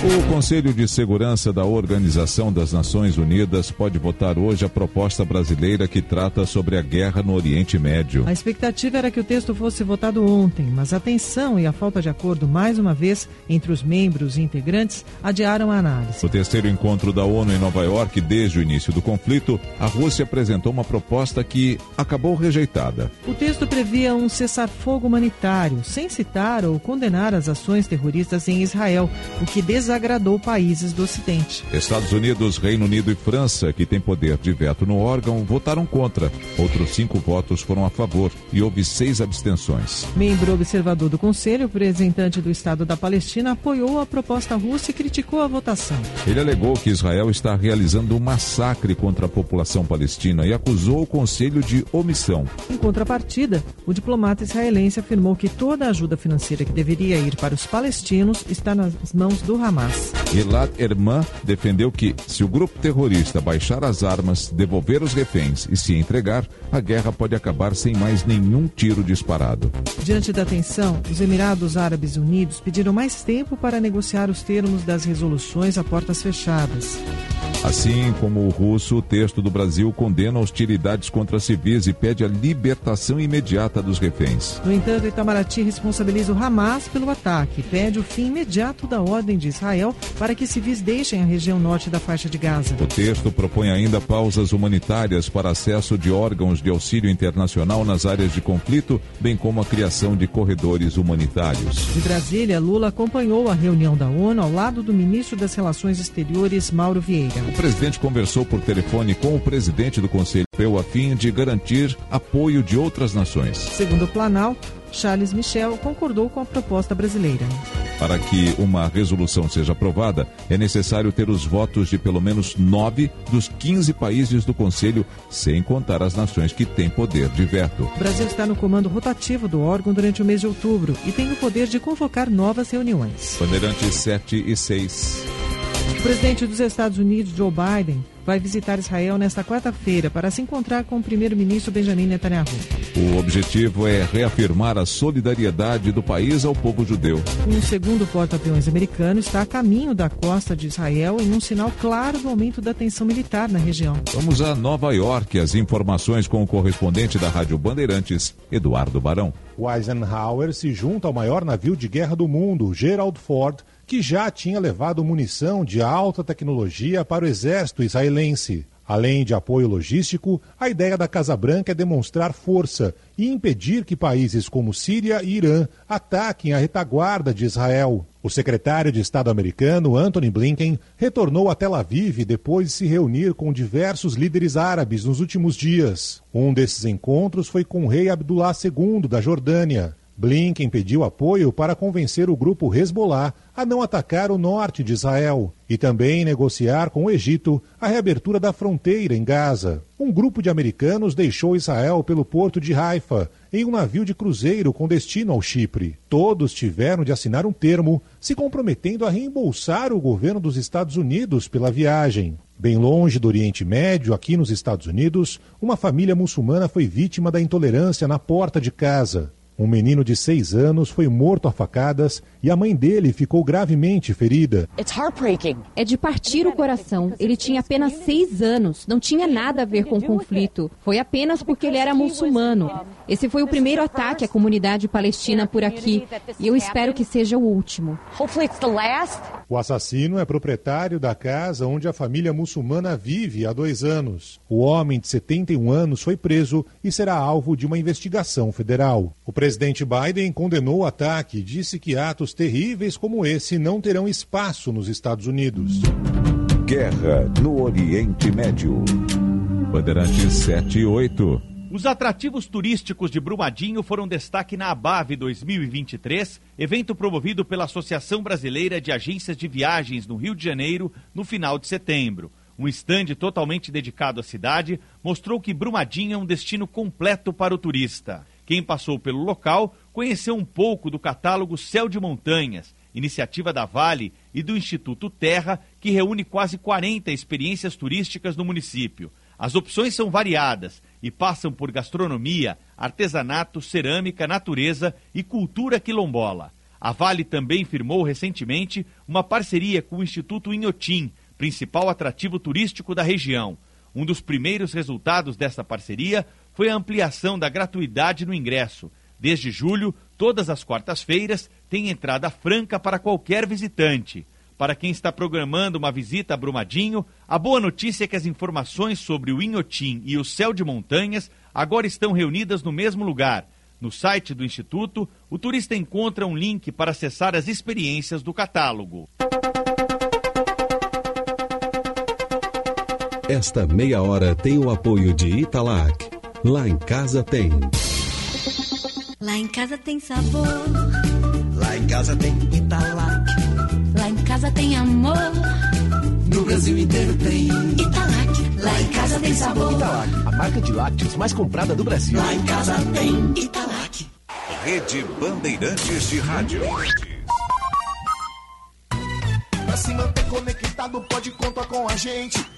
O Conselho de Segurança da Organização das Nações Unidas pode votar hoje a proposta brasileira que trata sobre a guerra no Oriente Médio. A expectativa era que o texto fosse votado ontem, mas a tensão e a falta de acordo, mais uma vez, entre os membros e integrantes, adiaram a análise. No terceiro encontro da ONU em Nova York, desde o início do conflito, a Rússia apresentou uma proposta que acabou rejeitada. O texto previa um cessar-fogo humanitário, sem citar ou condenar as ações terroristas em Israel, o que desagradou países do Ocidente. Estados Unidos, Reino Unido e França, que têm poder de veto no órgão, votaram contra. Outros cinco votos foram a favor e houve seis abstenções. Membro observador do Conselho, representante do Estado da Palestina apoiou a proposta russa e criticou a votação. Ele alegou que Israel está realizando um massacre contra a população palestina e acusou o Conselho de omissão. Em contrapartida, o diplomata israelense afirmou que toda a ajuda financeira que deveria ir para os palestinos está nas mãos do Hamas. Elad Erman defendeu que, se o grupo terrorista baixar as armas, devolver os reféns e se entregar, a guerra pode acabar sem mais nenhum tiro disparado. Diante da tensão, os Emirados Árabes Unidos pediram mais tempo para negociar os termos das resoluções a portas fechadas. Assim como o russo, o texto do Brasil condena hostilidades contra civis e pede a libertação imediata dos reféns. No entanto, Itamaraty responsabiliza o Hamas pelo ataque e pede o fim imediato da ordem de Israel para que civis deixem a região norte da faixa de Gaza. O texto propõe ainda pausas humanitárias para acesso de órgãos de auxílio internacional nas áreas de conflito, bem como a criação de corredores humanitários. De Brasília, Lula acompanhou a reunião da ONU ao lado do ministro das Relações Exteriores, Mauro Vieira. O presidente conversou por telefone com o presidente do Conselho Europeu a fim de garantir apoio de outras nações. Segundo o Planalto, Charles Michel concordou com a proposta brasileira. Para que uma resolução seja aprovada, é necessário ter os votos de pelo menos nove dos 15 países do Conselho, sem contar as nações que têm poder de veto. O Brasil está no comando rotativo do órgão durante o mês de outubro e tem o poder de convocar novas reuniões. Bandeirantes 7 e 6. O presidente dos Estados Unidos, Joe Biden, vai visitar Israel nesta quarta-feira para se encontrar com o primeiro-ministro Benjamin Netanyahu. O objetivo é reafirmar a solidariedade do país ao povo judeu. Um segundo porta-aviões americano está a caminho da costa de Israel em um sinal claro do aumento da tensão militar na região. Vamos a Nova York. As informações com o correspondente da Rádio Bandeirantes, Eduardo Barão. O Eisenhower se junta ao maior navio de guerra do mundo, Gerald Ford, que já tinha levado munição de alta tecnologia para o exército israelense. Além de apoio logístico, a ideia da Casa Branca é demonstrar força e impedir que países como Síria e Irã ataquem a retaguarda de Israel. O secretário de Estado americano, Anthony Blinken, retornou a Tel Aviv depois de se reunir com diversos líderes árabes nos últimos dias. Um desses encontros foi com o rei Abdullah II da Jordânia. Blinken pediu apoio para convencer o grupo Hezbollah a não atacar o norte de Israel e também negociar com o Egito a reabertura da fronteira em Gaza. Um grupo de americanos deixou Israel pelo porto de Haifa em um navio de cruzeiro com destino ao Chipre. Todos tiveram de assinar um termo se comprometendo a reembolsar o governo dos Estados Unidos pela viagem. Bem longe do Oriente Médio, aqui nos Estados Unidos, uma família muçulmana foi vítima da intolerância na porta de casa. Um menino de seis anos foi morto a facadas e a mãe dele ficou gravemente ferida. É de partir o coração. Ele tinha apenas seis anos, não tinha nada a ver com o conflito. Foi apenas porque ele era muçulmano. Esse foi o primeiro ataque à comunidade palestina por aqui e eu espero que seja o último. O assassino é proprietário da casa onde a família muçulmana vive há dois anos. O homem de 71 anos foi preso e será alvo de uma investigação federal. O presidente Biden condenou o ataque e disse que atos terríveis como esse não terão espaço nos Estados Unidos. Guerra no Oriente Médio. Bandeirantes 7 e 8. Os atrativos turísticos de Brumadinho foram destaque na ABAV 2023, evento promovido pela Associação Brasileira de Agências de Viagens no Rio de Janeiro no final de setembro. Um estande totalmente dedicado à cidade mostrou que Brumadinho é um destino completo para o turista. Quem passou pelo local conheceu um pouco do catálogo Céu de Montanhas, iniciativa da Vale e do Instituto Terra, que reúne quase 40 experiências turísticas no município. As opções são variadas e passam por gastronomia, artesanato, cerâmica, natureza e cultura quilombola. A Vale também firmou recentemente uma parceria com o Instituto Inhotim, principal atrativo turístico da região. Um dos primeiros resultados dessa parceria foi a ampliação da gratuidade no ingresso. Desde julho, todas as quartas-feiras tem entrada franca para qualquer visitante. Para quem está programando uma visita a Brumadinho, a boa notícia é que as informações sobre o Inhotim e o céu de montanhas agora estão reunidas no mesmo lugar. No site do Instituto, o turista encontra um link para acessar as experiências do catálogo. Esta meia hora tem o apoio de Italac. Lá em casa tem. Lá em casa tem sabor. Lá em casa tem Italac. Lá em casa tem amor. No Brasil inteiro tem Italac. Lá em casa tem sabor. Italac, a marca de lácteos mais comprada do Brasil. Lá em casa tem Italac. Rede Bandeirantes de Rádio. Pra se manter conectado, pode contar com a gente.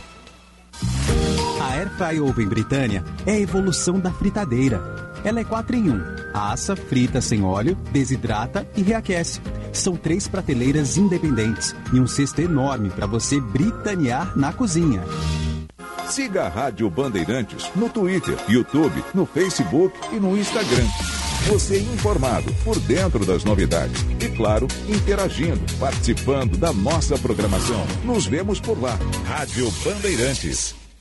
A Airfry Oven Britânia é a evolução da fritadeira. Ela é 4 em 1. Assa, frita sem óleo, desidrata e reaquece. São três prateleiras independentes e um cesto enorme para você britanear na cozinha. Siga a Rádio Bandeirantes no Twitter, YouTube, no Facebook e no Instagram. Você informado por dentro das novidades e, claro, interagindo, participando da nossa programação. Nos vemos por lá. Rádio Bandeirantes.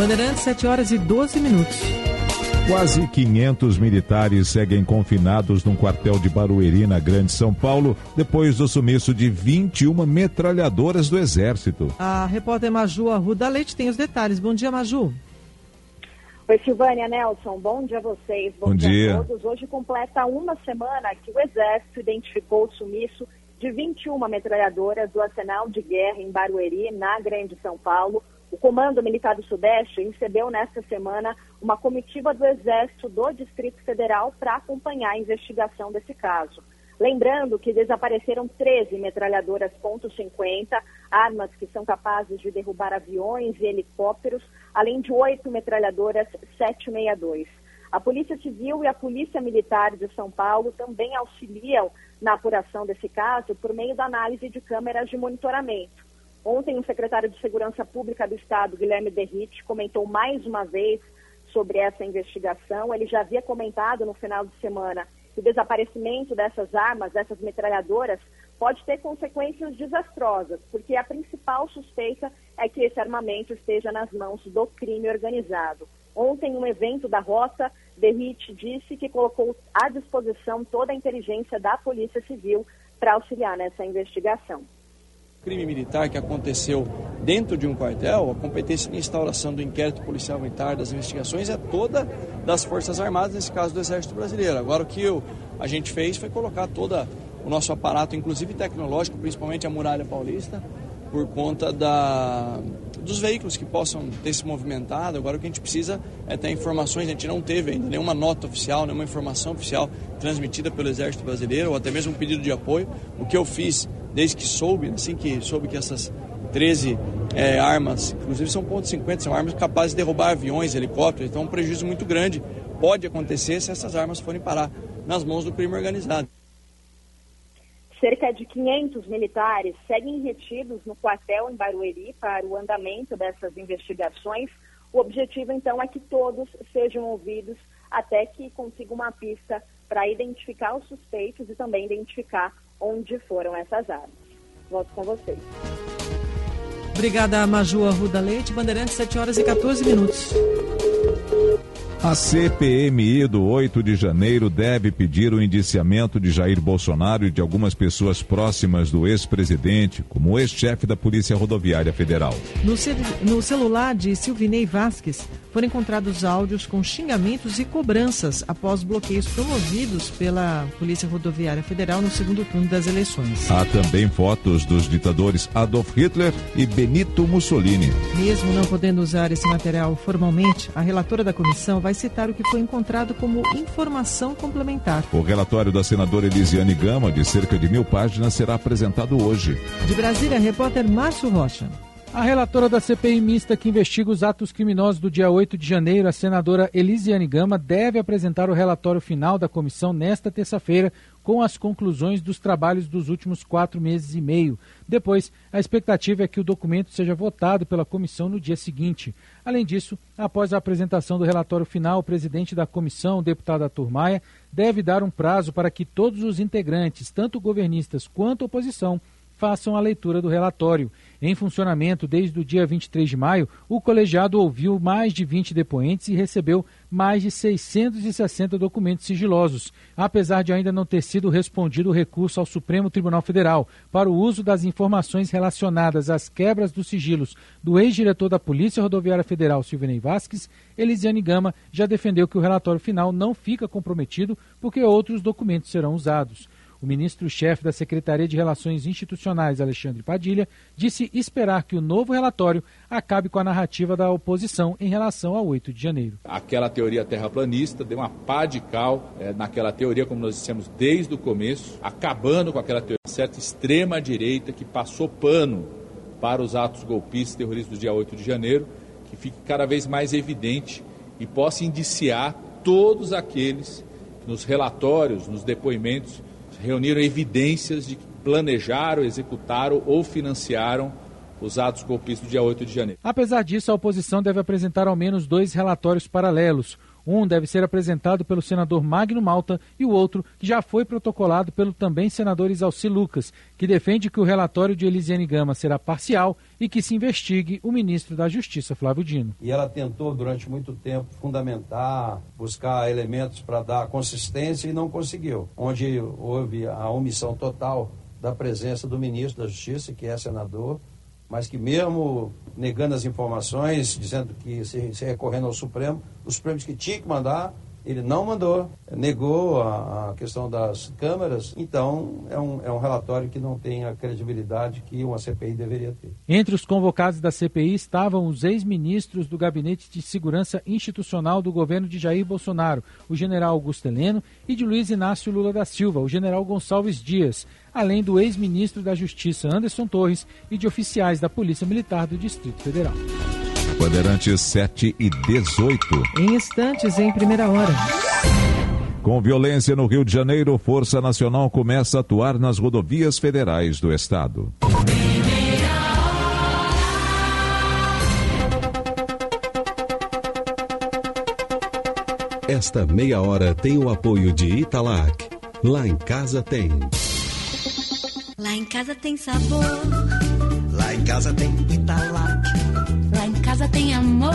Bandeirantes, 7 horas e 12 minutos. Quase 500 militares seguem confinados num quartel de Barueri, na Grande São Paulo, depois do sumiço de 21 metralhadoras do Exército. A repórter Maju Arruda Leite tem os detalhes. Bom dia, Maju. Oi, Silvânia Nelson. Bom dia a vocês. Bom, Bom dia. dia a todos. Hoje completa uma semana que o Exército identificou o sumiço de 21 metralhadoras do Arsenal de Guerra em Barueri, na Grande São Paulo. O Comando Militar do Sudeste recebeu nesta semana uma comitiva do Exército do Distrito Federal para acompanhar a investigação desse caso. Lembrando que desapareceram 13 metralhadoras .50, armas que são capazes de derrubar aviões e helicópteros, além de oito metralhadoras 762. A Polícia Civil e a Polícia Militar de São Paulo também auxiliam na apuração desse caso por meio da análise de câmeras de monitoramento. Ontem, o secretário de Segurança Pública do Estado, Guilherme Derrite, comentou mais uma vez sobre essa investigação. Ele já havia comentado no final de semana que o desaparecimento dessas armas, dessas metralhadoras, pode ter consequências desastrosas, porque a principal suspeita é que esse armamento esteja nas mãos do crime organizado. Ontem, um evento da Rota, Derrite disse que colocou à disposição toda a inteligência da Polícia Civil para auxiliar nessa investigação crime militar que aconteceu dentro de um quartel, a competência de instauração do inquérito policial militar, das investigações, é toda das Forças Armadas, nesse caso do Exército Brasileiro. Agora, o que eu, a gente fez foi colocar todo o nosso aparato, inclusive tecnológico, principalmente a Muralha Paulista, por conta da, dos veículos que possam ter se movimentado. Agora, o que a gente precisa é ter informações, a gente não teve ainda nenhuma nota oficial, nenhuma informação oficial transmitida pelo Exército Brasileiro, ou até mesmo um pedido de apoio. O que eu fiz desde que soube, assim que soube que essas 13 é, armas, inclusive são ponto .50, são armas capazes de derrubar aviões, helicópteros, então é um prejuízo muito grande pode acontecer se essas armas forem parar nas mãos do crime organizado. Cerca de 500 militares seguem retidos no quartel em Barueri para o andamento dessas investigações. O objetivo, então, é que todos sejam ouvidos até que consigam uma pista para identificar os suspeitos e também identificar onde foram essas armas. Volto com vocês. Obrigada, Maju Arruda Leite. Bandeirantes, 7 horas e 14 minutos. A CPMI do 8 de janeiro deve pedir o indiciamento de Jair Bolsonaro e de algumas pessoas próximas do ex-presidente, como o ex-chefe da Polícia Rodoviária Federal. No, cel no, celular de Silvinei Vasques foram encontrados áudios com xingamentos e cobranças após bloqueios promovidos pela Polícia Rodoviária Federal no segundo turno das eleições. Há também fotos dos ditadores Adolf Hitler e Benito Mussolini. Mesmo não podendo usar esse material formalmente, a relatora da comissão vai vai citar o que foi encontrado como informação complementar. O relatório da senadora Elisiane Gama, de cerca de mil páginas, será apresentado hoje. De Brasília, repórter Márcio Rocha. A relatora da CPI mista que investiga os atos criminosos do dia 8 de janeiro, a senadora Elisiane Gama, deve apresentar o relatório final da comissão nesta terça-feira, com as conclusões dos trabalhos dos últimos quatro meses e meio. Depois, a expectativa é que o documento seja votado pela comissão no dia seguinte. Além disso, após a apresentação do relatório final, o presidente da comissão, deputado Arthur Maia, deve dar um prazo para que todos os integrantes, tanto governistas quanto oposição, façam a leitura do relatório. Em funcionamento desde o dia 23 de maio, o colegiado ouviu mais de 20 depoentes e recebeu mais de 660 documentos sigilosos, apesar de ainda não ter sido respondido o recurso ao Supremo Tribunal Federal para o uso das informações relacionadas às quebras dos sigilos do ex-diretor da Polícia Rodoviária Federal, Silvinei Vasques, Elisiane Gama já defendeu que o relatório final não fica comprometido porque outros documentos serão usados. O ministro-chefe da Secretaria de Relações Institucionais, Alexandre Padilha, disse esperar que o novo relatório acabe com a narrativa da oposição em relação ao 8 de janeiro. Aquela teoria terraplanista deu uma pá de cal é, naquela teoria, como nós dissemos desde o começo, acabando com aquela teoria de certa extrema-direita que passou pano para os atos golpistas terroristas do dia 8 de janeiro, que fique cada vez mais evidente e possa indiciar todos aqueles nos relatórios, nos depoimentos, reuniram evidências de que planejaram, executaram ou financiaram os atos golpistas do dia 8 de janeiro. Apesar disso, a oposição deve apresentar ao menos dois relatórios paralelos. Um deve ser apresentado pelo senador Magno Malta e o outro já foi protocolado pelo também senador Isalci Lucas, que defende que o relatório de Elisiane Gama será parcial e que se investigue o ministro da Justiça, Flávio Dino. E ela tentou durante muito tempo fundamentar, buscar elementos para dar consistência e não conseguiu. Onde houve a omissão total da presença do ministro da Justiça, que é senador, mas que mesmo negando as informações, dizendo que se, se recorrendo ao Supremo, os prêmios que tinha que mandar, ele não mandou, negou a, a, questão das câmeras, então é um, é um relatório que não tem a credibilidade que uma CPI deveria ter. Entre os convocados da CPI estavam os ex-ministros do Gabinete de Segurança Institucional do governo de Jair Bolsonaro, o general Augusto Heleno, e de Luiz Inácio Lula da Silva, o general Gonçalves Dias, além do ex-ministro da Justiça Anderson Torres e de oficiais da Polícia Militar do Distrito Federal. Bandeirantes 7 e 18. Em instantes, em primeira hora. Com violência no Rio de Janeiro, Força Nacional começa a atuar nas rodovias federais do estado. Esta meia hora tem o apoio de Italac. Lá em casa tem. Lá em casa tem sabor. Lá em casa tem Italac. Casa tem amor.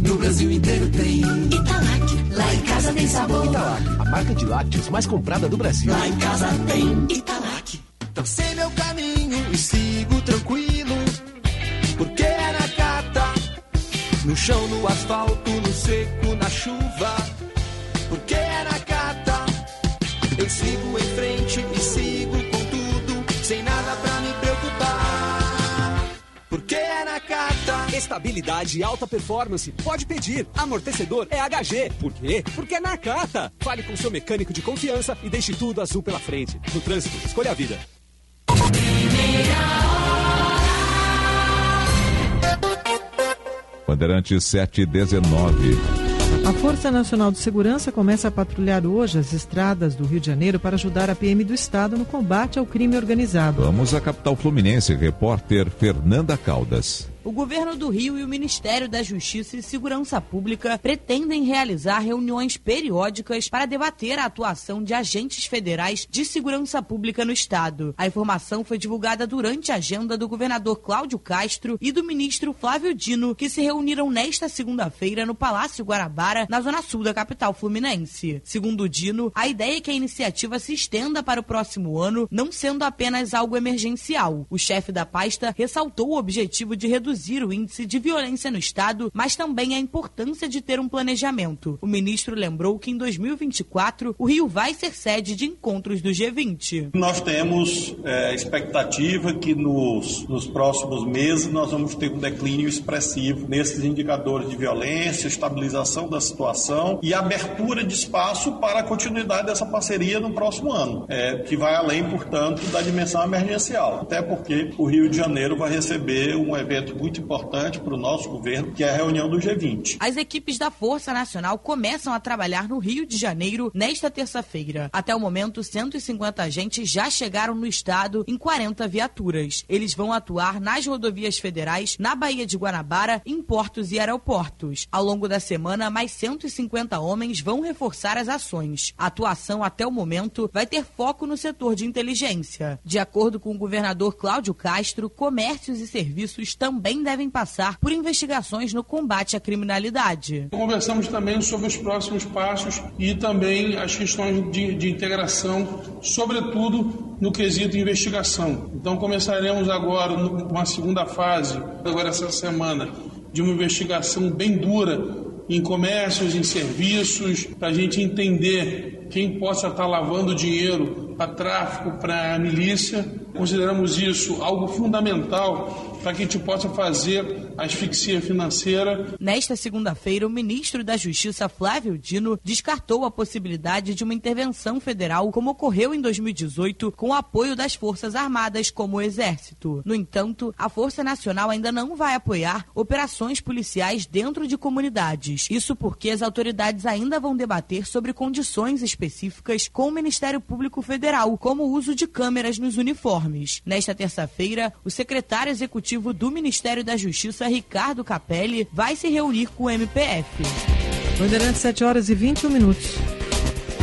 No Brasil inteiro tem Italac. Lá em casa tem sabor. Italac, a marca de lácteos mais comprada do Brasil. Lá em casa tem Italac. Tracei meu caminho e sigo tranquilo, porque é na cata. No chão, no asfalto, no seco, na chuva, porque é na cata. Eu sigo em Estabilidade e alta performance. Pode pedir. Amortecedor é HG. Por quê? Porque é na Cata. Fale com seu mecânico de confiança e deixe tudo azul pela frente. No trânsito, escolha a vida. Bandeirantes 7 e 19. A Força Nacional de Segurança começa a patrulhar hoje as estradas do Rio de Janeiro para ajudar a PM do Estado no combate ao crime organizado. Vamos à capital fluminense, repórter Fernanda Caldas. O governo do Rio e o Ministério da Justiça e Segurança Pública pretendem realizar reuniões periódicas para debater a atuação de agentes federais de segurança pública no estado. A informação foi divulgada durante a agenda do governador Cláudio Castro e do ministro Flávio Dino, que se reuniram nesta segunda-feira no Palácio Guarabara, na zona sul da capital fluminense. Segundo Dino, a ideia é que a iniciativa se estenda para o próximo ano, não sendo apenas algo emergencial. O chefe da pasta ressaltou o objetivo de reduzir o índice de violência no estado, mas também a importância de ter um planejamento. O ministro lembrou que em 2024 o Rio vai ser sede de encontros do G20. Nós temos é, expectativa que nos, nos próximos meses nós vamos ter um declínio expressivo nesses indicadores de violência, estabilização da situação e abertura de espaço para a continuidade dessa parceria no próximo ano, é, que vai além, portanto, da dimensão emergencial. Até porque o Rio de Janeiro vai receber um evento muito importante para o nosso governo, que é a reunião do G20. As equipes da Força Nacional começam a trabalhar no Rio de Janeiro nesta terça-feira. Até o momento, 150 agentes já chegaram no estado em 40 viaturas. Eles vão atuar nas rodovias federais, na Baía de Guanabara, em portos e aeroportos. Ao longo da semana, mais 150 homens vão reforçar as ações. A atuação até o momento vai ter foco no setor de inteligência. De acordo com o governador Cláudio Castro, comércios e serviços também devem passar por investigações no combate à criminalidade. Conversamos também sobre os próximos passos e também as questões de, de integração, sobretudo no quesito investigação. Então começaremos agora uma segunda fase, agora essa semana, de uma investigação bem dura em comércios, em serviços, para a gente entender quem possa estar lavando dinheiro para tráfico, para milícia. Consideramos isso algo fundamental para que a gente possa fazer asfixia financeira. Nesta segunda-feira, o ministro da Justiça, Flávio Dino, descartou a possibilidade de uma intervenção federal, como ocorreu em 2018, com o apoio das Forças Armadas, como o Exército. No entanto, a Força Nacional ainda não vai apoiar operações policiais dentro de comunidades. Isso porque as autoridades ainda vão debater sobre condições específicas com o Ministério Público Federal, como o uso de câmeras nos uniformes. Nesta terça-feira, o secretário executivo executivo do Ministério da Justiça, Ricardo Capelli, vai se reunir com o MPF. Bandeirantes, 7 horas e 21 minutos.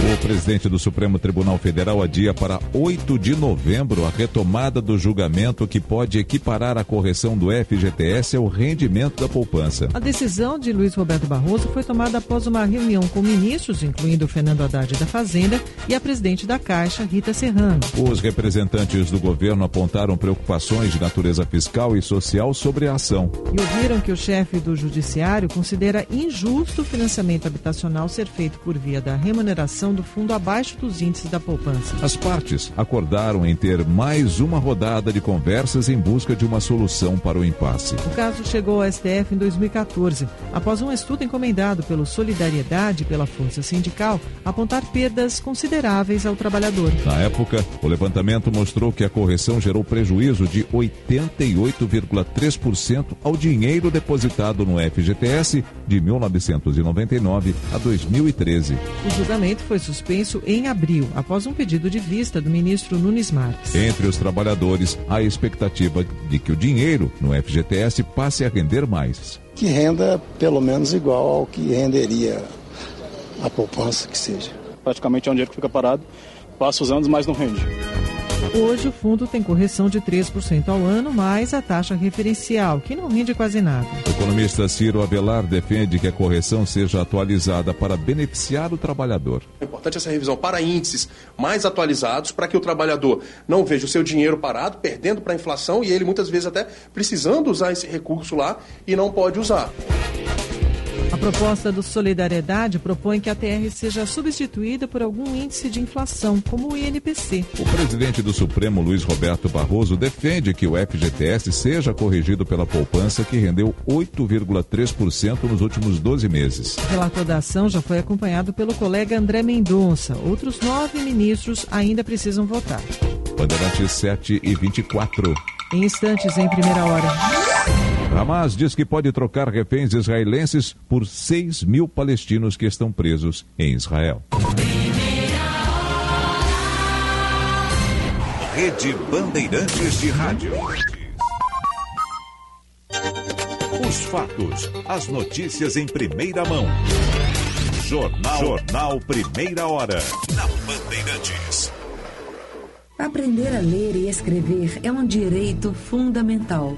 O presidente do Supremo Tribunal Federal adia para 8 de novembro a retomada do julgamento que pode equiparar a correção do FGTS ao rendimento da poupança. A decisão de Luiz Roberto Barroso foi tomada após uma reunião com ministros, incluindo Fernando Haddad da Fazenda e a presidente da Caixa, Rita Serrano. Os representantes do governo apontaram preocupações de natureza fiscal e social sobre a ação. E ouviram que o chefe do Judiciário considera injusto o financiamento habitacional ser feito por via da remuneração do fundo abaixo dos índices da poupança. As partes acordaram em ter mais uma rodada de conversas em busca de uma solução para o impasse. O caso chegou ao STF em 2014, após um estudo encomendado pelo Solidariedade e pela Força Sindical apontar perdas consideráveis ao trabalhador. Na época, o levantamento mostrou que a correção gerou prejuízo de 88,3% ao dinheiro depositado no FGTS de 1999 a 2013. O julgamento foi suspenso em abril, após um pedido de vista do ministro Nunes Marques. Entre os trabalhadores, há a expectativa de que o dinheiro no FGTS passe a render mais. Que renda pelo menos igual ao que renderia a poupança que seja. Praticamente é um dinheiro que fica parado, passa os anos, mas não rende. Hoje o fundo tem correção de 3% ao ano, mais a taxa referencial, que não rende quase nada. O economista Ciro Avelar defende que a correção seja atualizada para beneficiar o trabalhador. É importante essa revisão para índices mais atualizados, para que o trabalhador não veja o seu dinheiro parado, perdendo para a inflação e ele muitas vezes até precisando usar esse recurso lá e não pode usar. A proposta do Solidariedade propõe que a TR seja substituída por algum índice de inflação, como o INPC. O presidente do Supremo, Luiz Roberto Barroso, defende que o FGTS seja corrigido pela poupança, que rendeu 8,3% nos últimos 12 meses. O relator da ação já foi acompanhado pelo colega André Mendonça. Outros nove ministros ainda precisam votar. Bandeirantes 7 e 24. Em instantes, em primeira hora. Hamas diz que pode trocar reféns israelenses por 6 mil palestinos que estão presos em Israel. Rede Bandeirantes de Rádio. Os fatos, as notícias em primeira mão. Jornal, Jornal Primeira Hora. Na Bandeirantes. Aprender a ler e escrever é um direito fundamental.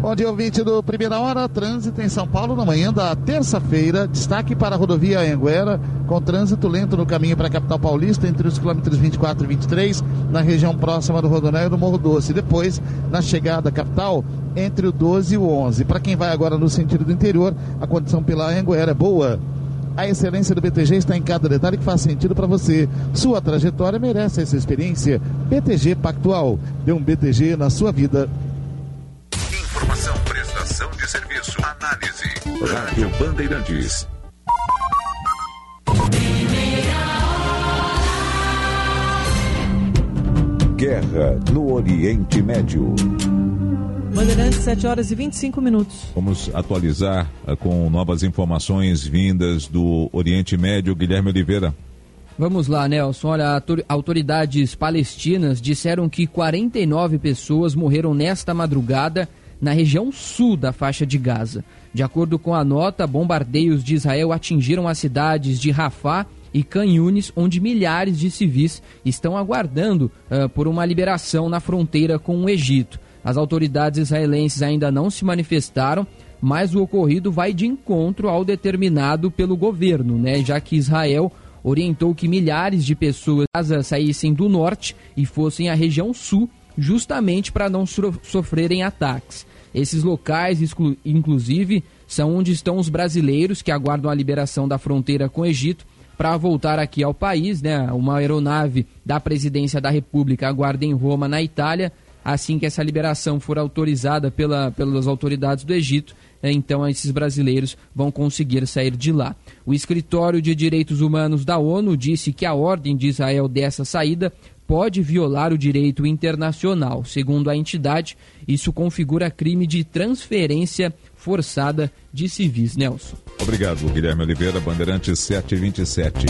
Bom dia, ouvinte do Primeira Hora, trânsito em São Paulo na manhã da terça-feira. Destaque para a rodovia Anguera, com trânsito lento no caminho para a capital paulista, entre os quilômetros 24 e 23, na região próxima do Rodonéio do Morro Doce. Depois, na chegada à capital, entre o 12 e o 11. Para quem vai agora no sentido do interior, a condição pela Anguera é boa. A excelência do BTG está em cada detalhe que faz sentido para você. Sua trajetória merece essa experiência. BTG Pactual. Dê um BTG na sua vida. Informação, prestação de serviço, análise. Rádio Bandeirantes. Guerra no Oriente Médio. Bandeirantes, 7 horas e 25 minutos. Vamos atualizar eh, com novas informações vindas do Oriente Médio. Guilherme Oliveira. Vamos lá, Nelson. Olha, autor- autoridades palestinas disseram que 49 pessoas morreram nesta madrugada na região sul da faixa de Gaza. De acordo com a nota, bombardeios de Israel atingiram as cidades de Rafah e Khan Yunis, onde milhares de civis estão aguardando ah, por uma liberação na fronteira com o Egito. As autoridades israelenses ainda não se manifestaram, mas o ocorrido vai de encontro ao determinado pelo governo, né? Já que Israel orientou que milhares de pessoas saíssem do norte e fossem à região sul, justamente para não so- sofrerem ataques. Esses locais, inclusive, são onde estão os brasileiros que aguardam a liberação da fronteira com o Egito para voltar aqui ao país, né? Uma aeronave da Presidência da República aguarda em Roma, na Itália. Assim que essa liberação for autorizada pela, pelas autoridades do Egito, eh, então esses brasileiros vão conseguir sair de lá. O Escritório de Direitos Humanos da ONU disse que a ordem de Israel dessa saída pode violar o direito internacional. Segundo a entidade, isso configura crime de transferência forçada de civis. Nelson. Obrigado, Guilherme Oliveira, Bandeirantes 727.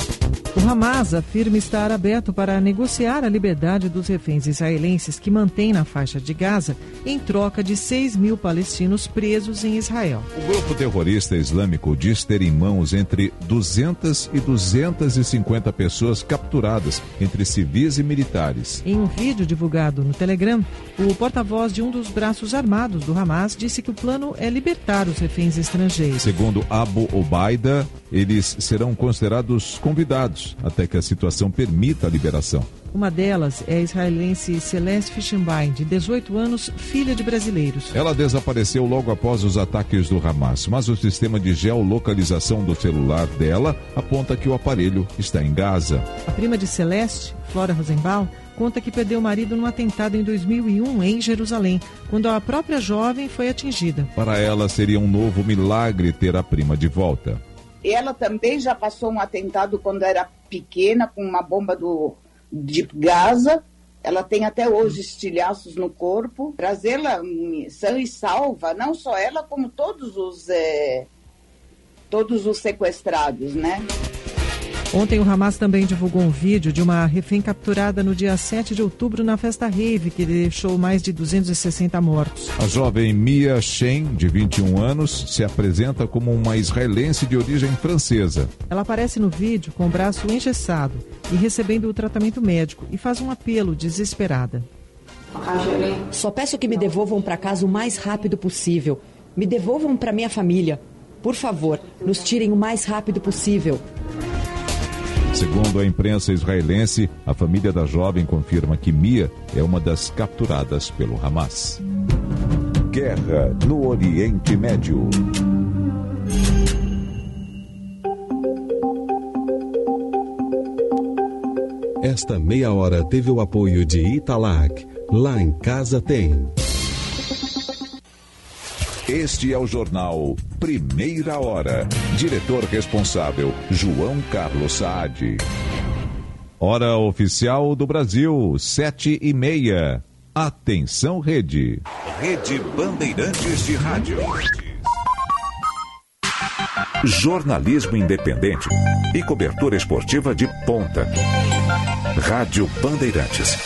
O Hamas afirma estar aberto para negociar a liberdade dos reféns israelenses que mantém na faixa de Gaza em troca de 6 mil palestinos presos em Israel. O grupo terrorista islâmico diz ter em mãos entre 200 e 250 pessoas capturadas, entre civis e militares. Em um vídeo divulgado no Telegram, o porta-voz de um dos braços armados do Hamas disse que o plano é libertar os reféns estrangeiros. Segundo Abu Obaida, eles serão considerados convidados até que a situação permita a liberação. Uma delas é a israelense Celeste Fischenbein, de 18 anos, filha de brasileiros. Ela desapareceu logo após os ataques do Hamas, mas o sistema de geolocalização do celular dela aponta que o aparelho está em Gaza. A prima de Celeste, Flora Rosenbaum, conta que perdeu o marido num atentado em 2001 em Jerusalém, quando a própria jovem foi atingida. Para ela seria um novo milagre ter a prima de volta. Ela também já passou um atentado quando era pequena com uma bomba do, de Gaza. Ela tem até hoje estilhaços no corpo. Trazê-la hum, sã e salva, não só ela, como todos os, eh, todos os sequestrados, né? Ontem o Hamas também divulgou um vídeo de uma refém capturada no dia 7 de outubro na festa rave, que deixou mais de 260 mortos. A jovem Mia Shen, de 21 anos, se apresenta como uma israelense de origem francesa. Ela aparece no vídeo com o braço engessado e recebendo o tratamento médico e faz um apelo desesperada. Só peço que me devolvam para casa o mais rápido possível. Me devolvam para minha família. Por favor, nos tirem o mais rápido possível. Segundo a imprensa israelense, a família da jovem confirma que Mia é uma das capturadas pelo Hamas. Guerra no Oriente Médio. Esta meia hora teve o apoio de Italac. Lá em casa tem. Este é o jornal Primeira Hora. Diretor responsável, João Carlos Saad. Hora oficial do Brasil, sete e meia. Atenção, rede. Rede Bandeirantes de Rádio. Jornalismo independente e cobertura esportiva de ponta. Rádio Bandeirantes.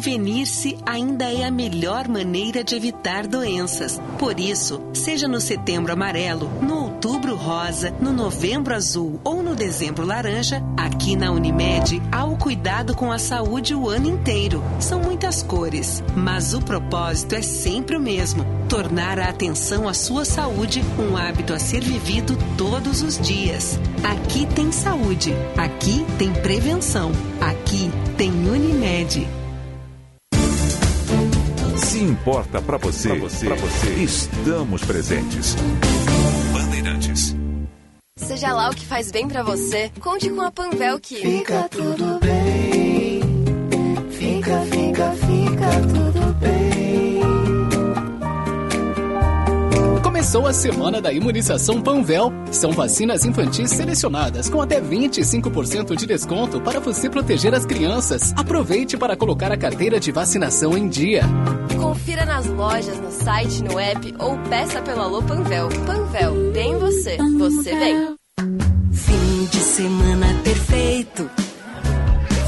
Prevenir-se ainda é a melhor maneira de evitar doenças. Por isso, seja no setembro amarelo, no outubro rosa, no novembro azul ou no dezembro laranja, aqui na Unimed há o cuidado com a saúde o ano inteiro. São muitas cores, mas o propósito é sempre o mesmo: tornar a atenção à sua saúde um hábito a ser vivido todos os dias. Aqui tem saúde, aqui tem prevenção, aqui tem Unimed. Se importa para você, pra você, pra você, estamos presentes. Bandeirantes. Seja lá o que faz bem pra você, conte com a Panvel que Fica tudo bem. Fica, fica, fica tudo Começou a semana da imunização Panvel. São vacinas infantis selecionadas com até 25% de desconto para você proteger as crianças. Aproveite para colocar a carteira de vacinação em dia. Confira nas lojas, no site, no app ou peça pelo Alô Panvel. Panvel, bem você, você bem. Fim de semana perfeito.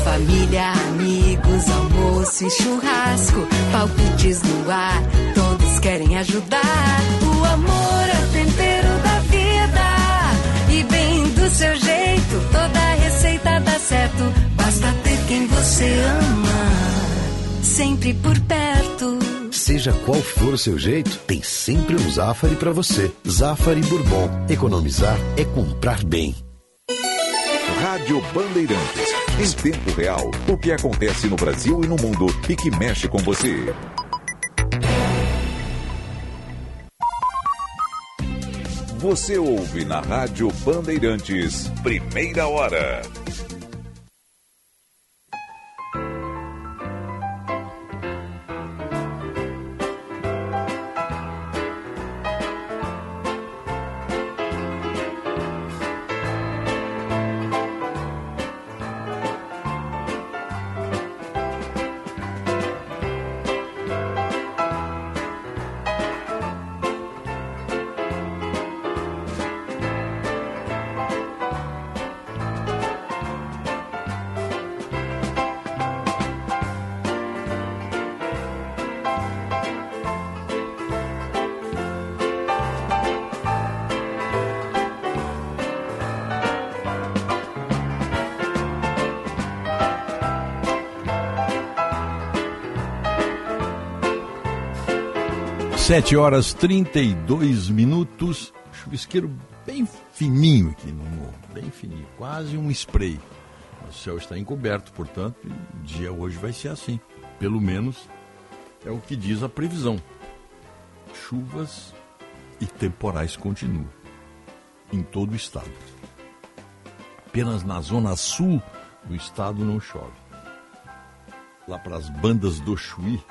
Família, amigos, almoço e churrasco. Palpites no ar, todos querem ajudar. O amor é o tempero da vida. E bem do seu jeito, toda receita dá certo. Basta ter quem você ama. Sempre por perto. Seja qual for o seu jeito, tem sempre um Zafari para você. Zafari Bourbon. Economizar é comprar bem. Rádio Bandeirantes. Em tempo real, o que acontece no Brasil e no mundo e que mexe com você. Você ouve na Rádio Bandeirantes, primeira hora. Sete horas 32 minutos. Chuvisqueiro bem fininho aqui no morro, bem fininho, quase um spray. O céu está encoberto, portanto, o dia hoje vai ser assim. Pelo menos é o que diz a previsão. Chuvas e temporais continuam em todo o estado. Apenas na zona sul do estado não chove. Lá para as bandas do Chuí,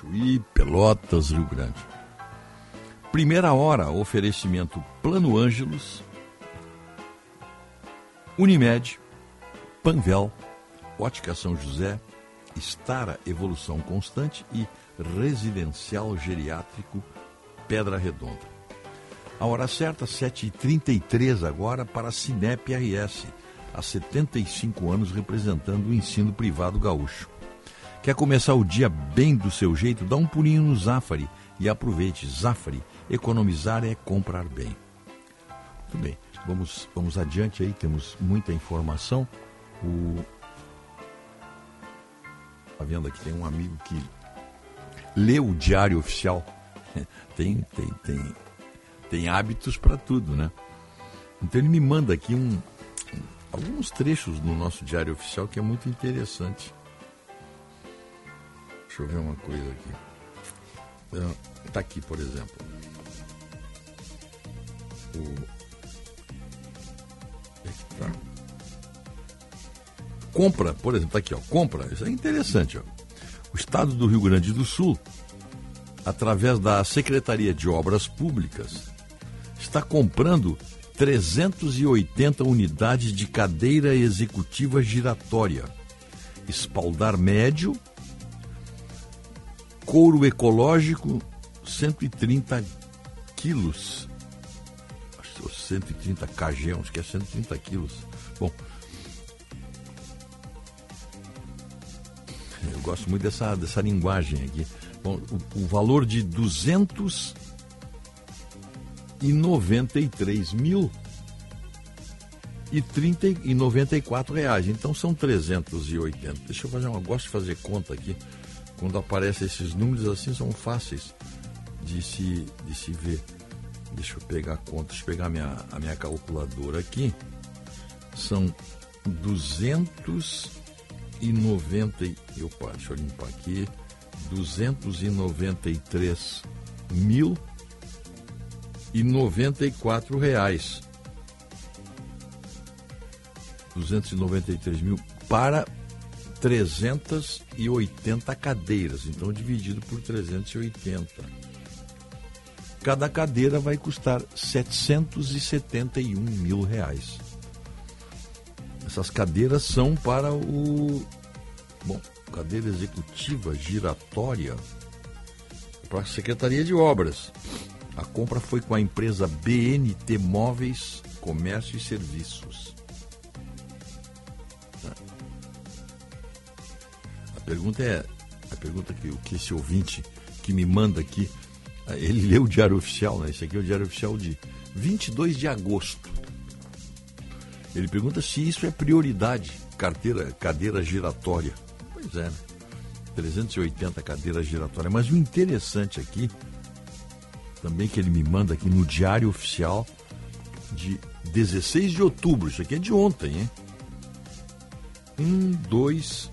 Chuí, Pelotas, Rio Grande. Primeira hora, oferecimento Plano Ângelos, Unimed, Panvel, Ótica São José, Estara Evolução Constante e Residencial Geriátrico Pedra Redonda. A hora certa, 7h33 agora, para a Cinep RS, há 75 anos representando o ensino privado gaúcho. Quer começar o dia bem do seu jeito? Dá um pulinho no Zafari e aproveite. Zafari, economizar é comprar bem. Muito bem, vamos, vamos adiante aí, temos muita informação. O... Tá vendo aqui, tem um amigo que lê o diário oficial. tem, tem, tem, tem hábitos para tudo, né? Então ele me manda aqui um, alguns trechos no nosso diário oficial que é muito interessante. Deixa eu ver uma coisa aqui. Está aqui, por exemplo. O... compra, por exemplo, tá aqui, ó, compra, isso é interessante, ó. O estado do Rio Grande do Sul, através da Secretaria de Obras Públicas, está comprando 380 unidades de cadeira executiva giratória, espaldar médio, couro ecológico, 130 quilos. Acho que é 130 kg, acho que é 130 quilos. Bom, eu gosto muito dessa, dessa linguagem aqui. Bom, o, o valor de 293 mil e, 30, e 94 reais. Então são 380. Deixa eu fazer uma. Gosto de fazer conta aqui. Quando aparecem esses números assim, são fáceis de se, de se ver. Deixa eu pegar a conta, deixa eu pegar a minha, a minha calculadora aqui. São 290. Opa, deixa eu limpar aqui. 293 mil e 94 reais. 293 mil para 380 cadeiras, então dividido por 380. Cada cadeira vai custar 771 mil reais. Essas cadeiras são para o. Bom, cadeira executiva giratória para a Secretaria de Obras. A compra foi com a empresa BNT Móveis, Comércio e Serviços. Pergunta é, a pergunta que, que esse ouvinte que me manda aqui, ele leu o Diário Oficial, né? Esse aqui é o Diário Oficial de 22 de agosto. Ele pergunta se isso é prioridade, carteira, cadeira giratória. Pois é, né? 380 cadeiras giratórias. Mas o interessante aqui, também que ele me manda aqui no Diário Oficial de 16 de outubro, isso aqui é de ontem, hein? Um, dois,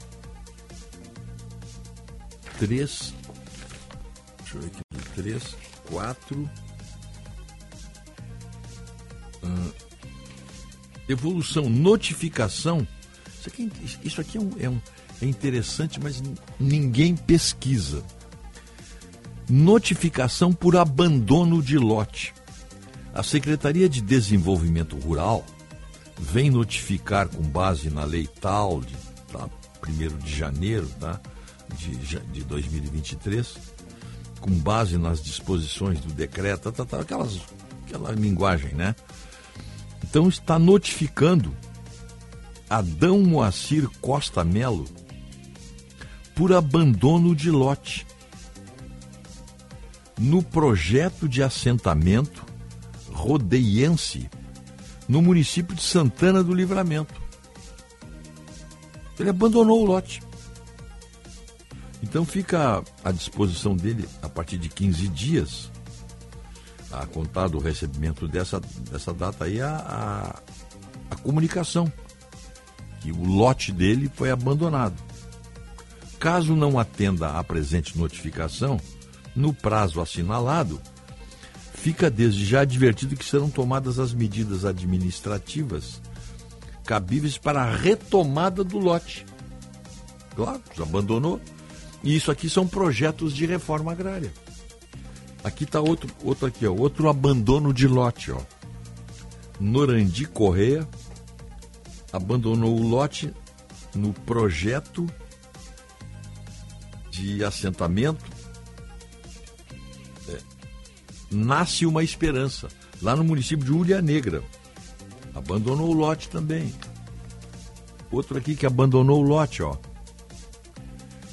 três. Deixa eu ver aqui. Três, quatro. Hum, evolução, notificação. Isso aqui, isso aqui é, um, é, um, é interessante, mas ninguém pesquisa. Notificação por abandono de lote. A Secretaria de Desenvolvimento Rural vem notificar com base na lei tal de tá, 1 de janeiro tá, de, de 2023, com base nas disposições do decreto, tá, tá, aquelas, aquela linguagem, né? Então está notificando Adão Moacir Costa Melo por abandono de lote no projeto de assentamento rodeiense no município de Santana do Livramento. Ele abandonou o lote. Então fica à disposição dele, a partir de 15 dias, a contar do recebimento dessa, dessa data aí, a, a, a comunicação que o lote dele foi abandonado. Caso não atenda à presente notificação, no prazo assinalado, fica desde já advertido que serão tomadas as medidas administrativas cabíveis para a retomada do lote. Claro, abandonou. E isso aqui são projetos de reforma agrária. Aqui está outro, outro aqui, ó, outro abandono de lote, ó. Norandi Correia abandonou o lote no projeto de assentamento é, Nasce uma Esperança, lá no município de Ulha Negra. Abandonou o lote também. Outro aqui que abandonou o lote, ó.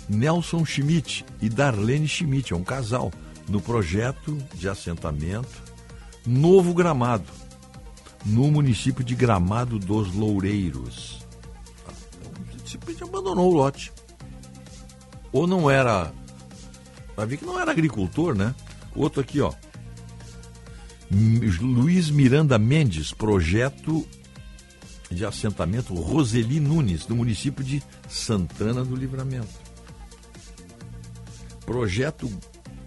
Nelson Schmidt e Darlene Schmidt, é um casal, no projeto de assentamento Novo Gramado, no município de Gramado dos Loureiros. Simplesmente abandonou o lote. Ou não era. Vai ver que não era agricultor, né? Outro aqui, ó. Luiz Miranda Mendes, projeto de assentamento Roseli Nunes, do município de Santana do Livramento. Projeto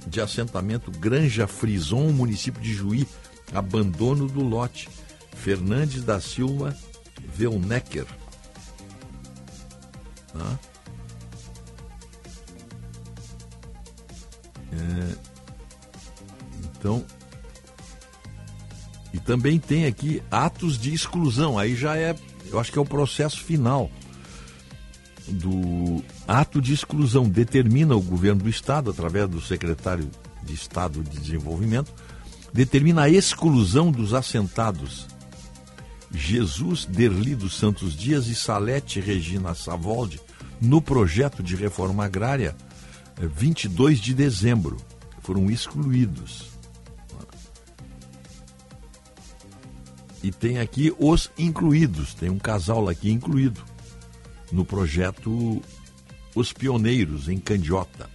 de assentamento Granja Frison, município de Juí, abandono do lote. Fernandes da Silva Velnecker. É, então, e também tem aqui atos de exclusão. Aí já é, eu acho que é o processo final do ato de exclusão. Determina o governo do Estado, através do secretário de Estado de Desenvolvimento, determina a exclusão dos assentados Jesus Derli dos Santos Dias e Salete Regina Savoldi no projeto de reforma agrária 22 de dezembro. Foram excluídos. E tem aqui os incluídos, tem um casal aqui incluído no projeto Os Pioneiros, em Candiota.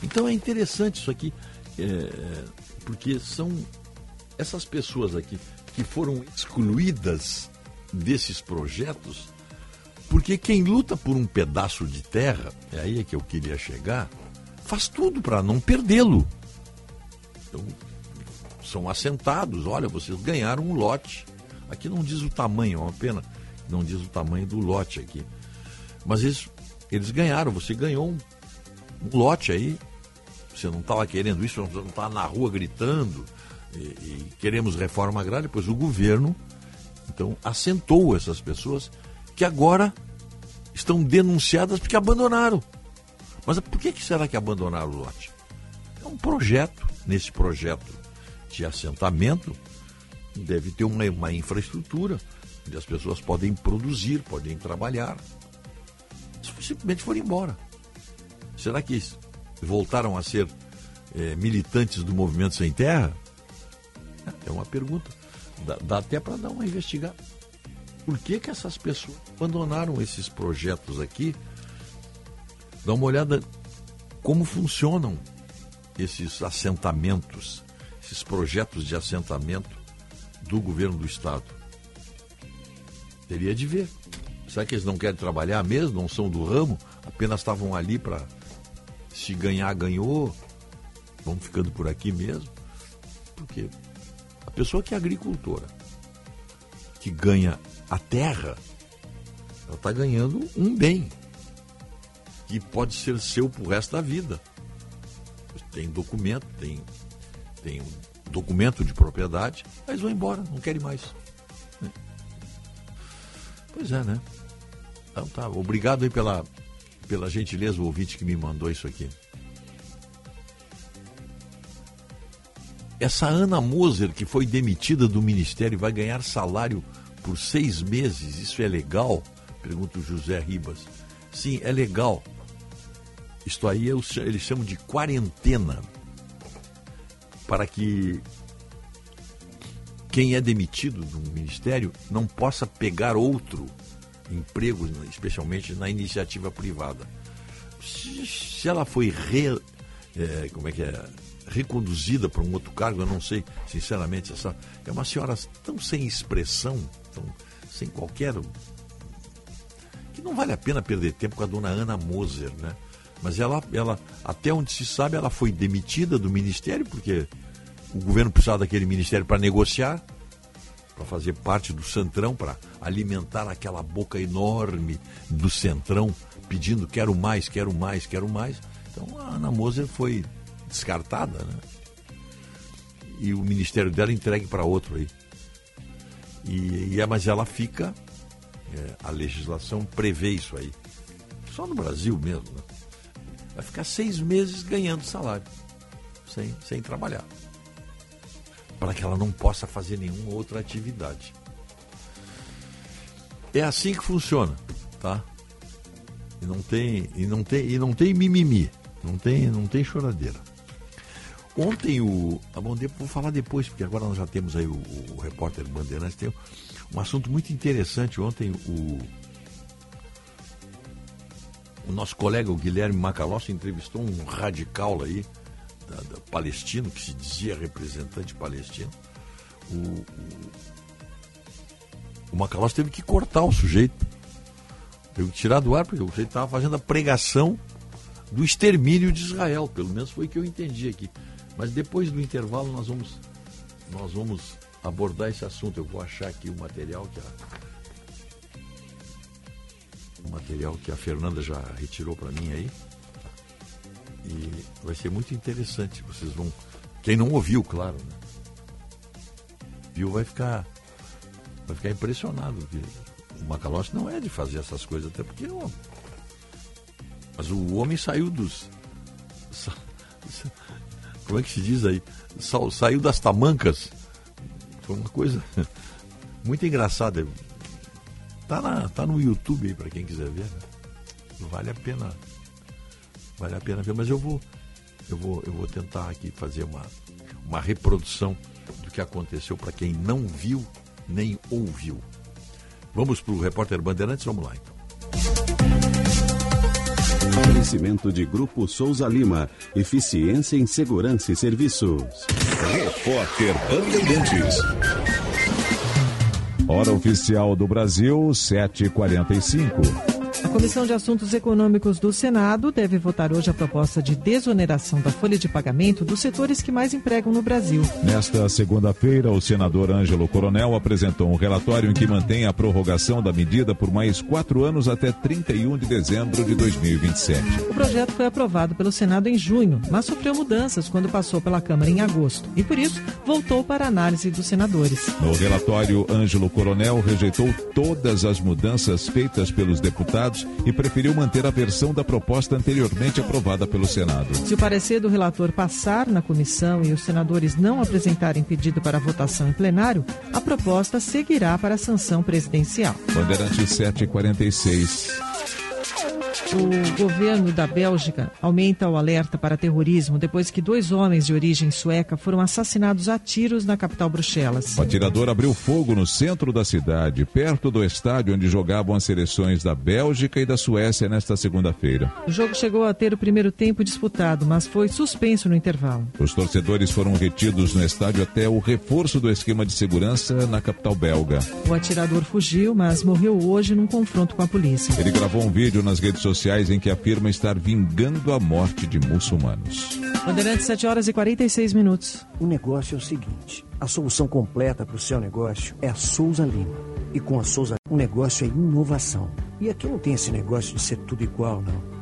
Então é interessante isso aqui, é, porque são essas pessoas aqui que foram excluídas desses projetos, porque quem luta por um pedaço de terra, é aí é que eu queria chegar, faz tudo para não perdê-lo. Então, são assentados, olha, vocês ganharam um lote. Aqui não diz o tamanho, é uma pena, não diz o tamanho do lote aqui. Mas eles, eles ganharam, você ganhou um, um lote aí, você não estava querendo isso, você não estava na rua gritando, e, e queremos reforma agrária, pois o governo então assentou essas pessoas que agora estão denunciadas porque abandonaram. Mas por que, que será que abandonaram o lote? É um projeto, nesse projeto de assentamento, deve ter uma, uma infraestrutura onde as pessoas podem produzir, podem trabalhar. Simplesmente foram embora. Será que voltaram a ser é, militantes do movimento sem terra? É uma pergunta. Dá, dá até para dar uma investigada. Por que, que essas pessoas abandonaram esses projetos aqui? Dá uma olhada como funcionam esses assentamentos, esses projetos de assentamento do governo do estado. Teria de ver. Será que eles não querem trabalhar mesmo? Não são do ramo? Apenas estavam ali para se ganhar, ganhou. Vamos ficando por aqui mesmo. Porque a pessoa que é agricultora, que ganha a terra, ela está ganhando um bem que pode ser seu pro resto da vida. Tem documento, tem, tem um documento de propriedade, mas vão embora, não querem mais. Pois é, né? Então tá, obrigado aí pela, pela gentileza, o ouvinte que me mandou isso aqui. Essa Ana Moser, que foi demitida do ministério, vai ganhar salário por seis meses. Isso é legal? Pergunta o José Ribas. Sim, é legal. Isto aí eles chamam de quarentena. Para que quem é demitido do ministério não possa pegar outro emprego, especialmente na iniciativa privada. Se ela foi re, é, como é que é, reconduzida para um outro cargo, eu não sei, sinceramente, essa é uma senhora tão sem expressão, tão, sem qualquer que não vale a pena perder tempo com a dona Ana Moser, né? Mas ela, ela, até onde se sabe, ela foi demitida do ministério porque o governo precisava daquele ministério para negociar, para fazer parte do centrão, para alimentar aquela boca enorme do centrão, pedindo quero mais, quero mais, quero mais. Então a Ana Moser foi descartada, né? E o ministério dela entregue para outro aí. E, e, mas ela fica, é, a legislação prevê isso aí. Só no Brasil mesmo, né? Vai ficar seis meses ganhando salário, sem, sem trabalhar. Para que ela não possa fazer nenhuma outra atividade. É assim que funciona, tá? E não tem, e não tem, e não tem mimimi, não tem, não tem choradeira. Ontem o. Ah, bom, vou falar depois, porque agora nós já temos aí o, o repórter Bandeirantes. Tem um assunto muito interessante. Ontem o. O nosso colega, o Guilherme Macalossi, entrevistou um radical aí, da, da palestino, que se dizia representante palestino. O, o, o Macalossi teve que cortar o sujeito. Teve que tirar do ar, porque o sujeito estava fazendo a pregação do extermínio de Israel. Pelo menos foi o que eu entendi aqui. Mas depois do intervalo nós vamos, nós vamos abordar esse assunto. Eu vou achar aqui o material que a, um material que a Fernanda já retirou para mim aí. E vai ser muito interessante. Vocês vão. Quem não ouviu, claro, né? Viu vai ficar. Vai ficar impressionado. O Macalossi não é de fazer essas coisas, até porque é um... Mas o homem saiu dos. Como é que se diz aí? Saiu das tamancas. Foi uma coisa muito engraçada. Tá, na, tá no YouTube aí para quem quiser ver. Né? Vale a pena. Vale a pena ver, mas eu vou eu vou eu vou tentar aqui fazer uma uma reprodução do que aconteceu para quem não viu nem ouviu. Vamos para o repórter Bandeirantes, vamos lá então. Oferecimento de Grupo Souza Lima. Eficiência em Segurança e Serviços. Repórter Bandeirantes. Hora oficial do Brasil, 7h45. A Comissão de Assuntos Econômicos do Senado deve votar hoje a proposta de desoneração da folha de pagamento dos setores que mais empregam no Brasil. Nesta segunda-feira, o senador Ângelo Coronel apresentou um relatório em que mantém a prorrogação da medida por mais quatro anos até 31 de dezembro de 2027. O projeto foi aprovado pelo Senado em junho, mas sofreu mudanças quando passou pela Câmara em agosto e, por isso, voltou para a análise dos senadores. No relatório, Ângelo Coronel rejeitou todas as mudanças feitas pelos deputados e preferiu manter a versão da proposta anteriormente aprovada pelo Senado. Se o parecer do relator passar na comissão e os senadores não apresentarem pedido para votação em plenário, a proposta seguirá para a sanção presidencial. Bandeirante 746. O governo da Bélgica aumenta o alerta para terrorismo depois que dois homens de origem sueca foram assassinados a tiros na capital Bruxelas. O atirador abriu fogo no centro da cidade, perto do estádio onde jogavam as seleções da Bélgica e da Suécia nesta segunda-feira. O jogo chegou a ter o primeiro tempo disputado, mas foi suspenso no intervalo. Os torcedores foram retidos no estádio até o reforço do esquema de segurança na capital belga. O atirador fugiu, mas morreu hoje num confronto com a polícia. Ele gravou um vídeo nas redes sociais sociais em que afirma estar vingando a morte de muçulmanos. Bandeirantes, 7 horas e 46 minutos. O negócio é o seguinte: a solução completa para o seu negócio é a Souza Lima. E com a Souza, o negócio é inovação. E aqui não tem esse negócio de ser tudo igual, não.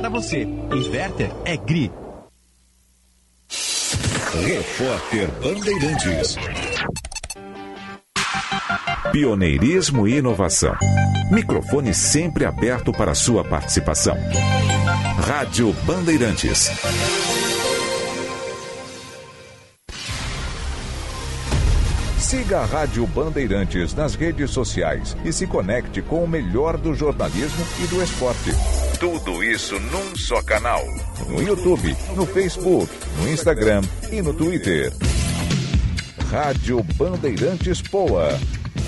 para você. Inverter é GRI. Repórter Bandeirantes. Pioneirismo e inovação. Microfone sempre aberto para sua participação. Rádio Bandeirantes. Siga a Rádio Bandeirantes nas redes sociais e se conecte com o melhor do jornalismo e do esporte. Tudo isso num só canal. No YouTube, no Facebook, no Instagram e no Twitter. Rádio Bandeirantes Poa.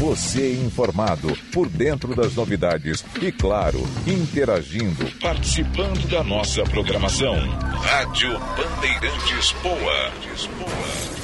Você informado por dentro das novidades e, claro, interagindo, participando da nossa programação. Rádio Bandeirantes Poa.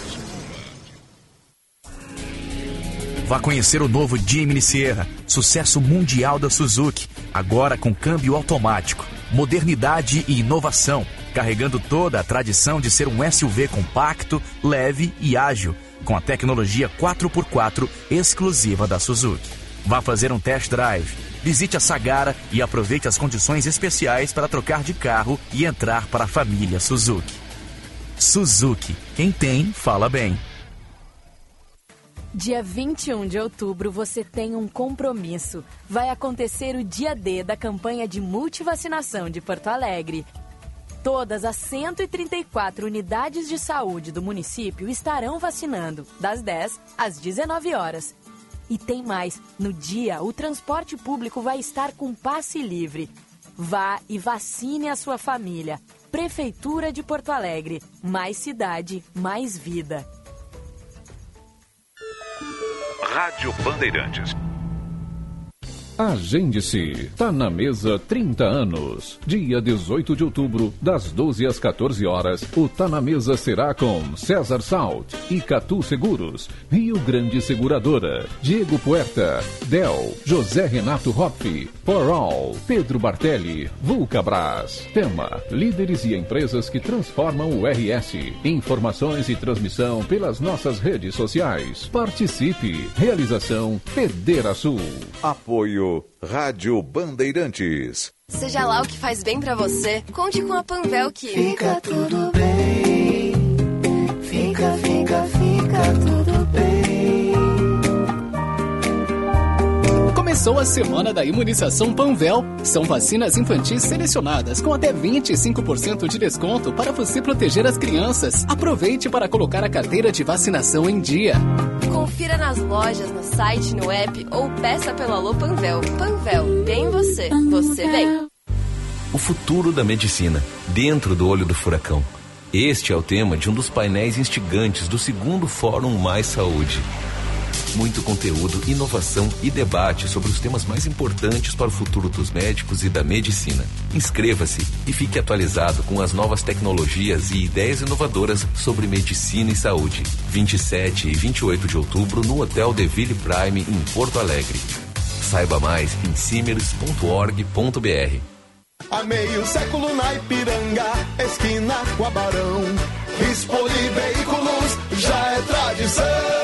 Vá conhecer o novo Jimny Sierra, sucesso mundial da Suzuki, agora com câmbio automático, modernidade e inovação, carregando toda a tradição de ser um SUV compacto, leve e ágil, com a tecnologia 4x4 exclusiva da Suzuki. Vá fazer um test drive. Visite a Sagara e aproveite as condições especiais para trocar de carro e entrar para a família Suzuki. Suzuki, quem tem, fala bem. Dia 21 de outubro você tem um compromisso. Vai acontecer o dia D da campanha de multivacinação de Porto Alegre. Todas as 134 unidades de saúde do município estarão vacinando, das 10 às 19 horas. E tem mais: no dia, o transporte público vai estar com passe livre. Vá e vacine a sua família. Prefeitura de Porto Alegre. Mais cidade, mais vida. Rádio Bandeirantes. Agende-se. Tá na mesa 30 anos. Dia 18 de outubro, das 12 às 14 horas, o Tá na mesa será com César Salt, Icatu Seguros, Rio Grande Seguradora, Diego Puerta, Del, José Renato Hopf, For Pedro Bartelli, Vulcabras. Tema: Líderes e empresas que transformam o RS. Informações e transmissão pelas nossas redes sociais. Participe. Realização Federa Sul. Apoio Rádio Bandeirantes. Seja lá o que faz bem pra você, conte com a Panvel que Fica tudo bem. Fica, fica, fica tudo bem. Começou a semana da imunização Panvel. São vacinas infantis selecionadas com até 25% de desconto para você proteger as crianças. Aproveite para colocar a carteira de vacinação em dia. Confira nas lojas, no site, no app ou peça pelo Alô Panvel. Panvel, bem você, você bem. O futuro da medicina, dentro do olho do furacão. Este é o tema de um dos painéis instigantes do segundo Fórum Mais Saúde. Muito conteúdo, inovação e debate sobre os temas mais importantes para o futuro dos médicos e da medicina. Inscreva-se e fique atualizado com as novas tecnologias e ideias inovadoras sobre medicina e saúde. 27 e 28 de outubro no Hotel Deville Prime em Porto Alegre. Saiba mais em simers.org.br. Há meio século na Ipiranga, esquina com a Barão. Veículos já é tradição.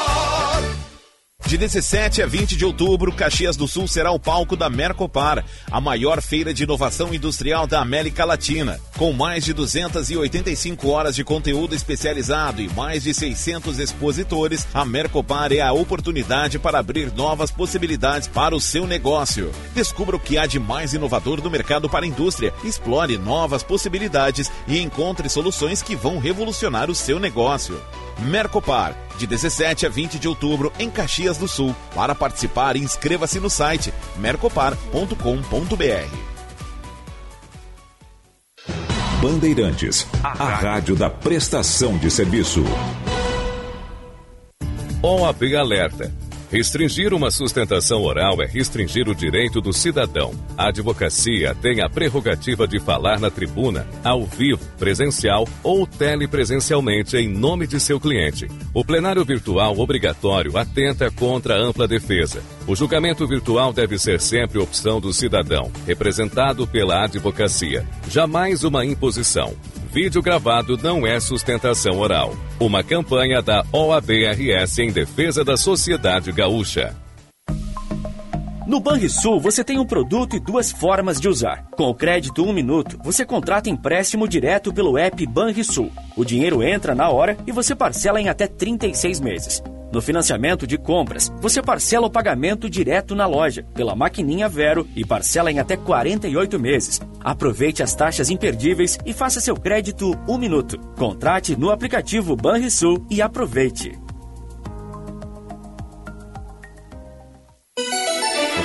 De 17 a 20 de outubro, Caxias do Sul será o palco da Mercopar, a maior feira de inovação industrial da América Latina. Com mais de 285 horas de conteúdo especializado e mais de 600 expositores, a Mercopar é a oportunidade para abrir novas possibilidades para o seu negócio. Descubra o que há de mais inovador no mercado para a indústria, explore novas possibilidades e encontre soluções que vão revolucionar o seu negócio. Mercopar, de 17 a 20 de outubro em Caxias do Sul. Para participar, inscreva-se no site mercopar.com.br. Bandeirantes, a rádio da prestação de serviço. OAB Alerta. Restringir uma sustentação oral é restringir o direito do cidadão. A advocacia tem a prerrogativa de falar na tribuna, ao vivo, presencial ou telepresencialmente em nome de seu cliente. O plenário virtual obrigatório atenta contra a ampla defesa. O julgamento virtual deve ser sempre opção do cidadão, representado pela advocacia. Jamais uma imposição. Vídeo gravado não é sustentação oral. Uma campanha da OABRS em defesa da sociedade gaúcha. No Banrisul, você tem um produto e duas formas de usar. Com o crédito 1 minuto, você contrata empréstimo direto pelo app Banrisul. O dinheiro entra na hora e você parcela em até 36 meses. No financiamento de compras, você parcela o pagamento direto na loja, pela maquininha Vero e parcela em até 48 meses. Aproveite as taxas imperdíveis e faça seu crédito 1 minuto. Contrate no aplicativo Banrisul e aproveite.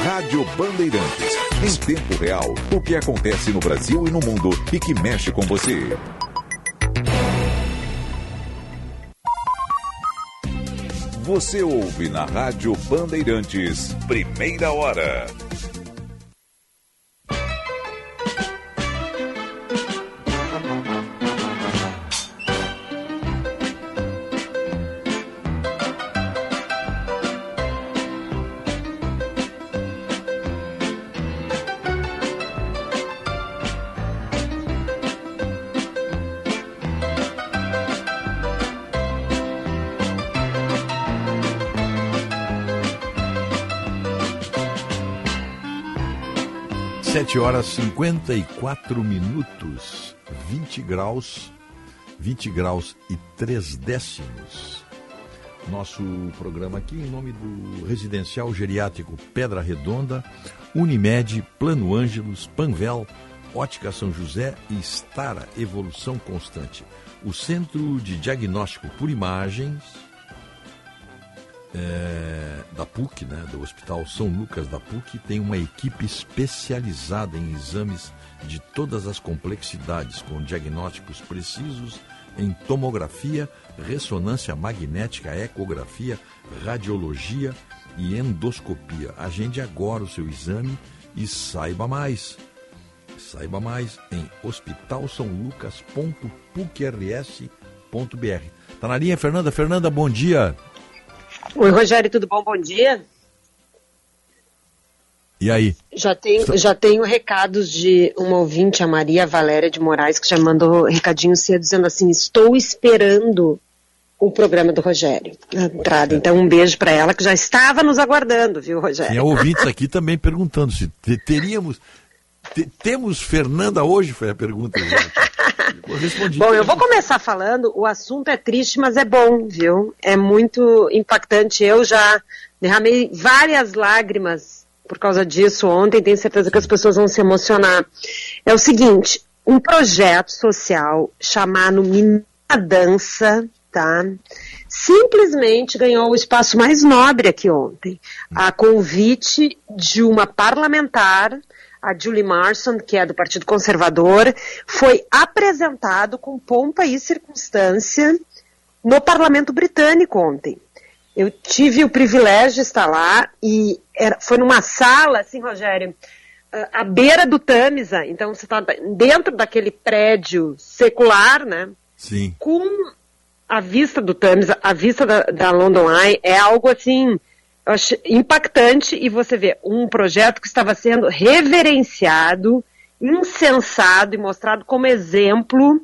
Rádio Bandeirantes. Em tempo real, o que acontece no Brasil e no mundo e que mexe com você. Você ouve na Rádio Bandeirantes, primeira hora. Sete horas 54 minutos, 20 graus 20 graus e 3 décimos. Nosso programa aqui em nome do Residencial Geriátrico Pedra Redonda, Unimed, Plano Ângelos, Panvel, Ótica São José e Stara Evolução Constante. O Centro de Diagnóstico por Imagens é, da PUC, né, do Hospital São Lucas da PUC, tem uma equipe especializada em exames de todas as complexidades, com diagnósticos precisos em tomografia, ressonância magnética, ecografia, radiologia e endoscopia. Agende agora o seu exame e saiba mais. Saiba mais em hospitalsaulucas.pucrs.br. Tá na linha, Fernanda? Fernanda, bom dia. Oi, Rogério, tudo bom? Bom dia. E aí? Já tenho, já tenho recados de uma ouvinte, a Maria Valéria de Moraes, que já mandou recadinho cedo dizendo assim: estou esperando o programa do Rogério na entrada. Então, um beijo para ela que já estava nos aguardando, viu, Rogério? Tinha ouvintes aqui também perguntando se teríamos. Temos Fernanda hoje? Foi a pergunta. Eu respondi. Bom, eu vou começar falando. O assunto é triste, mas é bom, viu? É muito impactante. Eu já derramei várias lágrimas por causa disso ontem, tenho certeza que as pessoas vão se emocionar. É o seguinte, um projeto social chamado Mina Dança, tá? Simplesmente ganhou o espaço mais nobre aqui ontem, a convite de uma parlamentar, a Julie Marson, que é do Partido Conservador, foi apresentado com pompa e circunstância no parlamento britânico ontem. Eu tive o privilégio de estar lá e era, foi numa sala, assim, Rogério, à beira do Tamisa, então você está dentro daquele prédio secular, né? Sim. Com a vista do Tamisa, a vista da, da London Eye, é algo assim impactante e você vê um projeto que estava sendo reverenciado, incensado e mostrado como exemplo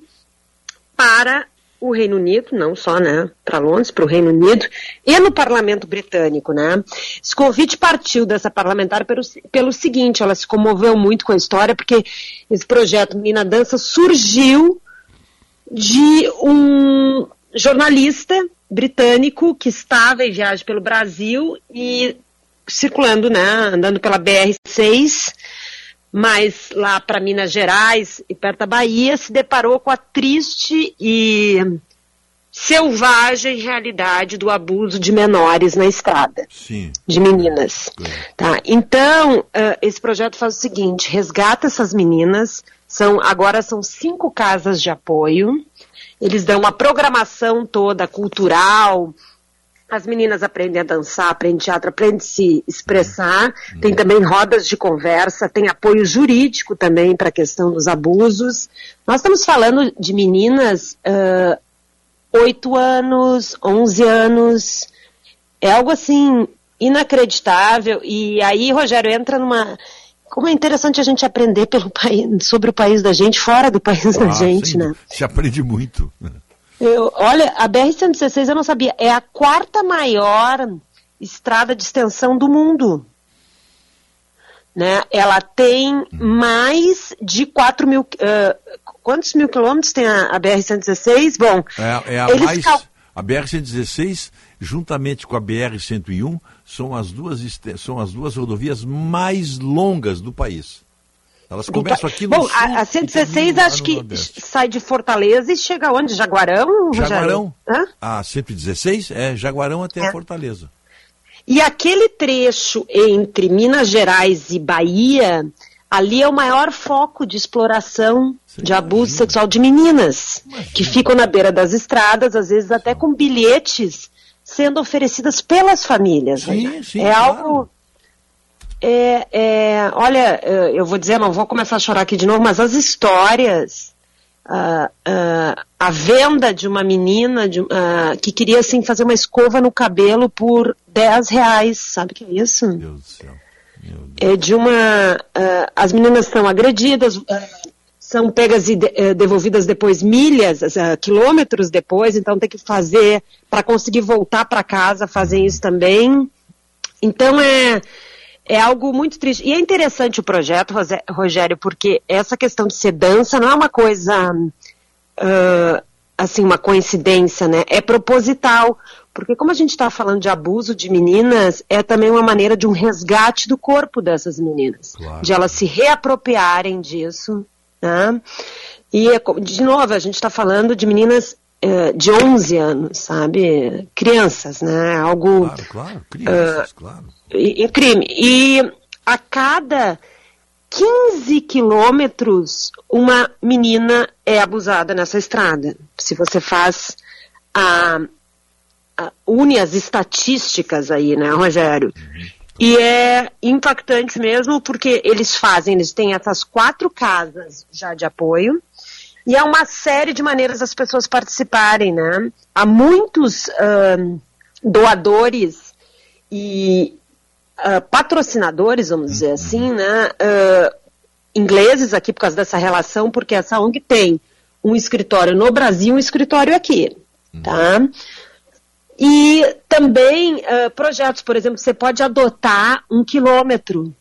para o Reino Unido, não só né, para Londres, para o Reino Unido, e no parlamento britânico. Né? Esse convite partiu dessa parlamentar pelo, pelo seguinte, ela se comoveu muito com a história, porque esse projeto Menina Dança surgiu de um jornalista britânico que estava em viagem pelo Brasil e circulando, né, andando pela BR-6, mas lá para Minas Gerais e perto da Bahia, se deparou com a triste e selvagem realidade do abuso de menores na estrada, Sim. de meninas. Tá? Então, uh, esse projeto faz o seguinte: resgata essas meninas. São agora são cinco casas de apoio. Eles dão uma programação toda cultural, as meninas aprendem a dançar, aprendem teatro, aprendem a se expressar. Tem também rodas de conversa, tem apoio jurídico também para a questão dos abusos. Nós estamos falando de meninas uh, 8 anos, 11 anos. É algo assim inacreditável. E aí, Rogério, entra numa. Como é interessante a gente aprender pelo país, sobre o país da gente, fora do país ah, da gente, sim. né? Se aprende muito. Eu, olha, a BR-116 eu não sabia, é a quarta maior estrada de extensão do mundo. Né? Ela tem mais de 4 mil. Uh, quantos mil quilômetros tem a, a BR-116? Bom, é, é a mais. Cal... A BR-116, juntamente com a BR-101, são as duas são as duas rodovias mais longas do país. Elas começam aqui no Bom, sul, a, a 116 acho que Nordeste. sai de Fortaleza e chega onde? Jaguarão? Jaguarão. Hã? A 116 é Jaguarão até é. Fortaleza. E aquele trecho entre Minas Gerais e Bahia, ali é o maior foco de exploração Você de abuso imagina. sexual de meninas, imagina. que ficam na beira das estradas, às vezes até com bilhetes sendo oferecidas pelas famílias. Sim, né? sim, é claro. algo é, é, olha, eu vou dizer, não vou começar a chorar aqui de novo, mas as histórias, uh, uh, a venda de uma menina de, uh, que queria assim fazer uma escova no cabelo por 10 reais, sabe o que é isso? Meu Deus do céu. Deus. É de uma. as meninas são agredidas, são pegas e de, devolvidas depois milhas, quilômetros depois, então tem que fazer, para conseguir voltar para casa, fazem isso também. Então é é algo muito triste. E é interessante o projeto, Rogério, porque essa questão de ser dança não é uma coisa uh, assim uma coincidência, né? É proposital, porque como a gente está falando de abuso de meninas, é também uma maneira de um resgate do corpo dessas meninas, claro. de elas se reapropriarem disso, né? E de novo a gente está falando de meninas uh, de 11 anos, sabe? Crianças, né? Algo claro, claro, crianças, uh, claro. Em crime. E a cada 15 quilômetros, uma menina é abusada nessa estrada. Se você faz a, a une as estatísticas aí, né, Rogério? E é impactante mesmo porque eles fazem, eles têm essas quatro casas já de apoio e há uma série de maneiras das pessoas participarem, né? Há muitos uh, doadores e uh, patrocinadores, vamos dizer uhum. assim, né, uh, ingleses aqui por causa dessa relação, porque essa ONG tem um escritório no Brasil e um escritório aqui, uhum. E também uh, projetos, por exemplo, você pode adotar um quilômetro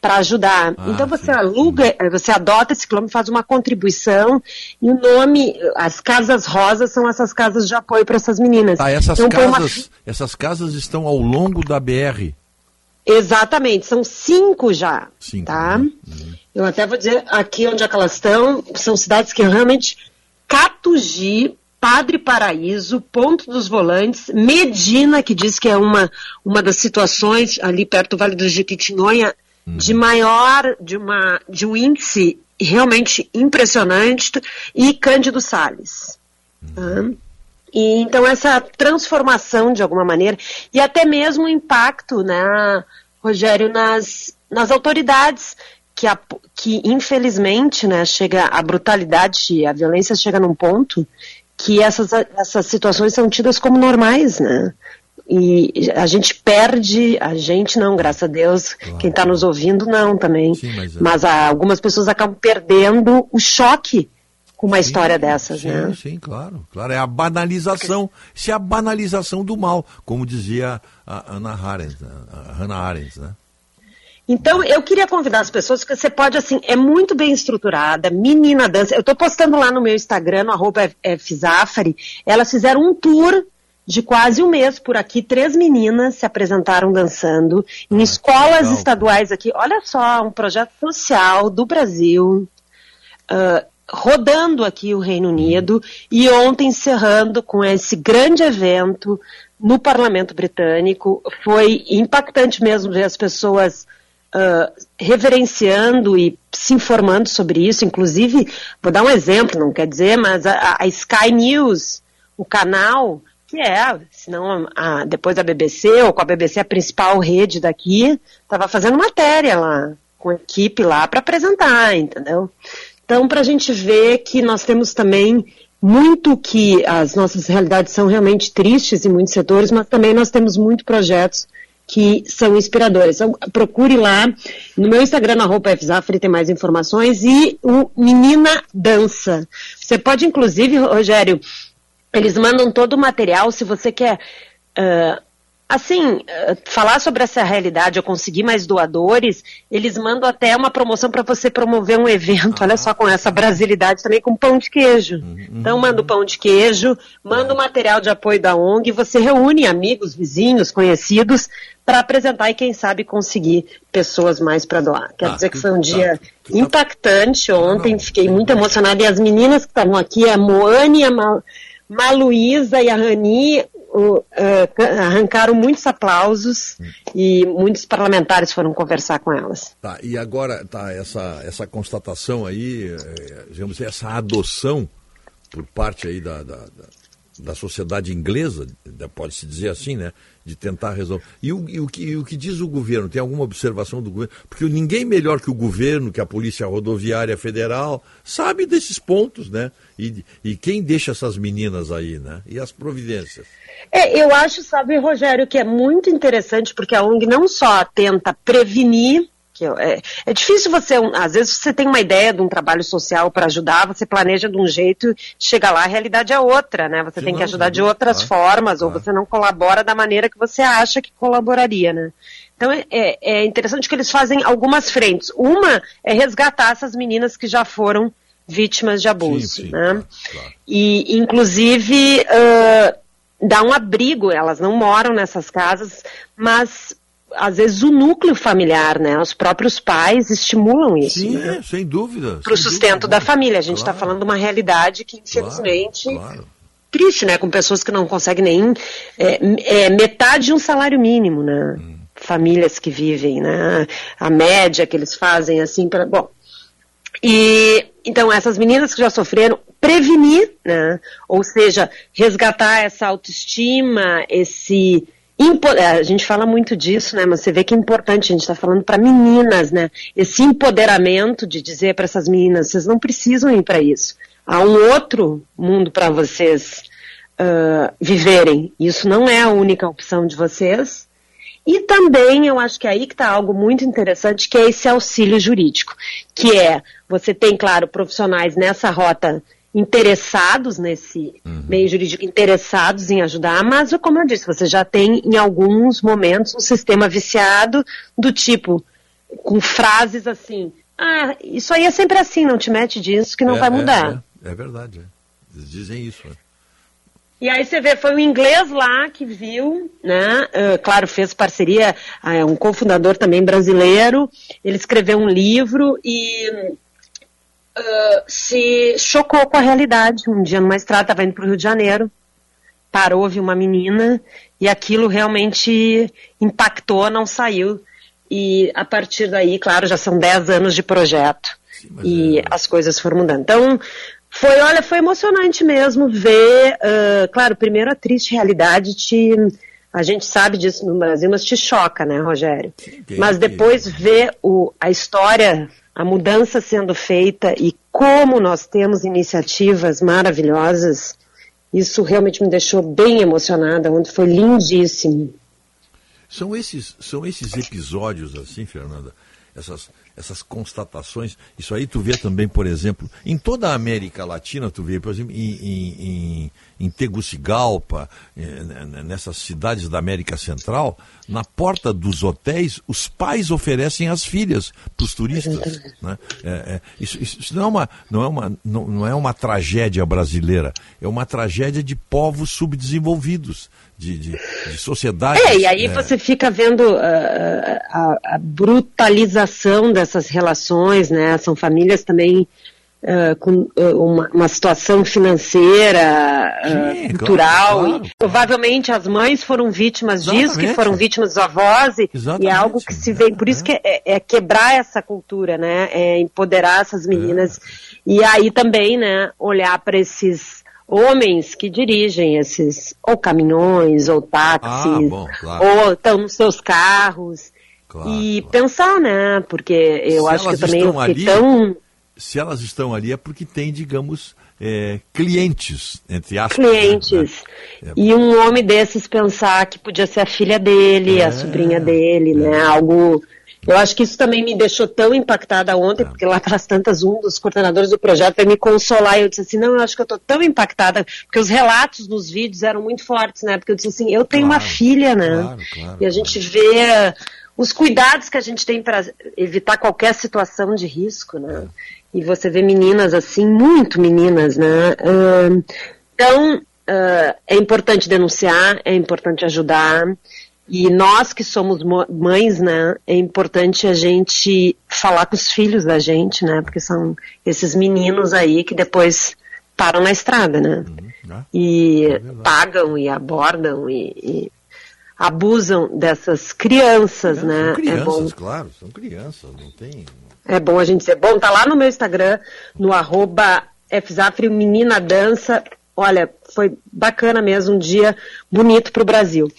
para ajudar. Ah, então você sim. aluga, você adota esse quilômetro, faz uma contribuição e o nome, as casas rosas são essas casas de apoio para essas meninas. Ah, essas então, casas, uma... essas casas estão ao longo da BR. Exatamente, são cinco já, cinco, tá? Né? Uhum. Eu até vou dizer aqui onde é que elas estão, são cidades que realmente Catugi, Padre Paraíso, Ponto dos Volantes, Medina, que diz que é uma, uma das situações ali perto do Vale do Jequitinhonha uhum. de maior, de, uma, de um índice realmente impressionante, e Cândido Salles. Tá? E, então, essa transformação, de alguma maneira, e até mesmo o impacto, né, Rogério, nas, nas autoridades, que, a, que infelizmente né, chega a brutalidade, a violência chega num ponto que essas, essas situações são tidas como normais, né? E a gente perde, a gente não, graças a Deus, claro. quem está nos ouvindo não também. Sim, mas, é... mas algumas pessoas acabam perdendo o choque com uma sim, história dessas, sim, né? Sim, claro, claro. É a banalização, se é a banalização do mal, como dizia a Ana Arendt, a Hannah Arendt, né? Então, eu queria convidar as pessoas, que você pode, assim, é muito bem estruturada, menina dança. Eu estou postando lá no meu Instagram, no arroba Fzafari, elas fizeram um tour de quase um mês por aqui, três meninas se apresentaram dançando em ah, escolas estaduais aqui. Olha só, um projeto social do Brasil. Uh, rodando aqui o Reino Unido e ontem encerrando com esse grande evento no Parlamento Britânico. Foi impactante mesmo ver as pessoas uh, reverenciando e se informando sobre isso. Inclusive, vou dar um exemplo, não quer dizer, mas a, a Sky News, o canal, que é, se não a, depois da BBC, ou com a BBC a principal rede daqui, estava fazendo matéria lá, com a equipe lá para apresentar, entendeu? Então, para a gente ver que nós temos também muito que as nossas realidades são realmente tristes em muitos setores, mas também nós temos muitos projetos que são inspiradores. Então, procure lá no meu Instagram, roupa Fzafre, tem mais informações, e o Menina Dança. Você pode, inclusive, Rogério, eles mandam todo o material, se você quer uh, assim, eh, falar sobre essa realidade, eu conseguir mais doadores, eles mandam até uma promoção para você promover um evento, ah, olha só, com essa brasilidade também, com pão de queijo. Uhum, então, manda o pão de queijo, manda o material de apoio da ONG, você reúne amigos, vizinhos, conhecidos, para apresentar e, quem sabe, conseguir pessoas mais para doar. Quer ah, dizer que foi um dia tá, impactante ontem, fiquei muito emocionada. E as meninas que estavam aqui, a Moane, a Maluísa e a Rani, uh, arrancaram muitos aplausos hum. e muitos parlamentares foram conversar com elas. Tá, e agora, tá, essa, essa constatação aí, é, digamos essa adoção por parte aí da, da, da, da sociedade inglesa, pode-se dizer assim, né? De tentar resolver. E o, e, o que, e o que diz o governo? Tem alguma observação do governo? Porque ninguém melhor que o governo, que a Polícia Rodoviária Federal, sabe desses pontos, né? E, e quem deixa essas meninas aí, né? E as providências. É, eu acho, sabe, Rogério, que é muito interessante porque a ONG não só tenta prevenir, que é, é difícil você, às vezes você tem uma ideia de um trabalho social para ajudar, você planeja de um jeito, chega lá, a realidade é outra, né? Você tem que ajudar de outras formas, ou você não colabora da maneira que você acha que colaboraria, né? Então é, é, é interessante que eles fazem algumas frentes. Uma é resgatar essas meninas que já foram vítimas de abuso, sim, sim, né? Claro. E, inclusive, uh, dá um abrigo, elas não moram nessas casas, mas às vezes o núcleo familiar, né? Os próprios pais estimulam isso. Sim, né? sem dúvida. Para o sustento dúvida. da família. A gente está claro. falando de uma realidade que, infelizmente, claro, claro. triste, né? Com pessoas que não conseguem nem é, é, metade de um salário mínimo, né? Hum. Famílias que vivem, né? A média que eles fazem, assim, para. Bom. E então essas meninas que já sofreram, prevenir, né? Ou seja, resgatar essa autoestima, esse a gente fala muito disso, né? Mas você vê que é importante, a gente está falando para meninas, né? Esse empoderamento de dizer para essas meninas, vocês não precisam ir para isso. Há um outro mundo para vocês uh, viverem. Isso não é a única opção de vocês. E também eu acho que é aí que está algo muito interessante, que é esse auxílio jurídico, que é você tem, claro, profissionais nessa rota interessados nesse uhum. meio jurídico, interessados em ajudar, mas como eu disse, você já tem em alguns momentos um sistema viciado do tipo, com frases assim, ah, isso aí é sempre assim, não te mete disso que não é, vai mudar. É, é, é verdade, eles dizem isso. E aí você vê, foi um inglês lá que viu, né? Uh, claro, fez parceria, uh, um cofundador também brasileiro. Ele escreveu um livro e uh, se chocou com a realidade. Um dia numa estrada, estava indo para o Rio de Janeiro, parou, viu uma menina e aquilo realmente impactou, não saiu. E a partir daí, claro, já são 10 anos de projeto Sim, e é... as coisas foram mudando. Então, foi, olha, foi emocionante mesmo ver, uh, claro, primeiro a triste realidade te, a gente sabe disso no Brasil, mas te choca, né, Rogério? Sim, mas depois ver o, a história a mudança sendo feita e como nós temos iniciativas maravilhosas, isso realmente me deixou bem emocionada, foi lindíssimo. São esses, são esses episódios assim, Fernanda, essas, essas constatações. Isso aí tu vê também, por exemplo, em toda a América Latina, tu vê, por exemplo, em, em, em Tegucigalpa, eh, nessas cidades da América Central, na porta dos hotéis, os pais oferecem as filhas para os turistas. Né? É, é, isso, isso, não, é uma, não, é uma, não, não é uma tragédia brasileira, é uma tragédia de povos subdesenvolvidos de, de, de sociedade. É, e aí é... você fica vendo uh, a, a, brutalização dessas relações, né? São famílias também uh, com uh, uma, uma, situação financeira, Sim, cultural. Claro, claro. provavelmente as mães foram vítimas Exatamente. disso, que foram vítimas dos avós, e, e é algo que se vê. Por isso que é, é, quebrar essa cultura, né? É empoderar essas meninas. É. E aí também, né, olhar para esses homens que dirigem esses ou caminhões ou táxis, ah, bom, claro. ou estão nos seus carros. Claro, e claro. pensar, né? Porque eu se acho que também ali, tão. Se elas estão ali é porque tem, digamos, é, clientes, entre aspas. Clientes. Né? É. E um homem desses pensar que podia ser a filha dele, é, a sobrinha dele, né? É. Algo eu acho que isso também me deixou tão impactada ontem, porque lá pelas tantas, um dos coordenadores do projeto veio me consolar e eu disse assim, não, eu acho que eu estou tão impactada, porque os relatos nos vídeos eram muito fortes, né? Porque eu disse assim, eu tenho claro, uma filha, né? Claro, claro, e a gente vê os cuidados que a gente tem para evitar qualquer situação de risco, né? É. E você vê meninas assim, muito meninas, né? Então, uh, é importante denunciar, é importante ajudar. E nós que somos mães, né, é importante a gente falar com os filhos da gente, né, porque são esses meninos aí que depois param na estrada, né, uhum, é. e é pagam e abordam e, e, abusam dessas crianças, é, né. São crianças, é bom. claro, são crianças, não tem... É bom a gente dizer, bom, tá lá no meu Instagram, no arroba Fzafrio Menina Dança, olha, foi bacana mesmo, um dia bonito para o Brasil.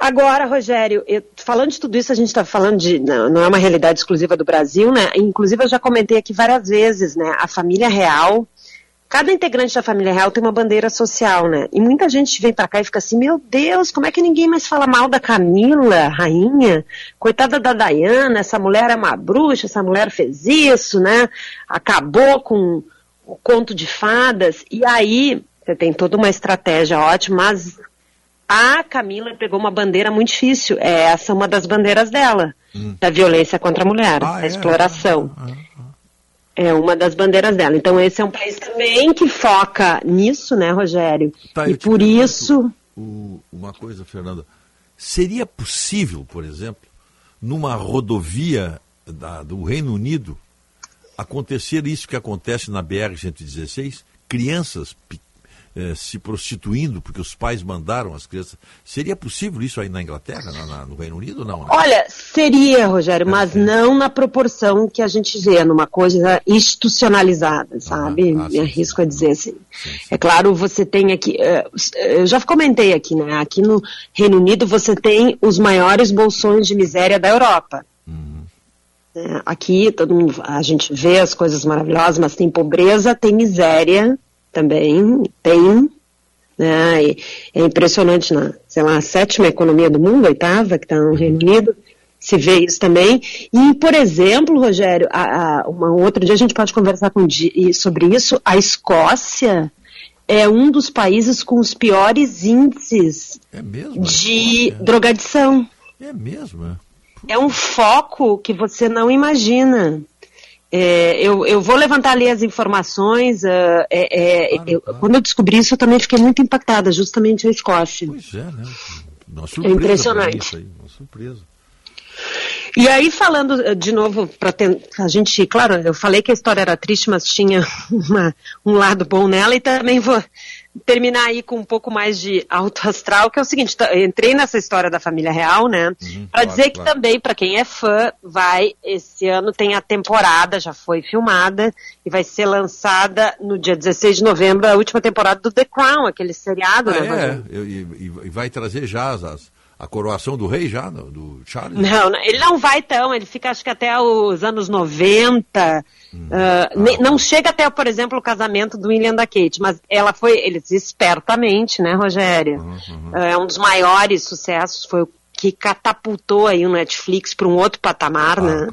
Agora, Rogério, eu, falando de tudo isso, a gente está falando de. Não, não, é uma realidade exclusiva do Brasil, né? Inclusive, eu já comentei aqui várias vezes, né? A família real. Cada integrante da família real tem uma bandeira social, né? E muita gente vem para cá e fica assim: meu Deus, como é que ninguém mais fala mal da Camila, rainha? Coitada da Dayana, essa mulher é uma bruxa, essa mulher fez isso, né? Acabou com o conto de fadas. E aí, você tem toda uma estratégia ótima, mas a Camila pegou uma bandeira muito difícil. É essa é uma das bandeiras dela, hum. da violência contra a mulher, ah, a é? exploração. Ah, É uma das bandeiras dela. Então esse é um país também que foca nisso, né, Rogério? Tá, e por isso. o- uma coisa, Fernanda. Seria possível, por exemplo, numa rodovia da- do Reino Unido, acontecer isso que acontece na BR-116? Crianças pe- eh, se prostituindo porque os pais mandaram as crianças. Seria possível isso aí na Inglaterra, na- na- no Reino Unido ou não? Olha, seria, Rogério, mas não na proporção que a gente vê, numa coisa institucionalizada, sabe? Me arrisco a dizer assim. É claro, você tem aqui, eh, eu já comentei aqui, né? Aqui no Reino Unido você tem os maiores bolsões de miséria da Europa. É, Aqui todo mundo, a gente vê as coisas maravilhosas, mas tem pobreza, tem miséria também, tem. Né? E é impressionante, na, sei lá, a sétima economia do mundo, a oitava, que está no Reino Unido, se vê isso também. E, por exemplo, Rogério, a, a, uma, um outro dia a gente pode conversar com, sobre isso, a Escócia é um dos países com os piores índices É mesmo? de drogadição. É mesmo, é? É um foco que você não imagina. É, eu, eu vou levantar ali as informações. ah, é, é, eu- Quando eu descobri isso, eu também fiquei muito impactada, justamente a Escócia. Pois é, né? Uma É surpresa mim impressionante. aí, uma surpresa. E aí, falando eh, de novo, para a gente, claro, eu falei que a história era triste, mas tinha uma- um lado bom nela, e também vou terminar aí com um pouco mais de alto astral, que é o seguinte, tá, entrei nessa história da família real, né, para Uhum, claro, dizer que claro. também, para quem é fã, vai, esse ano tem a temporada, já foi filmada, e vai ser lançada no dia 16 de novembro, a última temporada do The Crown, aquele seriado, Ah, né, é, e, e- e vai trazer já as- as- a coroação do rei já, do Charles? Não, ele não vai tão, ele fica acho que até os anos 90. Hum. ah, nem- não chega até, por exemplo, o casamento do William da Kate, mas ela foi, eles espertamente, né, Rogério? Uhum, Ah, é um dos maiores sucessos, foi o que catapultou aí o Netflix para um outro patamar, né?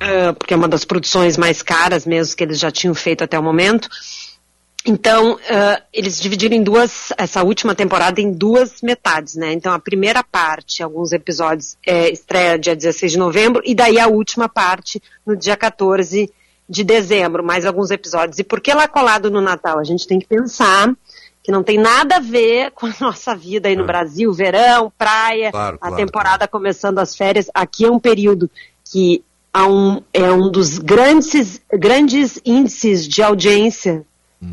Ah, porque é uma das produções mais caras mesmo que eles já tinham feito até o momento. Então, ah, eles dividiram em duas, essa última temporada em duas metades, né? Então, a primeira parte, alguns episódios, é, estreia dia 16 de novembro, e daí a última parte no dia 14 de dezembro, mais alguns episódios. E por que lá colado no Natal? A gente tem que pensar que não tem nada a ver com a nossa vida aí no Brasil, verão, praia, Claro, a claro, temporada começando as férias. Aqui é um período que um, é um dos grandes, grandes índices de audiência,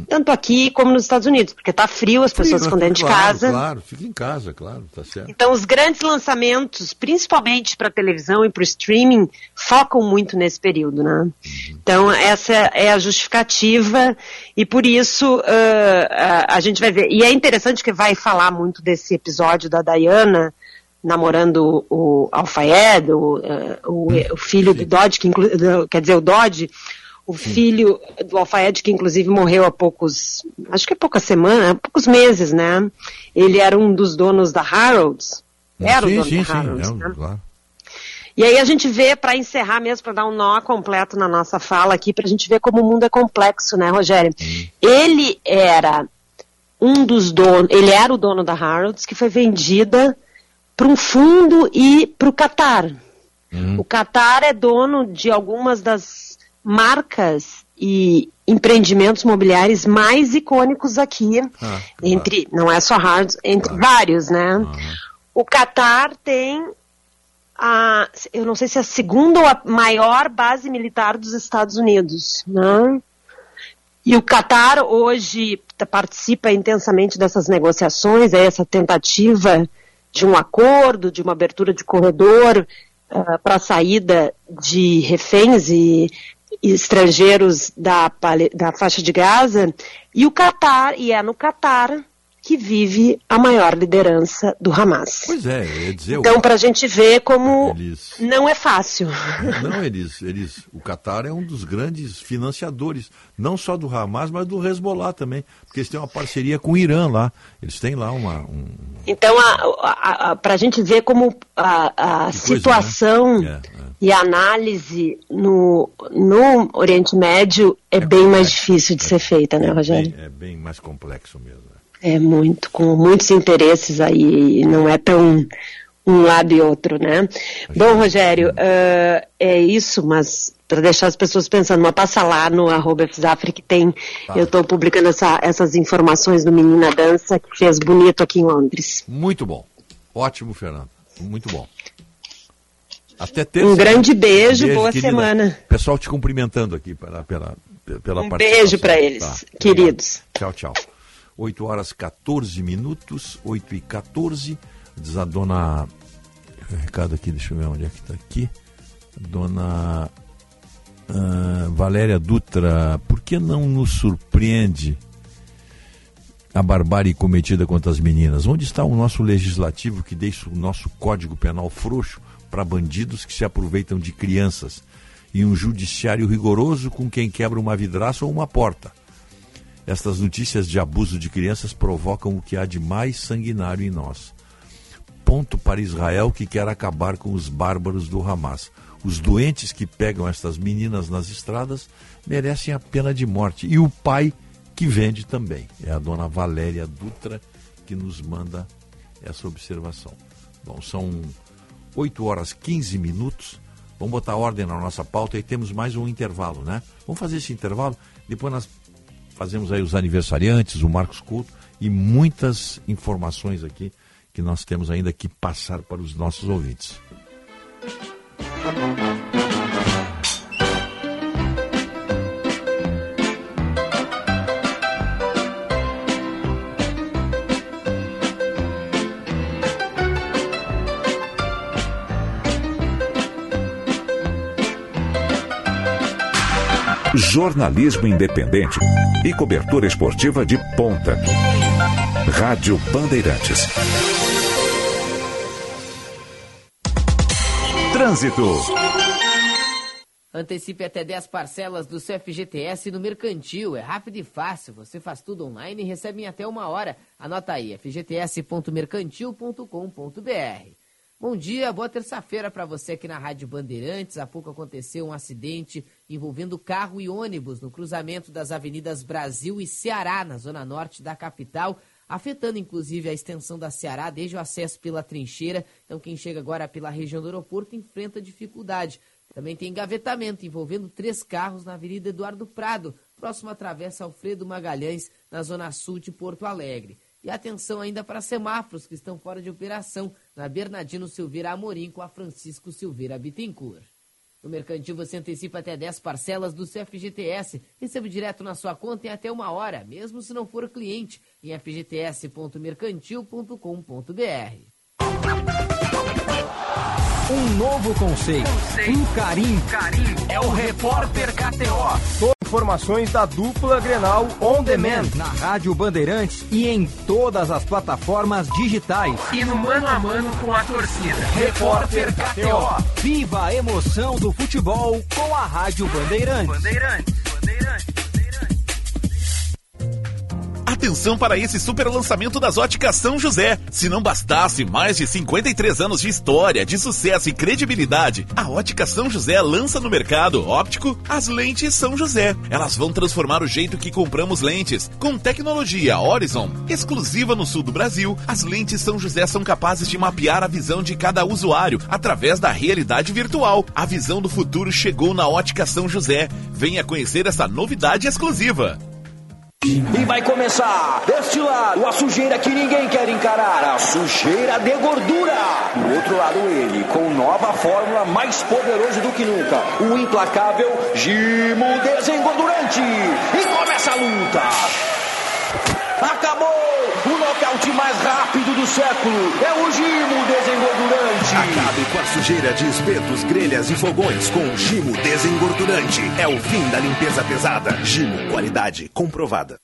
tanto aqui como nos Estados Unidos, porque tá frio, as pessoas ficam dentro de claro, casa. Claro, fica em casa, claro, tá certo. Então, os grandes lançamentos, principalmente para televisão e para o streaming, focam muito nesse período, né? Então, essa é a justificativa e por isso ah, a, a gente vai ver. E é interessante que vai falar muito desse episódio da Diana namorando o Alfayed, o, ah, o, o filho do Dodge, que inclu- quer dizer, o Dodge, o filho do Alfayed, que inclusive morreu há poucos, acho que há poucas semanas, há poucos meses, né? Ele era um dos donos da Harrods. Era o sim, dono sim, da sim, Harrods, é um- né? claro. E aí a gente vê, para encerrar mesmo, para dar um nó completo na nossa fala aqui, para a gente ver como o mundo é complexo, né, Rogério? Ele era um dos donos, ele era o dono da Harrods, que foi vendida para um fundo e para o Qatar. O Qatar é dono de algumas das marcas e empreendimentos mobiliários mais icônicos aqui, Ah, entre, não é só Harrods, entre vários, né? O Qatar tem a, eu não sei se é a segunda ou a maior base militar dos Estados Unidos, né? E o Qatar hoje tá- participa intensamente dessas negociações, é essa tentativa de um acordo, de uma abertura de corredor para a saída de reféns e estrangeiros da, da faixa de Gaza. E o Qatar, e é no Qatar que vive a maior liderança do Hamas. Pois é, ia dizer... Então, para a gente ver como Eles- não é fácil. Não, eles, eles, o Qatar é um dos grandes financiadores, não só do Hamas, mas do Hezbollah também, porque eles têm uma parceria com o Irã lá. Eles têm lá uma. Um, Então, para a, gente ver como a, a Que coisa, né? E a análise no, no Oriente Médio é, bem mais difícil de ser feita, né, Rogério? bem, é bem mais complexo mesmo. É muito, com muitos interesses aí, não é tão um lado e outro, né? Bom, Rogério, uh, é isso, mas para deixar as pessoas pensando, mas passa lá no arroba FZAFRI que tem, tá. eu estou publicando essa, essas informações do Menina Dança, que fez bonito aqui em Londres. Muito bom. Ótimo, Fernando. Muito bom. Até terça. Um grande beijo, beijo boa querida. semana. Pessoal te cumprimentando aqui pela, pela, pela um beijo para eles, tá. queridos. Tchau, tchau. 8 horas 14 minutos, 8 e 14. Diz a dona. Recado aqui, deixa eu ver onde é que está aqui. Dona uh, Valéria Dutra, por que não nos surpreende a barbárie cometida contra as meninas? Onde está o nosso legislativo que deixa o nosso código penal frouxo para bandidos que se aproveitam de crianças? E um judiciário rigoroso com quem quebra uma vidraça ou uma porta? Estas notícias de abuso de crianças provocam o que há de mais sanguinário em nós. Ponto para Israel que quer acabar com os bárbaros do Hamas. Os doentes que pegam estas meninas nas estradas merecem a pena de morte. E o pai que vende também. É a dona Valéria Dutra que nos manda essa observação. Bom, são 8 horas 15 minutos. Vamos botar ordem na nossa pauta e temos mais um intervalo, né? Vamos fazer esse intervalo, depois nós fazemos aí os aniversariantes, o Marcos Couto e muitas informações aqui que nós temos ainda que passar para os nossos ouvintes. Jornalismo independente e cobertura esportiva de ponta. Rádio Bandeirantes. Trânsito. Antecipe até 10 parcelas do seu FGTS no Mercantil. É rápido e fácil. Você faz tudo online e recebe em até uma hora. Anota aí, fgts.mercantil.com.br. Bom dia, boa terça-feira para você aqui na Rádio Bandeirantes. Há pouco aconteceu um acidente envolvendo carro e ônibus no cruzamento das avenidas Brasil e Ceará, na zona norte da capital, afetando inclusive a extensão da Ceará desde o acesso pela trincheira. Então, quem chega agora pela região do aeroporto enfrenta dificuldade. Também tem engavetamento envolvendo três carros na Avenida Eduardo Prado, próximo à Travessa Alfredo Magalhães, na zona sul de Porto Alegre. E atenção ainda para semáforos que estão fora de operação na Bernardino Silveira Amorim com a Francisco Silveira Bittencourt. No Mercantil você antecipa até 10 parcelas do seu FGTS. Receba direto na sua conta em até uma hora, mesmo se não for cliente, em fgts.mercantil.com.br. Um novo conceito, um carinho. carinho. É o Repórter KTO. Informações da dupla Grenal On Demand. Na Rádio Bandeirantes e em todas as plataformas digitais. E no mano a mano com a torcida. Repórter KTO. Viva a emoção do futebol com a Rádio Bandeirantes. Bandeirantes. Atenção para esse super lançamento das óticas São José. Se não bastasse mais de 53 anos de história, de sucesso e credibilidade, a ótica São José lança no mercado óptico as lentes São José. Elas vão transformar o jeito que compramos lentes. Com tecnologia Horizon, exclusiva no sul do Brasil, as lentes São José são capazes de mapear a visão de cada usuário através da realidade virtual. A visão do futuro chegou na ótica São José. Venha conhecer essa novidade exclusiva. E vai começar deste lado a sujeira que ninguém quer encarar, a sujeira de gordura. Do outro lado ele, com nova fórmula mais poderoso do que nunca, o implacável Gimo Desengordurante. E começa a luta. Acabou! Nocaute mais rápido do século é o Gimo Desengordurante. Acabe com a sujeira de espetos, grelhas e fogões com o Gimo Desengordurante. É o fim da limpeza pesada. Gimo, qualidade comprovada.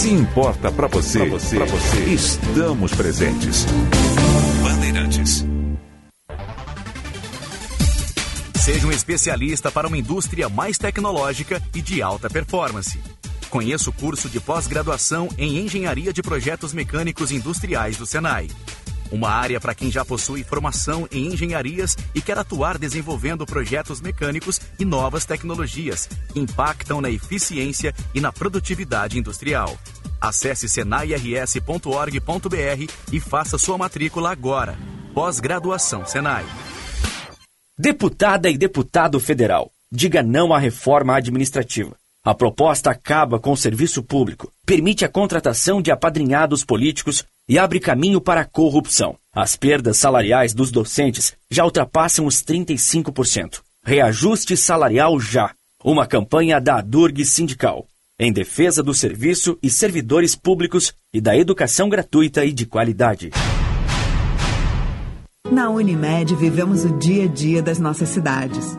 Se importa para você, pra você, pra você, estamos presentes. Bandeirantes. Seja um especialista para uma indústria mais tecnológica e de alta performance. Conheça o curso de pós-graduação em Engenharia de Projetos Mecânicos Industriais do Senai. Uma área para quem já possui formação em engenharias e quer atuar desenvolvendo projetos mecânicos e novas tecnologias que impactam na eficiência e na produtividade industrial. Acesse senairs.org.br e faça sua matrícula agora. Pós-graduação Senai. Deputada e deputado federal, diga não à reforma administrativa. A proposta acaba com o serviço público, permite a contratação de apadrinhados políticos e abre caminho para a corrupção. As perdas salariais dos docentes já ultrapassam os 35%. Reajuste salarial já. Uma campanha da Durg Sindical, em defesa do serviço e servidores públicos e da educação gratuita e de qualidade. Na Unimed, vivemos o dia a dia das nossas cidades.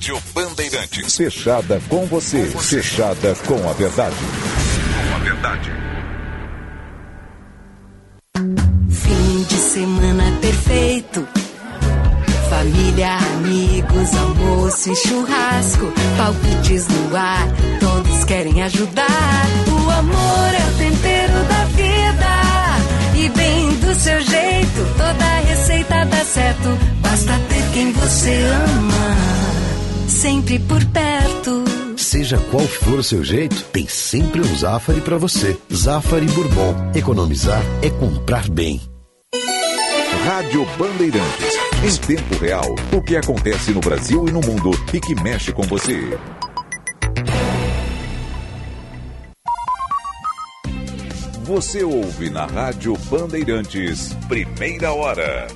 Rádio Bandeirantes. Fechada com você. Fechada com a verdade. Com a verdade. Fim de semana perfeito. Família, amigos, almoço e churrasco. Palpites no ar, todos querem ajudar. O amor é o tempero da vida. E bem do seu jeito, toda receita dá certo. Basta ter quem você ama sempre por perto. Seja qual for o seu jeito, tem sempre um Zafari para você. Zafari Bourbon. Economizar é comprar bem. Rádio Bandeirantes. Em tempo real, o que acontece no Brasil e no mundo e que mexe com você. Você ouve na Rádio Bandeirantes, primeira hora.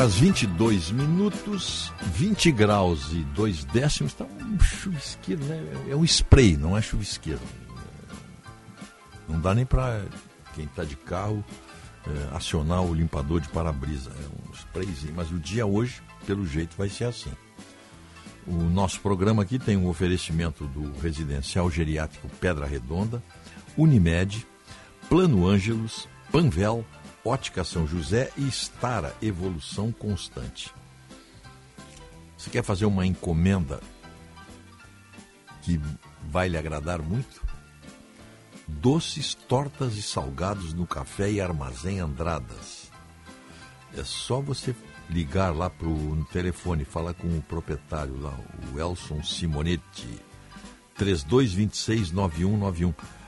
Horas 22 minutos, 20 graus e 2 décimos. Está um chuvisqueiro, né? É um spray, não é chuvisqueiro. Não dá nem para quem está de carro é, acionar o limpador de para-brisa. É um sprayzinho. Mas o dia hoje, pelo jeito, vai ser assim. O nosso programa aqui tem um oferecimento do Residencial Geriátrico Pedra Redonda, Unimed, Plano Ângelos, Panvel, Ótica São José e Estara Evolução Constante. Você quer fazer uma encomenda que vai lhe agradar muito? Doces, tortas e salgados no Café e Armazém Andradas. É só você ligar lá pro no telefone, falar com o proprietário lá, o Elson Simonetti, 3226 9191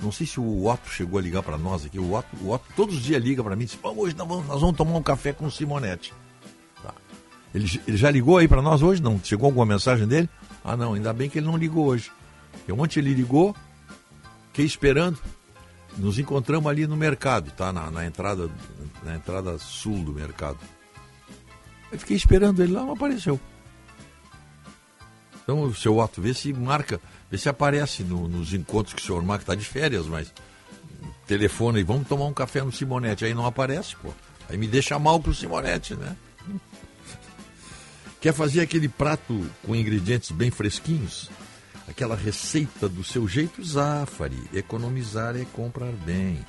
não sei se o Otto chegou a ligar para nós aqui. O Otto, o Otto todos os dias liga para mim e diz: hoje nós vamos, nós vamos, tomar um café com o Simonetti. Tá. Ele, ele, já ligou aí para nós hoje? Não? Chegou alguma mensagem dele? Ah, não, ainda bem que ele não ligou hoje. Porque ontem ele ligou, fiquei esperando. Nos encontramos ali no mercado, tá? Na, na entrada, na entrada sul do mercado. Eu fiquei esperando ele lá, não apareceu. Então, o seu Otto, vê se marca, vê se aparece no, nos encontros que o senhor marca, está de férias, mas telefona e vamos tomar um café no Simonete. Aí não aparece, pô. Aí me deixa mal pro Simonete, né? Quer fazer aquele prato com ingredientes bem fresquinhos? Aquela receita do seu jeito Zafari. Economizar é comprar bem.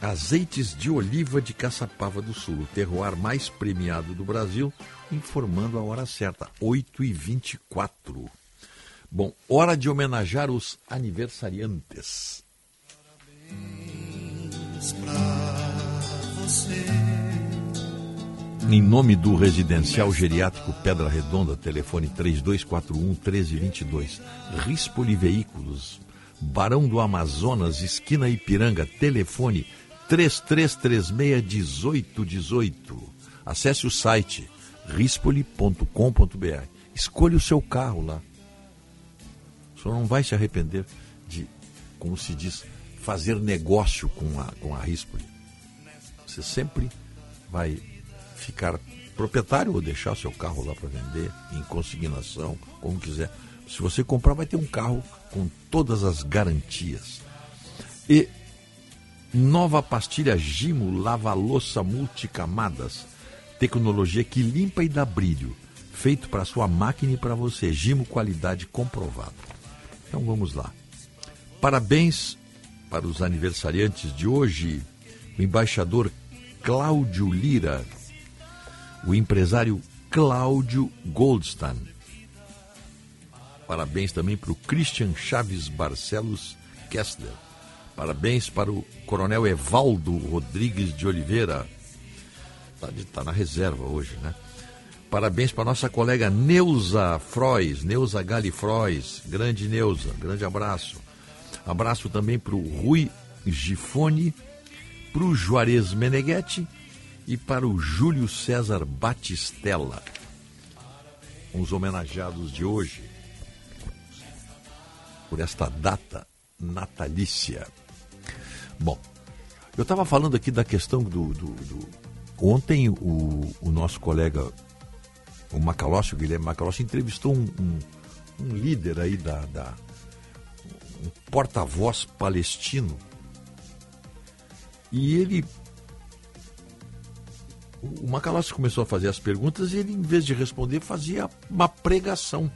Azeites de oliva de Caçapava do Sul, o terroir mais premiado do Brasil, informando a hora certa, 8h24. Bom, hora de homenagear os aniversariantes. Parabéns pra você. Em nome do Residencial Geriátrico Pedra Redonda, telefone 3241-1322. Rispoli Veículos, Barão do Amazonas, esquina Ipiranga, telefone 3336-1818. Acesse o site rispoli.com.br. Escolha o seu carro lá. Senhor não vai se arrepender de, como se diz, fazer negócio com a, com a Rispoli. Você sempre vai ficar proprietário ou deixar seu carro lá para vender, em consignação, como quiser. Se você comprar, vai ter um carro com todas as garantias. E nova pastilha Gimo lava-louça multicamadas. Tecnologia que limpa e dá brilho. Feito para sua máquina e para você. Gimo qualidade comprovada. Então vamos lá. Parabéns para os aniversariantes de hoje. O embaixador Cláudio Lira, o empresário Cláudio Goldstein. Parabéns também para o Christian Chaves Barcelos Kessler. Parabéns para o Coronel Evaldo Rodrigues de Oliveira. Está tá na reserva hoje, né? Parabéns para nossa colega Neuza Frois, Neuza Gali Frois. Grande Neuza, grande abraço. Abraço também para o Rui Gifone, para o Juarez Meneghetti e para o Júlio César Batistella. Os homenageados de hoje por esta data natalícia. Bom, eu estava falando aqui da questão do. do, do... Ontem o, o, nosso colega, o Macalossi, o Guilherme Macalossi, entrevistou um, um, um líder aí da. da um porta-voz palestino. E ele o Macalossi começou a fazer as perguntas e ele, em vez de responder, fazia uma pregação.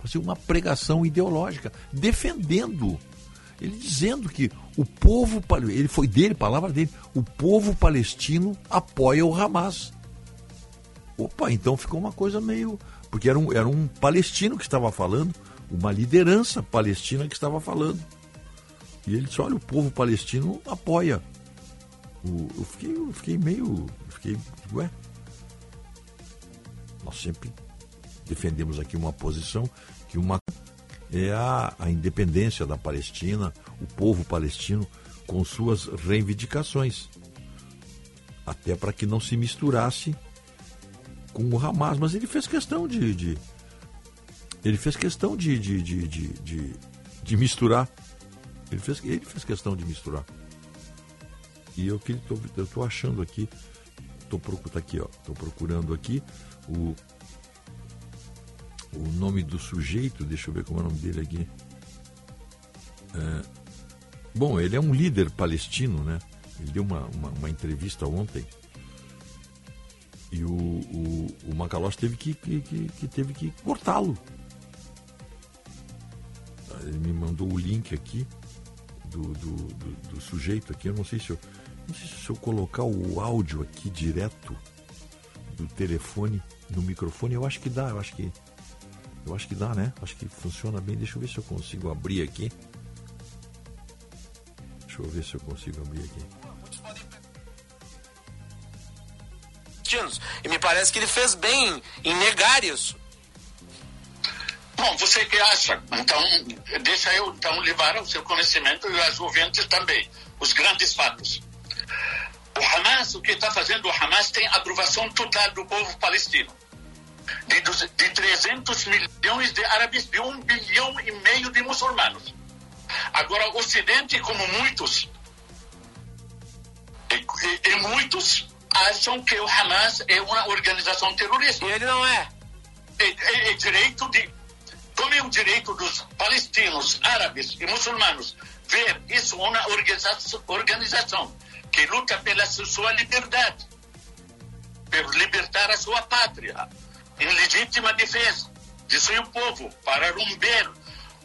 Fazia uma pregação ideológica, defendendo. Ele dizendo que o povo, ele foi dele, palavra dele, o povo palestino apoia o Hamas. Opa, então ficou uma coisa meio. Porque era um, era um palestino que estava falando, uma liderança palestina que estava falando. E ele disse: olha, o povo palestino apoia. O, eu, fiquei, eu fiquei meio fiquei, ué, nós sempre defendemos aqui uma posição que uma é a, a independência da Palestina, o povo palestino com suas reivindicações, até para que não se misturasse com o Hamas. Mas ele fez questão de, de ele fez questão de, de, de, de, misturar. Ele fez, ele fez questão de misturar. E eu que estou achando aqui tô, tá aqui, ó, tô procurando aqui o, o nome do sujeito, deixa eu ver como é o nome dele aqui. É, bom, ele é um líder palestino, né? Ele deu uma, uma, uma entrevista ontem e o, o, o Macalós teve que, que, que, que teve que cortá-lo. Ele me mandou o link aqui do, do, do, do sujeito aqui, eu não sei se eu não sei se eu colocar o áudio aqui direto do telefone no microfone, eu acho que dá, eu acho que. Eu acho que dá, né? Acho que funciona bem. Deixa eu ver se eu consigo abrir aqui. Deixa eu ver se eu consigo abrir aqui. E me parece que ele fez bem em negar isso. Bom, você que acha? Então, deixa eu então levar ao seu conhecimento e aos ouvintes também os grandes fatos. O Hamas, o que está fazendo o Hamas tem aprovação total do povo palestino. De, de 300 milhões de árabes, de um bilhão e meio de muçulmanos. Agora, o Ocidente, como muitos, e, e, e muitos acham que o Hamas é uma organização terrorista. E ele não é. É, é, é direito de. Como é o direito dos palestinos, árabes e muçulmanos ver isso uma organização, organização que luta pela sua liberdade, por libertar a sua pátria, em legítima defesa de seu povo, para romper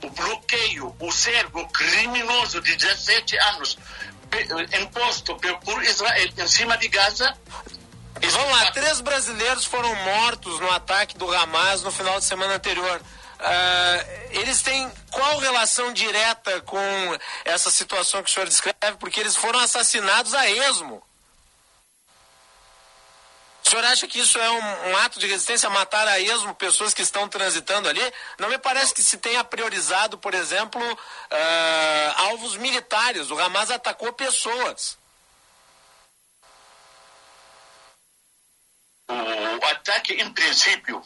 o bloqueio, o cerco criminoso de 17 anos imposto por Israel em cima de Gaza. E vamos lá, três brasileiros foram mortos no ataque do Hamas no final de semana anterior. Uh, eles têm qual relação direta com essa situação que o senhor descreve? Porque eles foram assassinados a esmo. Senhor acha que isso é um, um, ato de resistência, matar a esmo pessoas que estão transitando ali? Não me parece que se tenha priorizado, por exemplo, uh, alvos militares. O Hamas atacou pessoas. O ataque, em princípio,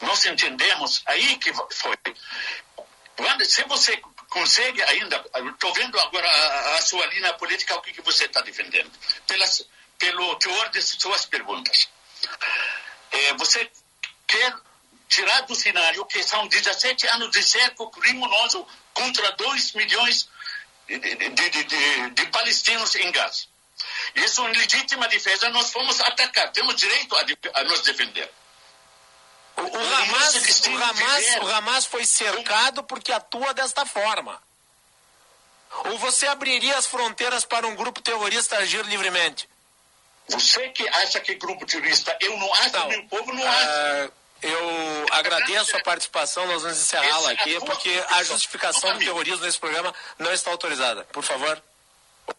nós entendemos aí que foi. Quando, se você consegue ainda, estou vendo agora a, a, sua linha política, o que, que você está defendendo. Pelas, pelo teor de suas perguntas. É, você quer tirar do cenário que são 17 anos de cerco criminoso contra 2 milhões de, de, de, de, palestinos em Gaza. Isso em legítima defesa, nós fomos atacar, temos direito a, a nos defender. O, o, Hamas, o, Hamas, o Hamas foi cercado porque atua desta forma. Ou você abriria as fronteiras para um grupo terrorista agir livremente? Você que acha que é grupo terrorista, eu não acho, não. meu povo não acha. Uh, eu agradeço a participação, nós vamos encerrá-la aqui, porque a justificação do terrorismo nesse programa não está autorizada. Por favor.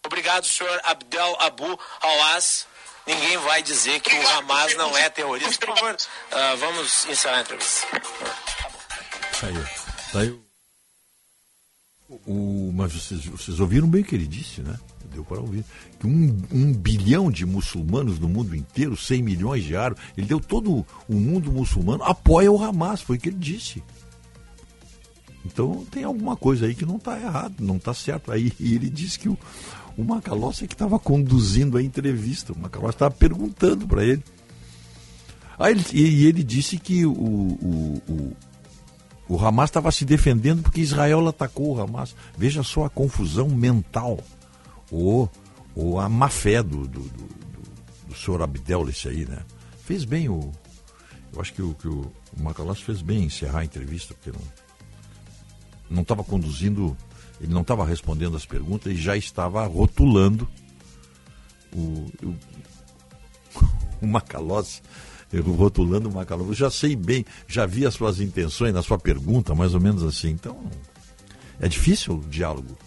Obrigado, senhor Abdel Abu Awas. Ninguém vai dizer que o Hamas não é terrorista. Por favor, uh, vamos encerrar a entrevista. Saiu. Saiu. O, mas vocês, vocês ouviram bem o que ele disse, né? deu para ouvir, um, um, bilhão de muçulmanos no mundo inteiro, 100 milhões de árabes, ele deu todo o mundo muçulmano, apoia o Hamas, foi o que ele disse. Então tem alguma coisa aí que não está errado, não está certo. Aí ele disse que o, o Macalossi é que estava conduzindo a entrevista, o Macalossi estava perguntando para ele. Aí ele, e ele disse que o, o, o, o Hamas estava se defendendo porque Israel atacou o Hamas. Veja só a confusão mental ou, ou a má fé do, do, do, do senhor Abdel, esse aí, né? Fez bem o. Eu acho que o, que o, Macalós fez bem em encerrar a entrevista, porque não estava conduzindo, ele não estava respondendo as perguntas e já estava rotulando o, o, o Macalossi, rotulando o Macalossi. Eu já sei bem, já vi as suas intenções na sua pergunta, mais ou menos assim. Então, é difícil o diálogo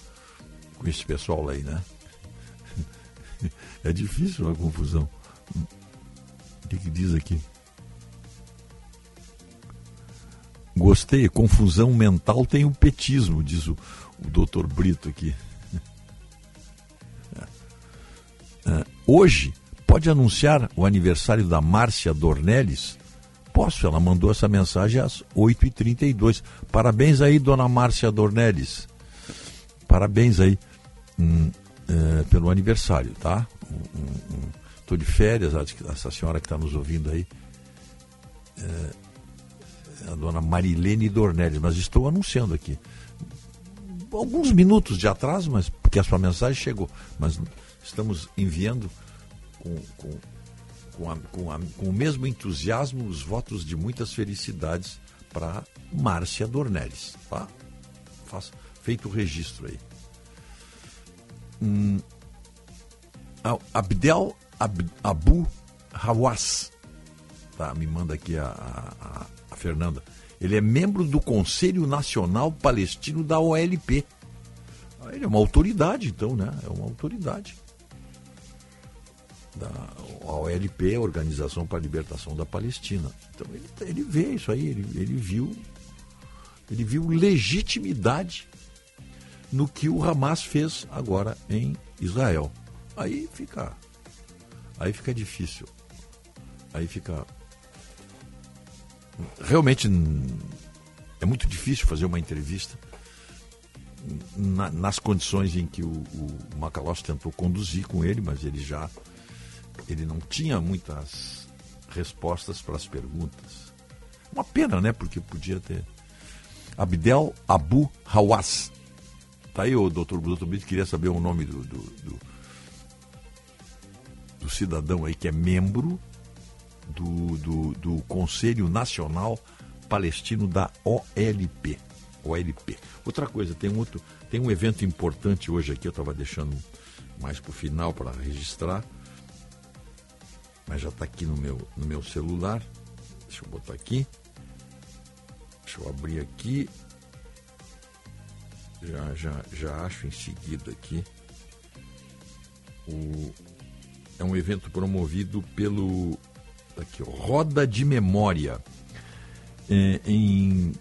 com esse pessoal aí, né? É difícil a confusão. O que, que diz aqui? Gostei, confusão mental tem o petismo, diz o, o doutor Brito aqui. É. Hoje, pode anunciar o aniversário da Márcia Dornelles? Posso, ela mandou essa mensagem às 8h32. Parabéns aí, dona Márcia Dornelles. Parabéns aí hum, é, pelo aniversário, tá? Estou de férias, essa senhora que está nos ouvindo aí, é, a dona Marilene Dornelles, mas estou anunciando aqui. Alguns minutos de atraso, mas porque a sua mensagem chegou, mas estamos enviando com, com, com, a, com, a, com o mesmo entusiasmo os votos de muitas felicidades para Márcia Dornelles, tá? Faço, feito o registro aí. Hum, Abdel Ab, Abu Hawass, tá? Me manda aqui a, a, a Fernanda. Ele é membro do Conselho Nacional Palestino da OLP. Ah, ele é uma autoridade, então, né? É uma autoridade. Da, OLP, Organização para a Libertação da Palestina. Então ele, ele vê isso aí, ele, ele viu ele viu legitimidade no que o Hamas fez agora em Israel. Aí fica aí fica difícil. Aí fica realmente é muito difícil fazer uma entrevista na, nas condições em que o, o Macalós tentou conduzir com ele, mas ele já ele não tinha muitas respostas para as perguntas. Uma pena, né? Porque podia ter. Abdel Abu Hawass. Tá aí o doutor Bruto Brito, queria saber o nome do, do, do, do cidadão aí que é membro do, do, do Conselho Nacional Palestino da OLP. OLP. Outra coisa, tem outro, tem um evento importante hoje aqui, eu estava deixando mais para o final para registrar, mas já está aqui no meu, no meu celular. Deixa eu botar aqui. Deixa eu abrir aqui. Já, já, já acho em seguida aqui. O, é um evento promovido pelo aqui, ó, Roda de Memória. É, em,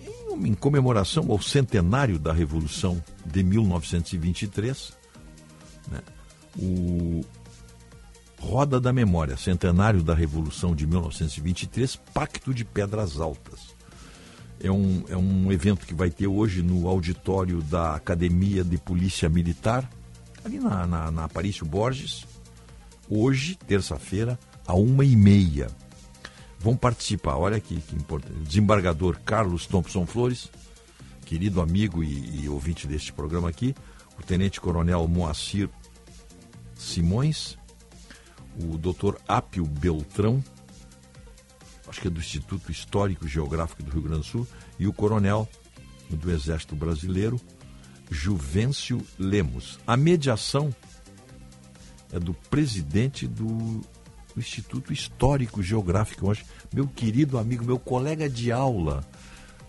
em, em comemoração ao centenário da Revolução de 1923, né, o Roda da Memória, centenário da Revolução de 1923, Pacto de Pedras Altas. É um, é um evento que vai ter hoje no auditório da Academia de Polícia Militar, ali na, na, na Aparício Borges, hoje, terça-feira, a uma e meia. Vão participar, olha aqui que importante. Desembargador Carlos Thompson Flores, querido amigo e, e ouvinte deste programa aqui, o Tenente Coronel Moacir Simões, o doutor Apio Beltrão, que é do Instituto Histórico Geográfico do Rio Grande do Sul, e o coronel do Exército Brasileiro, Juvencio Lemos. A mediação é do presidente do Instituto Histórico Geográfico, hoje, meu querido amigo, meu colega de aula,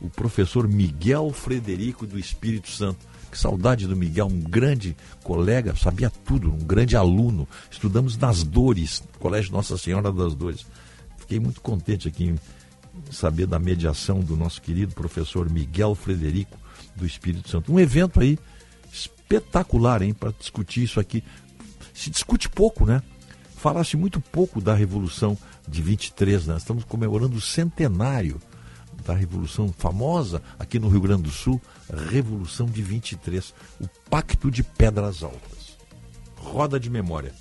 o professor Miguel Frederico do Espírito Santo. Que saudade do Miguel, um grande colega, sabia tudo, um grande aluno. Estudamos nas Dores, Colégio Nossa Senhora das Dores. Fiquei muito contente aqui em saber da mediação do nosso querido professor Miguel Frederico do Espírito Santo. Um evento aí espetacular, hein, para discutir isso aqui. Se discute pouco, né? Falasse muito pouco da Revolução de 23, né? Estamos comemorando o centenário da Revolução famosa aqui no Rio Grande do Sul, Revolução de 23, o Pacto de Pedras Altas. Roda de Memória.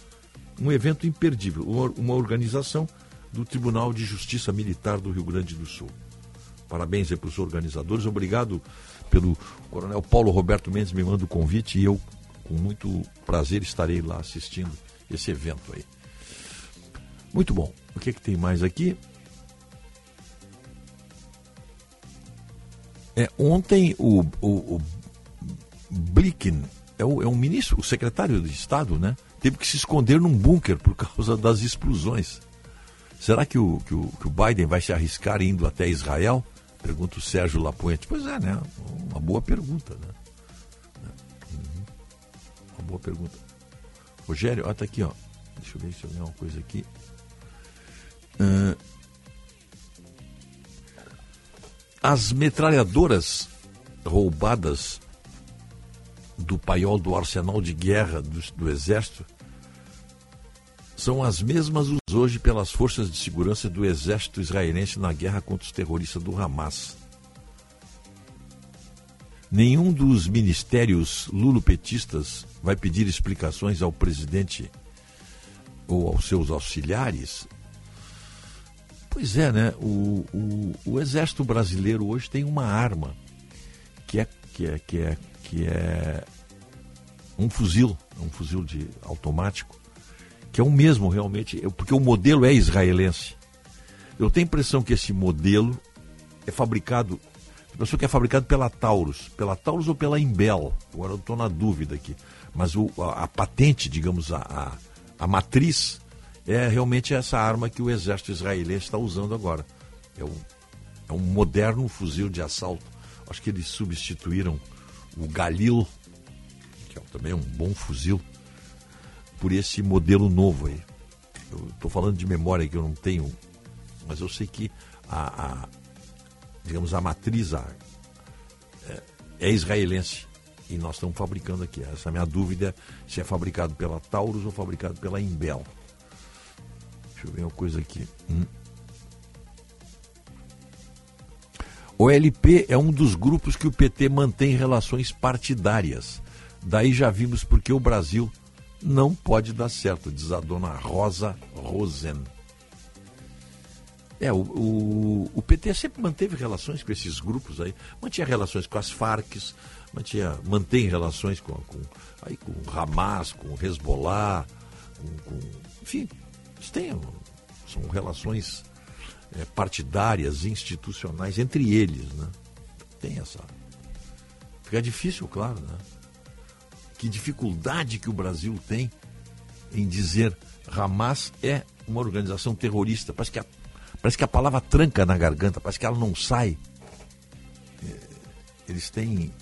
Um evento imperdível, uma organização do Tribunal de Justiça Militar do Rio Grande do Sul. Parabéns aí para os organizadores. Obrigado pelo Coronel Paulo Roberto Mendes me manda o convite e eu, com muito prazer, estarei lá assistindo esse evento aí. Muito bom. O que, é que tem mais aqui? É, ontem o, o, o Blinken, é, o, é um ministro, o secretário de Estado, né? Teve que se esconder num bunker por causa das explosões. Será que o, que o, que o Biden vai se arriscar indo até Israel? Pergunta o Sérgio Lapuente. Pois é, né? Uma boa pergunta, né? Uhum. Uma boa pergunta. Rogério, olha tá aqui, ó. Deixa eu ver se eu tenho uma coisa aqui. Uh, as metralhadoras roubadas do paiol do arsenal de guerra do, do Exército são as mesmas usadas hoje pelas forças de segurança do exército israelense na guerra contra os terroristas do Hamas. Nenhum dos ministérios lulopetistas vai pedir explicações ao presidente ou aos seus auxiliares. Pois é, né? O, o, o exército brasileiro hoje tem uma arma que é, que é, que é, que é um fuzil, um fuzil de automático que é o mesmo realmente, porque o modelo é israelense. Eu tenho a impressão que esse modelo é fabricado, a pessoa que é fabricado pela Taurus, pela Taurus ou pela Imbel, agora eu estou na dúvida aqui, mas o, a, a, patente, digamos, a, a, a, matriz, é realmente essa arma que o exército israelense está usando agora. É um, é um moderno fuzil de assalto. Acho que eles substituíram o Galil, que é também um bom fuzil, por esse modelo novo aí. Eu estou falando de memória que eu não tenho, mas eu sei que a, a digamos, a matriz a, é, é, israelense e nós estamos fabricando aqui. Essa é a minha dúvida se é fabricado pela Taurus ou fabricado pela Imbel. Deixa eu ver uma coisa aqui. Hum. O LP é um dos grupos que o PT mantém relações partidárias. Daí já vimos porque o Brasil não pode dar certo, diz a dona Rosa Rosen. É, o, o, o, PT sempre manteve relações com esses grupos aí, mantinha relações com as Farc, mantinha, mantém relações com, com, aí, com o Hamas, com o Hezbollah, com, com enfim, eles têm, são relações é, partidárias, institucionais entre eles, né? Tem essa. Fica difícil, claro, né? Que dificuldade que o Brasil tem em dizer Hamas é uma organização terrorista. Parece que a, parece que a palavra tranca na garganta, parece que ela não sai. É, eles têm.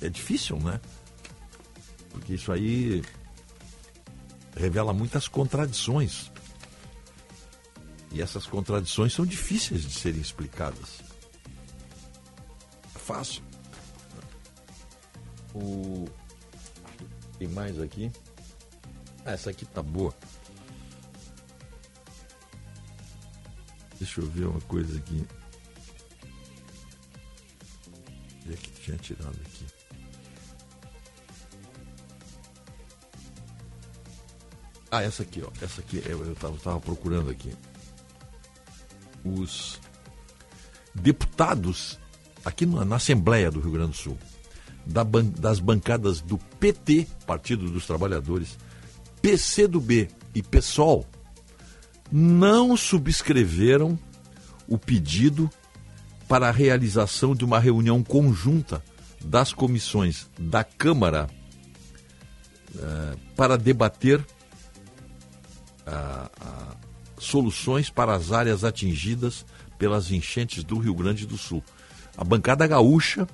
É difícil, né? Porque isso aí revela muitas contradições. E essas contradições são difíceis de serem explicadas. É fácil. O... Tem mais aqui? Ah, essa aqui tá boa. Deixa eu ver uma coisa aqui. Onde é que tinha tirado aqui? Ah, essa aqui, ó. Essa aqui eu estava tava procurando aqui. Os deputados aqui na, na Assembleia do Rio Grande do Sul, da ban, das bancadas do PT, Partido dos Trabalhadores, PCdoB e PSOL, não subscreveram o pedido para a realização de uma reunião conjunta das comissões da Câmara uh, para debater soluções para as áreas atingidas pelas enchentes do Rio Grande do Sul. A bancada gaúcha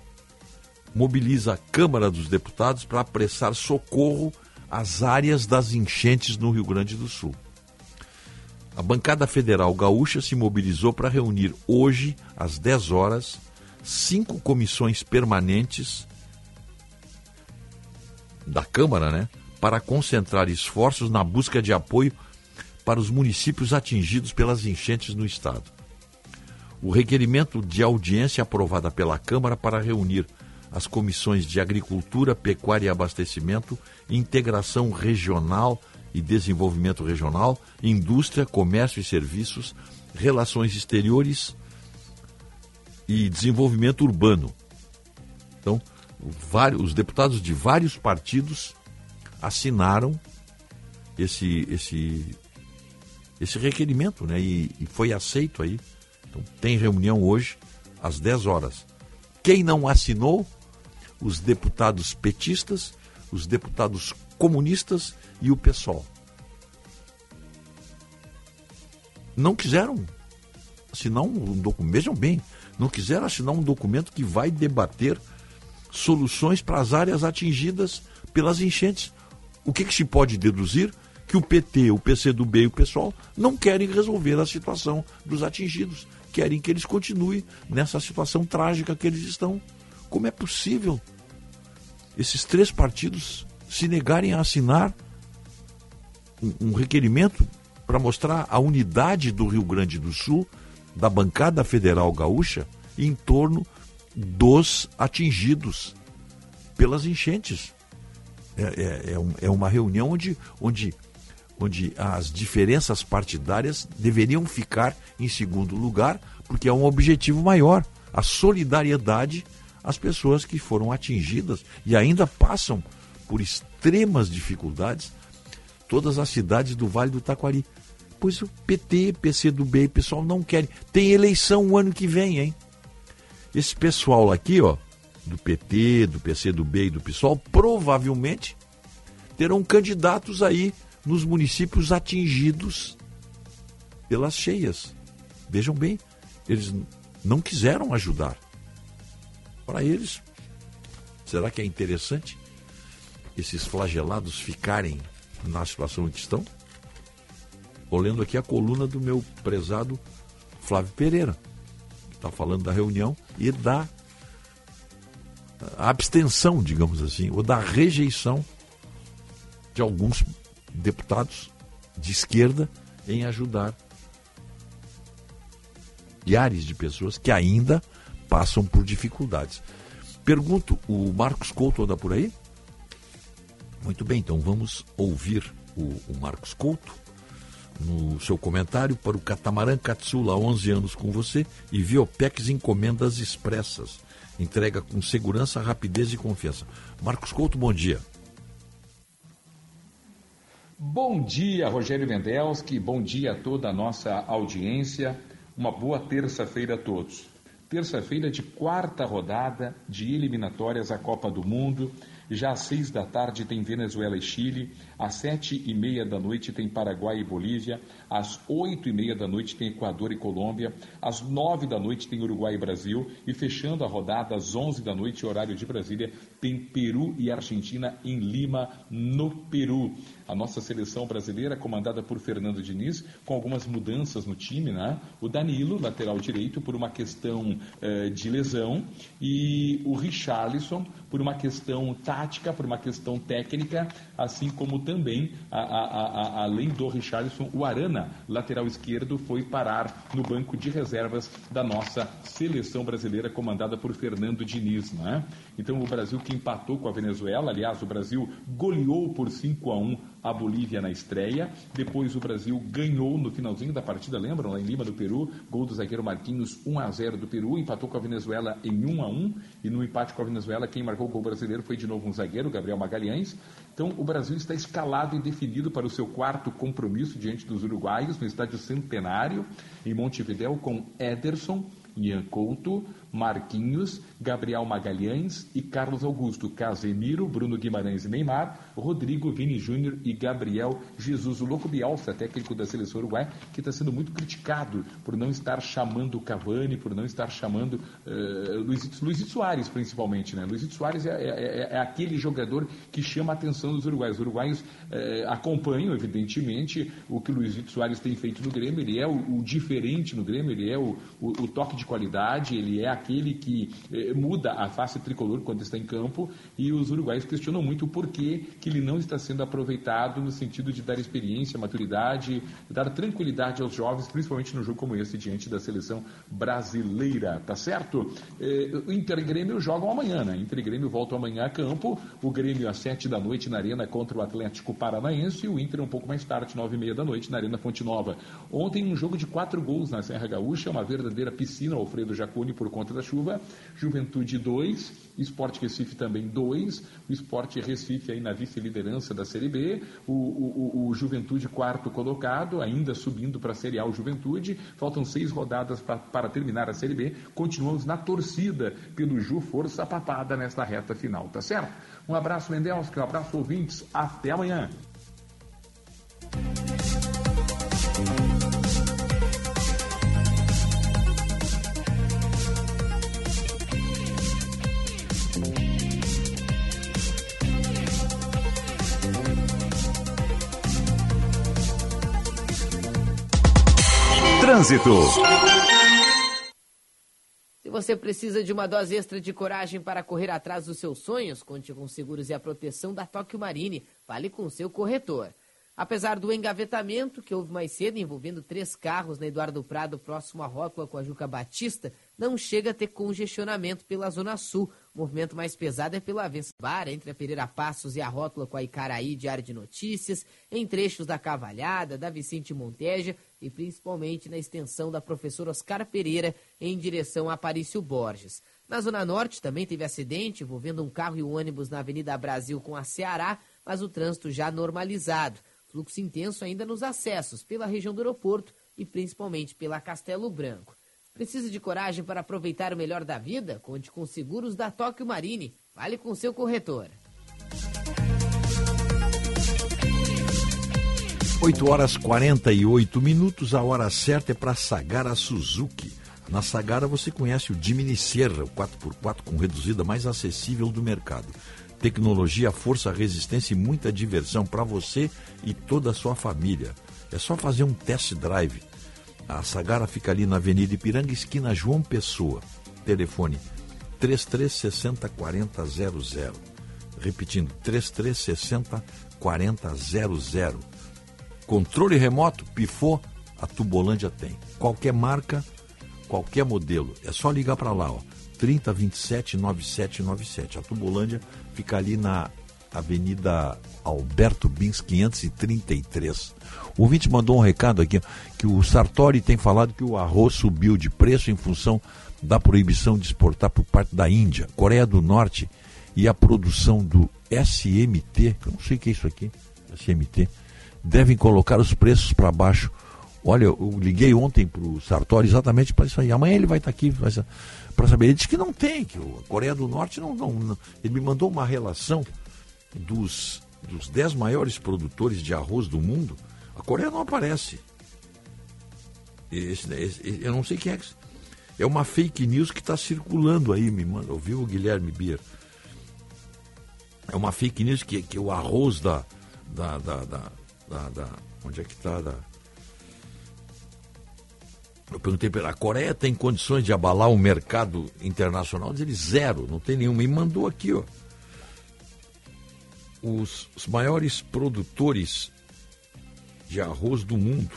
mobiliza a Câmara dos Deputados para apressar socorro às áreas das enchentes no Rio Grande do Sul. A bancada federal gaúcha se mobilizou para reunir hoje, às 10 horas, cinco comissões permanentes da Câmara, né, para concentrar esforços na busca de apoio para os municípios atingidos pelas enchentes no estado. O requerimento de audiência aprovada pela Câmara para reunir as comissões de Agricultura, Pecuária e Abastecimento, Integração Regional e Desenvolvimento Regional, Indústria, Comércio e Serviços, Relações Exteriores e Desenvolvimento Urbano. Então, os deputados de vários partidos assinaram esse, esse esse requerimento, né? E, e, foi aceito aí. Então, tem reunião hoje às 10 horas. Quem não assinou? Os deputados petistas, os deputados comunistas e o PSOL. Não quiseram assinar um documento, vejam bem, não quiseram assinar um documento que vai debater soluções para as áreas atingidas pelas enchentes. O que, que se pode deduzir? que o PT, o PCdoB e o pessoal não querem resolver a situação dos atingidos. Querem que eles continuem nessa situação trágica que eles estão. Como é possível esses três partidos se negarem a assinar um, um requerimento para mostrar a unidade do Rio Grande do Sul, da bancada federal gaúcha, em torno dos atingidos pelas enchentes? É, é, é, é uma reunião onde, onde onde as diferenças partidárias deveriam ficar em segundo lugar, porque é um objetivo maior, a solidariedade às pessoas que foram atingidas e ainda passam por extremas dificuldades, todas as cidades do Vale do Taquari. Pois o PT, PCdoB e pessoal não querem. Tem eleição o ano que vem, hein? Esse pessoal aqui, ó, do PT, do PCdoB e do PSOL, provavelmente terão candidatos aí nos municípios atingidos pelas cheias. Vejam bem, eles não quiseram ajudar. Para eles, será que é interessante esses flagelados ficarem na situação em que estão? Olhando aqui a coluna do meu prezado Flávio Pereira, que está falando da reunião e da abstenção, digamos assim, ou da rejeição de alguns deputados de esquerda em ajudar milhares de pessoas que ainda passam por dificuldades. Pergunto, o Marcos Couto anda por aí? Muito bem, então vamos ouvir o, o Marcos Couto no seu comentário para o Catamarã Katsula, 11 anos com você, e Viopex Encomendas Expressas. Entrega com segurança, rapidez e confiança. Marcos Couto, bom dia. Bom dia, Rogério Mendelski. Bom dia a toda a nossa audiência. Uma boa terça-feira a todos. Terça-feira de quarta rodada de eliminatórias à Copa do Mundo. Já às seis da tarde tem Venezuela e Chile. Às sete e meia da noite tem Paraguai e Bolívia. Às oito e meia da noite tem Equador e Colômbia. Às nove da noite tem Uruguai e Brasil. E fechando a rodada, às onze da noite, horário de Brasília, tem Peru e Argentina em Lima, no Peru. A nossa seleção brasileira, comandada por Fernando Diniz, com algumas mudanças no time, né? O Danilo, lateral direito, por uma questão eh, de lesão, e o Richarlison, por uma questão tática, por uma questão técnica, assim como também, a, a, a, além do Richarlison, o Arana, lateral esquerdo, foi parar no banco de reservas da nossa seleção brasileira, comandada por Fernando Diniz. Né? Então, o Brasil que empatou com a Venezuela, aliás, o Brasil goleou por 5 a 1 a Bolívia na estreia. Depois o Brasil ganhou no finalzinho da partida, lembram? Lá em Lima, do Peru. Gol do zagueiro Marquinhos, 1 a 0 do Peru. Empatou com a Venezuela em 1 a 1 E no empate com a Venezuela, quem marcou o gol brasileiro foi de novo um zagueiro, Gabriel Magalhães. Então o Brasil está escalado e definido para o seu quarto compromisso diante dos uruguaios no estádio Centenário, em Montevidéu, com Ederson. Ian Couto, Marquinhos, Gabriel Magalhães e Carlos Augusto, Casemiro, Bruno Guimarães e Neymar, Rodrigo, Vini Júnior e Gabriel Jesus. O Louco Bielsa, técnico da seleção uruguaia, que está sendo muito criticado por não estar chamando o Cavani, por não estar chamando uh, Luizito, Luizito Soares, principalmente. Né? Luizito Soares é, é, é, é, aquele jogador que chama a atenção dos uruguaios. Os uruguaios uh, acompanham, evidentemente, o que o Luizito Soares tem feito no Grêmio. Ele é o, o diferente no Grêmio, ele é o, o, o toque de qualidade, ele é aquele que eh, muda a face tricolor quando está em campo e os uruguaios questionam muito o porquê que ele não está sendo aproveitado no sentido de dar experiência, maturidade, dar tranquilidade aos jovens, principalmente no jogo como esse diante da seleção brasileira, tá certo? Eh, o Inter e Grêmio jogam amanhã, né? Inter e Grêmio voltam amanhã a campo, o Grêmio às sete da noite na Arena contra o Atlético Paranaense e o Inter um pouco mais tarde, nove e meia da noite, na Arena Fonte Nova. Ontem um jogo de quatro gols na Serra Gaúcha, uma verdadeira piscina, Alfredo Jaconi por conta da chuva, Juventude 2, Esporte Recife também 2, o Esporte Recife aí na vice-liderança da Série B, o, o, o, Juventude quarto colocado, ainda subindo para a Série A o Juventude, faltam seis rodadas pra, para terminar a Série B, continuamos na torcida pelo Ju Força Papada nesta reta final, tá certo? Um abraço, Mendelski, um abraço, ouvintes, até amanhã. Trânsito. Se você precisa de uma dose extra de coragem para correr atrás dos seus sonhos, conte com seguros e a proteção da Tóquio Marine. Fale com seu corretor. Apesar do engavetamento que houve mais cedo envolvendo três carros na Eduardo Prado, próximo à rótula com a Juca Batista, não chega a ter congestionamento pela Zona Sul. O movimento mais pesado é pela Bar, entre a Pereira Passos e a rótula com a Icaraí de área de notícias, em trechos da Cavalhada, da Vicente Monteja e principalmente na extensão da professora Oscar Pereira em direção a Aparício Borges. Na Zona Norte também teve acidente envolvendo um carro e um ônibus na Avenida Brasil com a Ceará, mas o trânsito já normalizado. Fluxo intenso ainda nos acessos pela região do aeroporto e principalmente pela Castelo Branco. Precisa de coragem para aproveitar o melhor da vida? Conte com seguros da Tóquio Marine. Fale com seu corretor. 8 horas 48 minutos, a hora certa é para Sagara Suzuki. Na Sagara você conhece o Jimny Sierra, o 4x4 com reduzida mais acessível do mercado. Tecnologia, força, resistência e muita diversão para você e toda a sua família. É só fazer um test drive a Sagara fica ali na Avenida Ipiranga, esquina João Pessoa. Telefone 3360 4000. Repetindo, 3360 4000. Controle remoto, pifou, a Tubolândia tem. Qualquer marca, qualquer modelo. É só ligar para lá, ó. 3027 9797. A Tubolândia fica ali na Avenida Alberto Bins 533. O ouvinte mandou um recado aqui que o Sartori tem falado que o arroz subiu de preço em função da proibição de exportar por parte da Índia, Coreia do Norte e a produção do SMT, que eu não sei o que é isso aqui, SMT, devem colocar os preços para baixo. Olha, eu liguei ontem para o Sartori exatamente para isso aí. Amanhã ele vai estar tá aqui para saber. Ele disse que não tem, que a Coreia do Norte não, não, não. Ele me mandou uma relação dos, dos dez maiores produtores de arroz do mundo. A Coreia não aparece. Esse, esse, eu não sei quem é que. É uma fake news que está circulando aí, me manda. Ouviu o Guilherme Bier? É uma fake news que, que o arroz da, da, da, da, da, da onde é que está? Da... Eu perguntei para a Coreia tem condições de abalar o mercado internacional? Diz ele zero, não tem nenhuma. E mandou aqui, ó. Os, os maiores produtores de arroz do mundo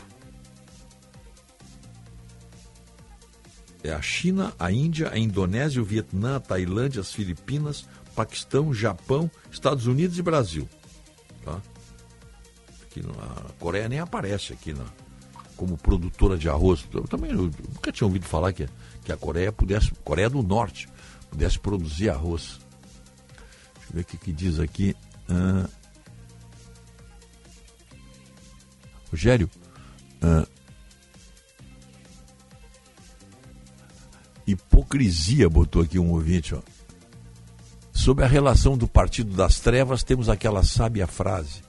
é a China, a Índia, a Indonésia, o Vietnã, a Tailândia, as Filipinas, Paquistão, Japão, Estados Unidos e Brasil. Tá? Aqui a Coreia nem aparece aqui na, como produtora de arroz. Eu também eu nunca tinha ouvido falar que, que a Coreia pudesse, Coreia do Norte, pudesse produzir arroz. Deixa eu ver o que, que diz aqui. Ah, Rogério, ah, hipocrisia, botou aqui um ouvinte. Ó. Sobre a relação do Partido das Trevas, temos aquela sábia frase: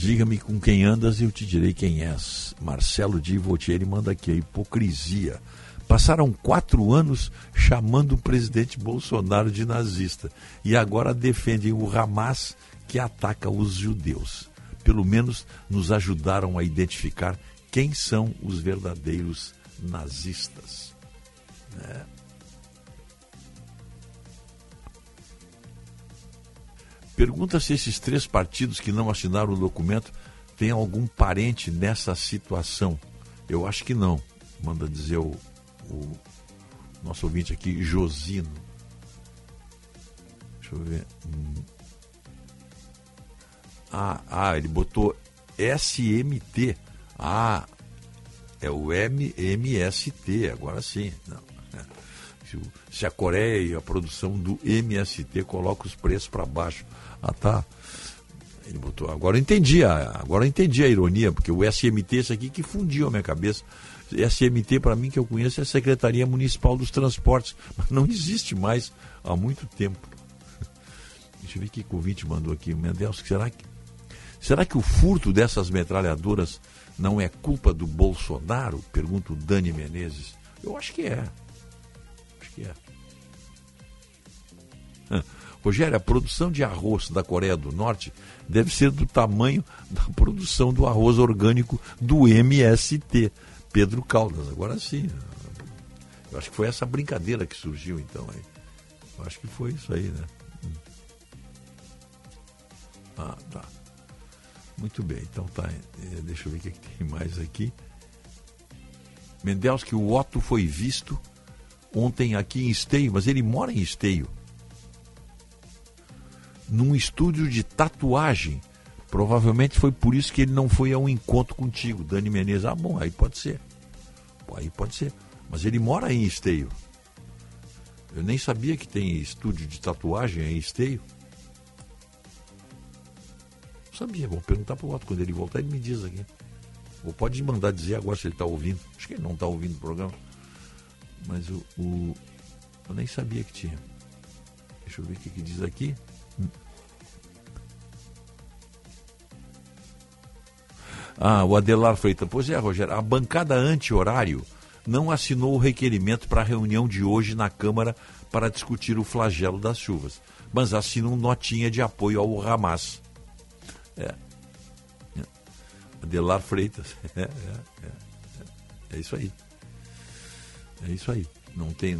Diga-me com quem andas e eu te direi quem és. Marcelo Di Voltieri manda aqui a hipocrisia. Passaram quatro anos chamando o presidente Bolsonaro de nazista e agora defendem o Hamas que ataca os judeus. Pelo menos nos ajudaram a identificar quem são os verdadeiros nazistas. É. Pergunta se esses três partidos que não assinaram o documento têm algum parente nessa situação. Eu acho que não, manda dizer o, o nosso ouvinte aqui, Josino. Deixa eu ver. Hum. Ah, ah, ele botou SMT. Ah, é o MMST, agora sim. Não. É. Se a Coreia a produção do MST coloca os preços para baixo ah, tá. Ele botou. Agora eu entendi, a, agora eu entendi a ironia, porque o SMT, esse aqui que fundiu a minha cabeça. SMT, para mim, que eu conheço, é a Secretaria Municipal dos Transportes, mas não existe mais há muito tempo. Deixa eu ver que convite mandou aqui. Mendelso, será que, será que o furto dessas metralhadoras não é culpa do Bolsonaro? Pergunta o Dani Menezes. Eu acho que é. Rogério, a produção de arroz da Coreia do Norte deve ser do tamanho da produção do arroz orgânico do MST. Pedro Caldas, agora sim. Eu acho que foi essa brincadeira que surgiu então aí. Eu acho que foi isso aí, né? Hum. Ah, tá. Muito bem, então tá. É, deixa eu ver o que, é que tem mais aqui. Mendels, que o Otto foi visto ontem aqui em Esteio, mas ele mora em Esteio num estúdio de tatuagem. Provavelmente foi por isso que ele não foi a um encontro contigo, Dani Menezes. Ah, bom, aí pode ser. Aí pode ser. Mas ele mora em Esteio. Eu nem sabia que tem estúdio de tatuagem em Esteio. sabia, vou perguntar para o Otto. Quando ele voltar, ele me diz aqui. Ou pode mandar dizer agora se ele está ouvindo. Acho que ele não está ouvindo o programa. Mas o, o, eu nem sabia que tinha. Deixa eu ver o que, que diz aqui. Ah, o Adelar Freitas. Pois é, Rogério, a bancada anti-horário não assinou o requerimento para a reunião de hoje na Câmara para discutir o flagelo das chuvas, mas assinam notinha de apoio ao Hamas. É. é. Adelar Freitas. É, é, é, é isso aí. É isso aí. Não tem.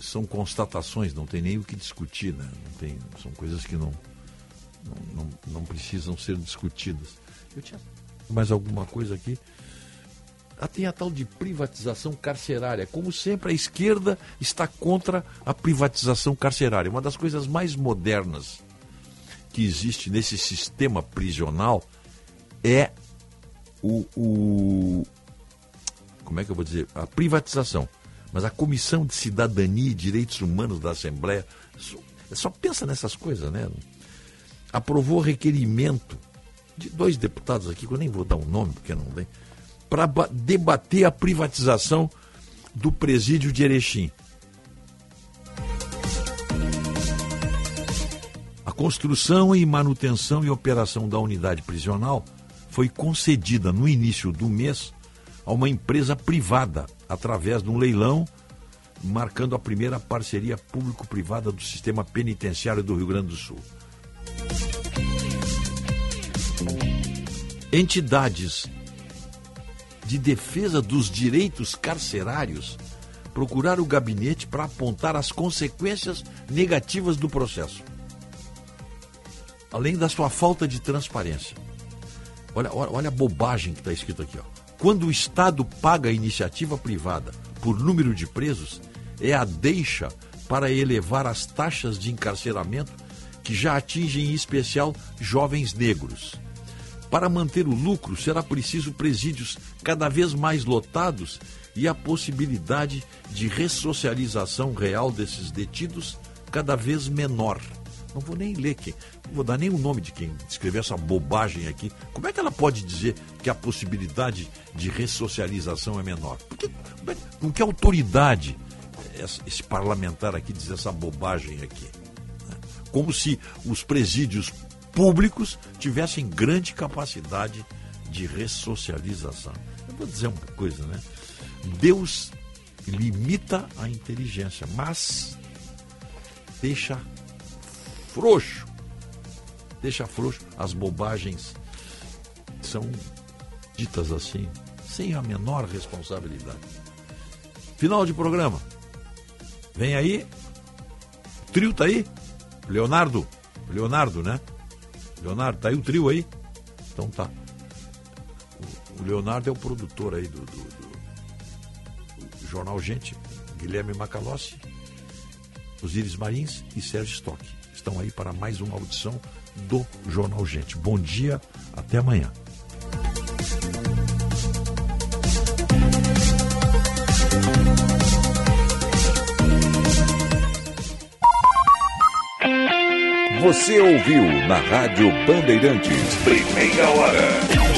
São constatações, não tem nem o que discutir, né? Não tem, são coisas que não, não, não, não precisam ser discutidas. Eu tinha mais alguma coisa aqui? Ah, tem a tal de privatização carcerária. Como sempre, a esquerda está contra a privatização carcerária. Uma das coisas mais modernas que existe nesse sistema prisional é o, o. Como é que eu vou dizer? A privatização. Mas a Comissão de Cidadania e Direitos Humanos da Assembleia só, só pensa nessas coisas, né? Aprovou requerimento de dois deputados aqui, que eu nem vou dar o um nome, porque não tem para debater a privatização do presídio de Erechim. A construção e manutenção e operação da unidade prisional foi concedida no início do mês a uma empresa privada, através de um leilão, marcando a primeira parceria público-privada do sistema penitenciário do Rio Grande do Sul. Entidades de Defesa dos Direitos Carcerários procurar o gabinete para apontar as consequências negativas do processo. Além da sua falta de transparência. Olha, olha, olha a bobagem que está escrito aqui. Ó. Quando o Estado paga a iniciativa privada por número de presos, é a deixa para elevar as taxas de encarceramento que já atingem em especial jovens negros. Para manter o lucro, será preciso presídios cada vez mais lotados e a possibilidade de ressocialização real desses detidos cada vez menor. Não vou nem ler quem, não vou dar nem o nome de quem escreveu essa bobagem aqui. Como é que ela pode dizer que a possibilidade de ressocialização é menor? Porque, é, com que autoridade esse parlamentar aqui diz essa bobagem aqui? Como se os presídios públicos tivessem grande capacidade de ressocialização. Eu vou dizer uma coisa, né? Deus limita a inteligência, mas deixa frouxo, deixa frouxo as bobagens são ditas assim, sem a menor responsabilidade. Final de programa. Vem aí. O trio tá aí? Leonardo. Leonardo, né? Leonardo, tá aí o trio aí? Então tá. O Leonardo é o produtor aí do, do, do, Jornal Gente, Guilherme Macalossi, Osíris Marins e Sérgio Stock. Estão aí para mais uma audição do Jornal Gente. Bom dia, até amanhã. Você ouviu na Rádio Bandeirantes. Primeira hora.